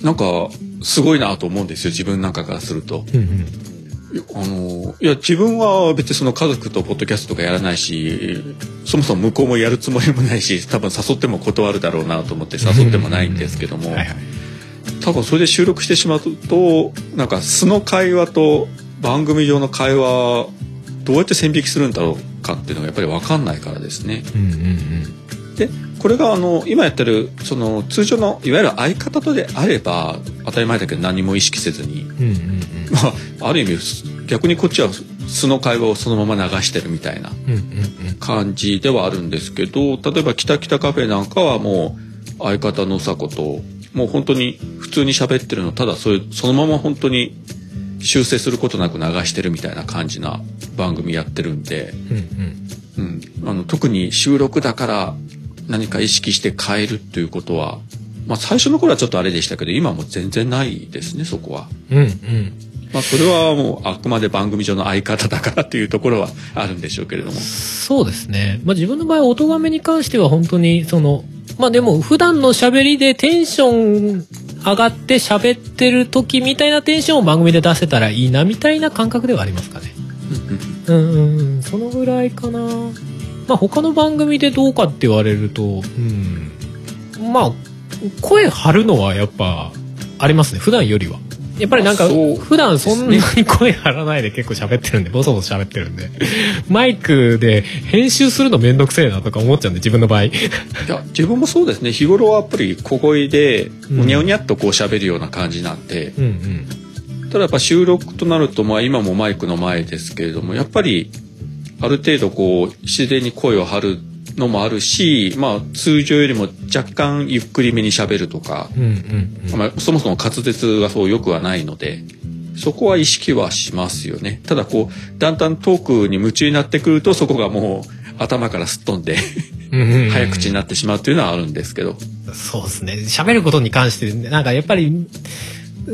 なんかすごいなと思うんですよ自分なんかからすると。うんうん。いやあのいや自分は別にその家族とポッドキャストとかやらないしそもそも向こうもやるつもりもないし多分誘っても断るだろうなと思って誘ってもないんですけどもはいはい。多分それで収録してしまうとなんか素の会話と番組上の会話どうやって線引きするんだろうかっていうのがやっぱり分かんないからですね。うんうんうん。でこれがあの今やってるその通常のいわゆる相方とであれば当たり前だけど何も意識せずに、うんうんうん。まあ、ある意味逆にこっちは素の会話をそのまま流してるみたいな感じではあるんですけど例えば「きたきたカフェ」なんかはもう相方のさこともう本当に普通に喋ってるのただそれそのまま本当に修正することなく流してるみたいな感じな番組やってるんで、うんうんうん、あの特に収録だから何か意識して変えるっていうことは、まあ、最初の頃はちょっとあれでしたけど今はもう全然ないですねそこは。うんうんまあ、それはもうあくまで番組上の相方だからっていうところはあるんでしょうけれども。そうですね。まあ自分の場合、音亀に関しては本当に、その、まあでも普段の喋りでテンション上がって喋ってる時みたいなテンションを番組で出せたらいいなみたいな感覚ではありますかね。うんうんうん。そのぐらいかな。まあ他の番組でどうかって言われると、うん。まあ、声張るのはやっぱありますね。普段よりは。やっぱりなんか普段そんなに声張らないで結構喋ってるんでボソボソ喋ってるんで。マイクで編集するのめんどくせえなとか思っちゃうんで自分の場合。いや自分もそうですね。日頃はやっぱり小声でうん。うにゃうにゃっとこう喋るような感じなんで、うんうん。ただやっぱ収録となるとまあ今もマイクの前ですけれどもやっぱりある程度こう自然に声を張るのもあるし、まあ、通常よりも若干ゆっくりめに喋るとか、まあ、そもそも滑舌がそう良くはないので、そこは意識はしますよね。ただこう、だんだんトークに夢中になってくると、そこがもう頭からすっ飛んで早口になってしまうっていうのはあるんですけど。そうですね喋ることに関してなんかやっぱり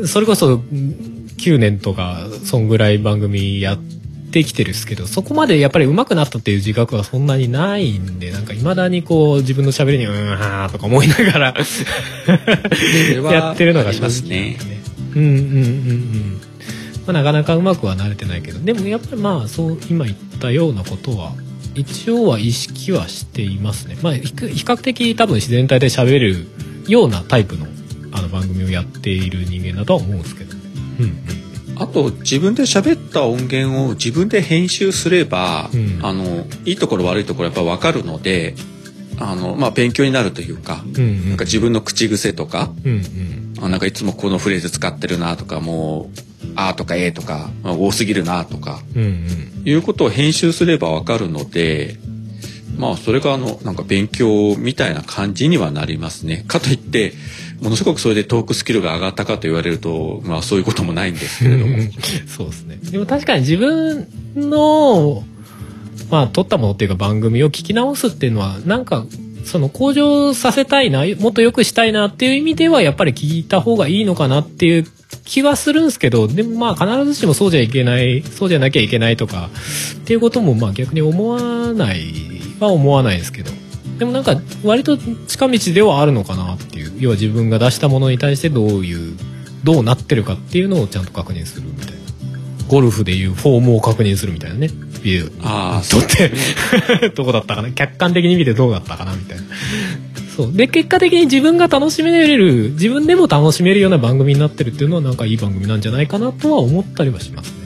それこそ9年とかそんぐらい番組やってきてるっすけどそこまでやっぱり上手くなったっていう自覚はそんなにないんでなんか未だにこう自分の喋りに「うーんはー」とか思いながら やってるのがありますね。うんうんうん。うんまあ、なかなかうまくはなれてないけどでもやっぱりまあそう今言ったようなことは一応は意識はしていますね。まあ比較的多分自然体で喋るようなタイプのあの番組をやっている人間だとは思うんですけどうんうんあと、自分で喋った音源を自分で編集すれば、うん。あの、いいところ悪いところやっぱ分かるので、あの、まあ、勉強になるというか、うんうん。なんか自分の口癖とか、うんうん。あなんかいつもこのフレーズ使ってるなとか、もう、あーとかえーとか、まあ多すぎるなとか、うんうん。いうことを編集すればわかるので、まあそれがあの、なんか勉強みたいな感じにはなりますね。かといって、ものすごくそれでトークスキルが上がったかと言われると、まあそういうこともないんですけれども。そうですねでも確かに自分のまあ撮ったものっていうか番組を聞き直すっていうのはなんかその向上させたいなもっと良くしたいなっていう意味ではやっぱり聞いた方がいいのかなっていう気はするんですけどでもまあ必ずしもそうじゃいけないそうじゃなきゃいけないとかっていうこともまあ逆に思わないは思わないですけどでもなんか割と近道ではあるのかなっていう。要は自分が出したものに対してどういうどうなってるかっていうのをちゃんと確認するみたいな。ゴルフでいうフォームを確認するみたいなね。ビデオああ、撮って。どこだったかな。客観的に見てどうだったかなみたいな。そう。で結果的に自分が楽しめる自分でも楽しめるような番組になってるっていうのはなんかいい番組なんじゃないかなとは思ったりはしますね。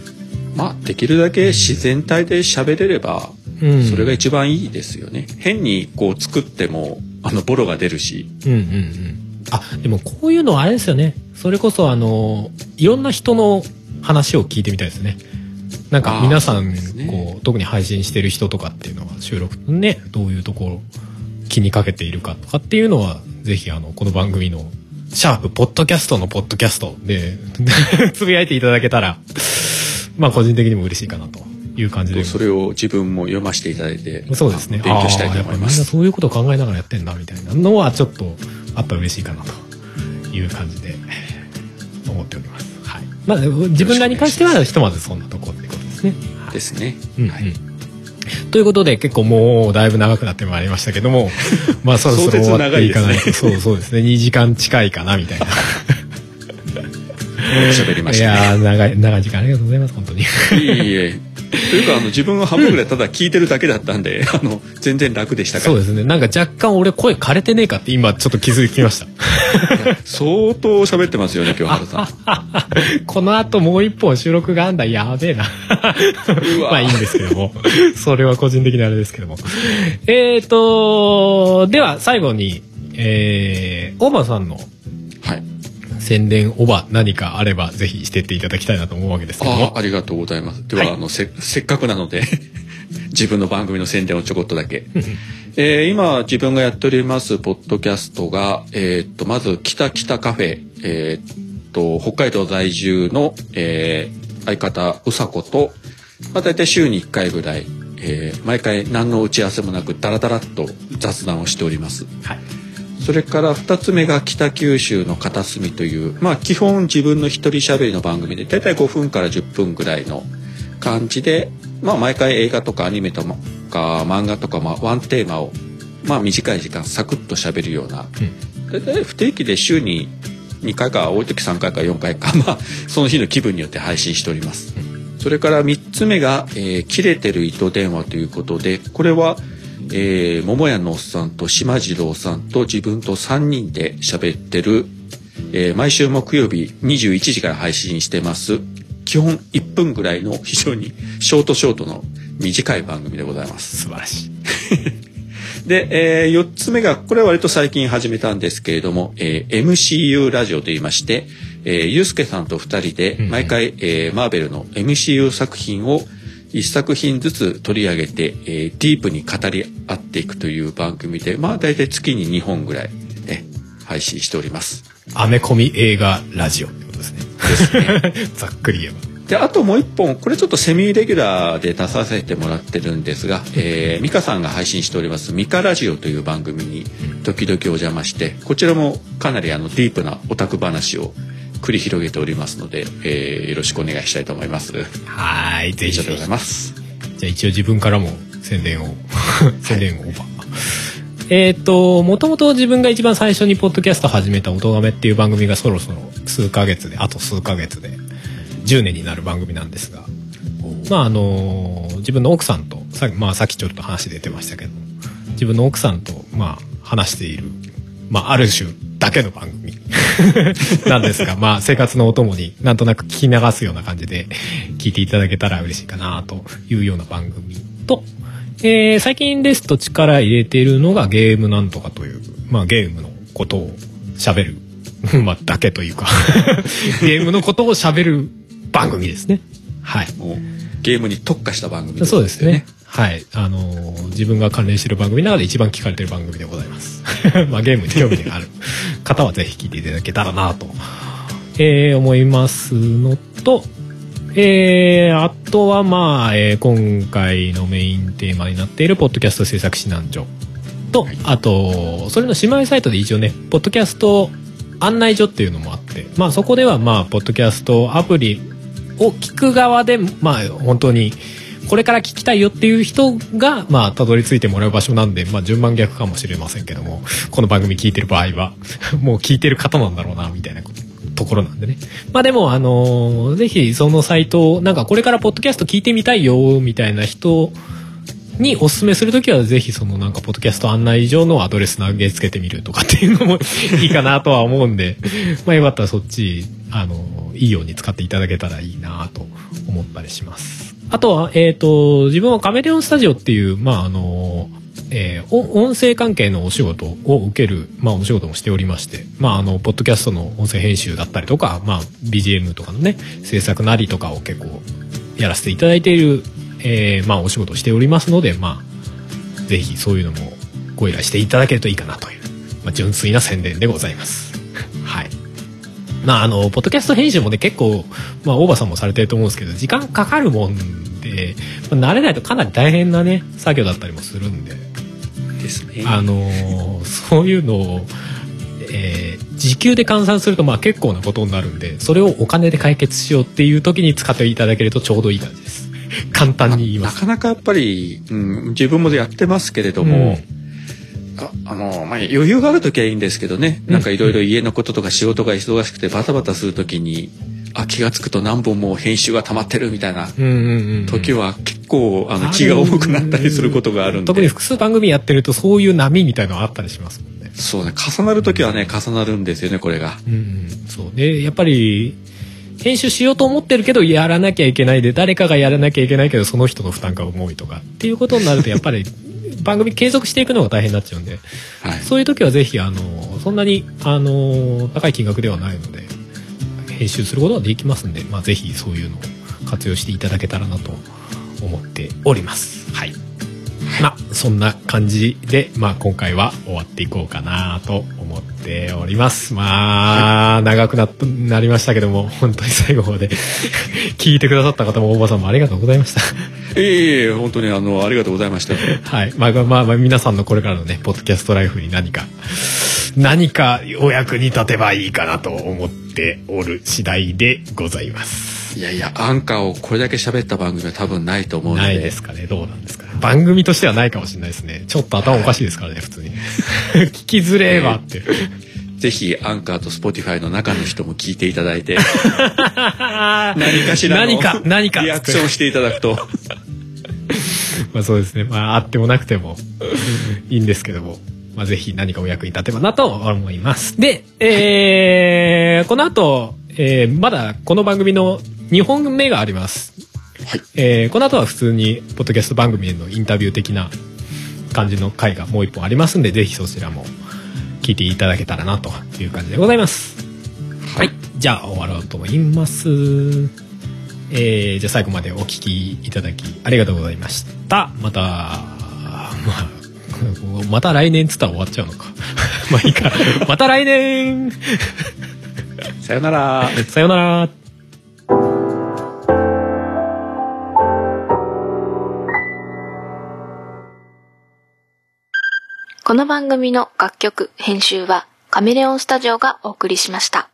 まあできるだけ自然体で喋れれば、うん。それが一番いいですよね。変にこう作っても、あの、ボロが出るし。うんうんうん。あでもこういうのはあれですよね。それこそあのいろんな人の話を聞いてみたいですね。なんか皆さんねこう特に配信してる人とかっていうのは収録ねどういうところ気にかけているかとかっていうのはぜひあのこの番組の「シャープポッドキャストのポッドキャストで」つぶやいていただけたらまあ個人的にも嬉しいかなという感じでそれを自分も読ませていただいて、そうですね勉強したいと思いまあーやっぱみんなす。そういうことを考えながらやってんだみたいなのはちょっとあったら嬉しいかなという感じで思っております。はい。まあ自分らに関してはひとまずそんなところってことですね。ですね。うんうんはい。ということで結構もうだいぶ長くなってまいりましたけども まあそろそろ終わっていかないと、そうそうですね2時間近いかなみたいな。喋りまいしたね。やー長い長い時間ありがとうございます本当に。いえいえ。というか、あの、自分は半分ぐらいただ聞いてるだけだったんで、あの、全然楽でしたから。そうですねなんか若干俺声枯れてねえかって今ちょっと気づきました。相当喋ってますよね、今日、原さん。この後もう一本収録があんだやべえな まあいいんですけどもそれは個人的なあれですけどもえーとでは最後にえー、オーバーさんのはい。宣伝オーバー何かあればぜひしてっていただきたいなと思うわけですけどあもあ、ありがとうございます。では、はいあの、せ、せっかくなので、自分の番組の宣伝をちょこっとだけ。えー今、自分がやっております、ポッドキャストが、えーっと、まず、北北カフェ、えーっと、北海道在住の、えー相方、うさこと、まあ、大体週に1回ぐらい、えー毎回何の打ち合わせもなく、ダラダラっと雑談をしております。はいそれから2つ目が北九州の片隅という、まあ基本自分の一人喋りの番組で、だいたい5分から10分ぐらいの感じで、まあ毎回映画とかアニメとか漫画とか、まあワンテーマを、まあ短い時間サクッと喋るような、だいたい不定期で週に2回か多い時3回か4回か、まあその日の気分によって配信しております。それから3つ目が、えー切れてる糸電話ということで、これは、えー桃屋のおっさんと島次郎さんと自分と3人で喋ってる、えー毎週木曜日21時から配信してます。基本1分ぐらいの非常にショートショートの短い番組でございます。素晴らしい で、え4つ目が、これは割と最近始めたんですけれども、えー MCU ラジオと言いまして、えー、ゆうすけさんと2人でうんうん毎回、えーマーベルの MCU 作品を、一作品ずつ取り上げて、えー、ディープに語り合っていくという番組で、まあ大体月に2本ぐらい、え配信しております。アメコミ映画ラジオってことですね。ですね。ざっくり言えば。であともう一本これちょっとセミレギュラーで出させてもらってるんですが、えー、ミカさんが配信しております「ミカラジオ」という番組に時々お邪魔してこちらもかなりあのディープなオタク話を繰り広げておりますので、えー、よろしくお願いしたいと思います。はいぜひ。以上でございます。じゃあ一応自分からも宣伝を 宣伝をオーバー。えっ、と、もともと自分が一番最初にポッドキャスト始めた音亀っていう番組がそろそろ数ヶ月で、あと数ヶ月で10年になる番組なんですが、まああの自分の奥さんとさ,、まあ、さっきちょっと話出てましたけど自分の奥さんと、まあ、話している、まあ、ある種だけの番組 なんですが、まあ、生活のお供になんとなく聞き流すような感じで聞いていただけたら嬉しいかなというような番組と、えー、最近ですと力入れているのがゲームなんとかという、まあ、ゲームのことを喋る、まあ、だけというか ゲームのことを喋る番組ですね。はい。ゲームに特化した番組、ね、そうですね。はい。あのー、自分が関連している番組の中で一番聞かれている番組でございます。まあ、ゲームに興味がある方はぜひ聞いていただけたらなと、えー、思いますのと、えー、あとはまあ、えー、今回のメインテーマになっているポッドキャスト制作指南所と、はい、あと、それの姉妹サイトで一応ね、ポッドキャスト案内所っていうのもあって、まあそこではまあ、ポッドキャストアプリを聞く側で、まあ本当に、これから聞きたいよっていう人が、まあ、たどり着いてもらう場所なんで、まあ、順番逆かもしれませんけども、この番組聞いてる場合は、もう聞いてる方なんだろうな、みたいなところなんでね。まあでも、あのー、ぜひそのサイト、なんかこれからポッドキャスト聞いてみたいよ、みたいな人におすすめするときは、ぜひそのなんか、ポッドキャスト案内上のアドレス投げつけてみるとかっていうのも いいかなとは思うんで、まあよかったらそっち、あのー、いいように使っていただけたらいいなと思ったりします。あとは、えっ、ー、と、自分はカメレオンスタジオっていう、まあ、あの、えー、音声関係のお仕事を受ける、まあ、お仕事もしておりまして、まあ、あの、ポッドキャストの音声編集だったりとか、まあ、BGM とかのね、制作なりとかを結構やらせていただいている、えー、まあ、お仕事をしておりますので、まあ、ぜひそういうのもご依頼していただけるといいかなという、まあ、純粋な宣伝でございます。はい。まあ、あの、ポッドキャスト編集もね、結構、まあ、大場さんもされてると思うんですけど、時間かかるもんで、まあ、慣れないとかなり大変なね、作業だったりもするんで。ですね。あの、そういうのを、えー、時給で換算すると、まあ、結構なことになるんで、それをお金で解決しようっていう時に使っていただけるとちょうどいい感じです。簡単に言います。なかなかやっぱり、うん、自分もやってますけれども、うんああの、まあ、余裕がある時はいいんですけどね、なんかいろいろ家のこととか仕事が忙しくてバタバタする時に、あ、気が付くと何本も編集が溜まってるみたいな時は結構あの気が重くなったりすることがあるんで。特に複数番組やってるとそういう波みたいのがあったりしますもんね。そうね、重なる時はね、重なるんですよね、これが。うん、そうで、やっぱり、編集しようと思ってるけどやらなきゃいけないで誰かがやらなきゃいけないけどその人の負担が重いとかっていうことになるとやっぱり番組継続していくのが大変になっちゃうんで、はい、そういう時はぜひあのそんなにあの高い金額ではないので編集することができますんで、まあ、ぜひそういうのを活用していただけたらなと思っております。はい。まあ、そんな感じで、まあ、今回は終わっていこうかなと思っております。まあ、長くななりましたけども、本当に最後まで 聞いてくださった方も大場さんもありがとうございました。ええ本当にあの、ありがとうございました。はい。まあ、まあ、まあ、皆さんのこれからのね、ポッドキャストライフに何か、何かお役に立てばいいかなと思っておる次第でございます。いやいや、アンカーをこれだけ喋った番組は多分ないと思うので。ないですかね。どうなんですかね。番組としてはないかもしれないですね。ちょっと頭おかしいですからね、普通に。聞きづれえわって。ぜひアンカーと Spotify の中の人も聞いていただいて 何かしらの何か何かリアクションしていただくと まあそうですねまああってもなくてもいいんですけどもまあ、ぜひ何かお役に立てばなと思います。で、えー、この後、えー、まだこの番組の2本目があります、はい。えー、この後は普通にポッドキャスト番組へのインタビュー的な感じの回がもう1本ありますんでぜひそちらも聞いていただけたらなという感じでございます。はい、じゃあ終わろうと思います。えー、じゃあ最後までお聞きいただきありがとうございました。またまあ また来年つったら終わっちゃうのか。まあいいか。また来年。さよなら。さよなら。この番組の楽曲、編集はカメレオンスタジオがお送りしました。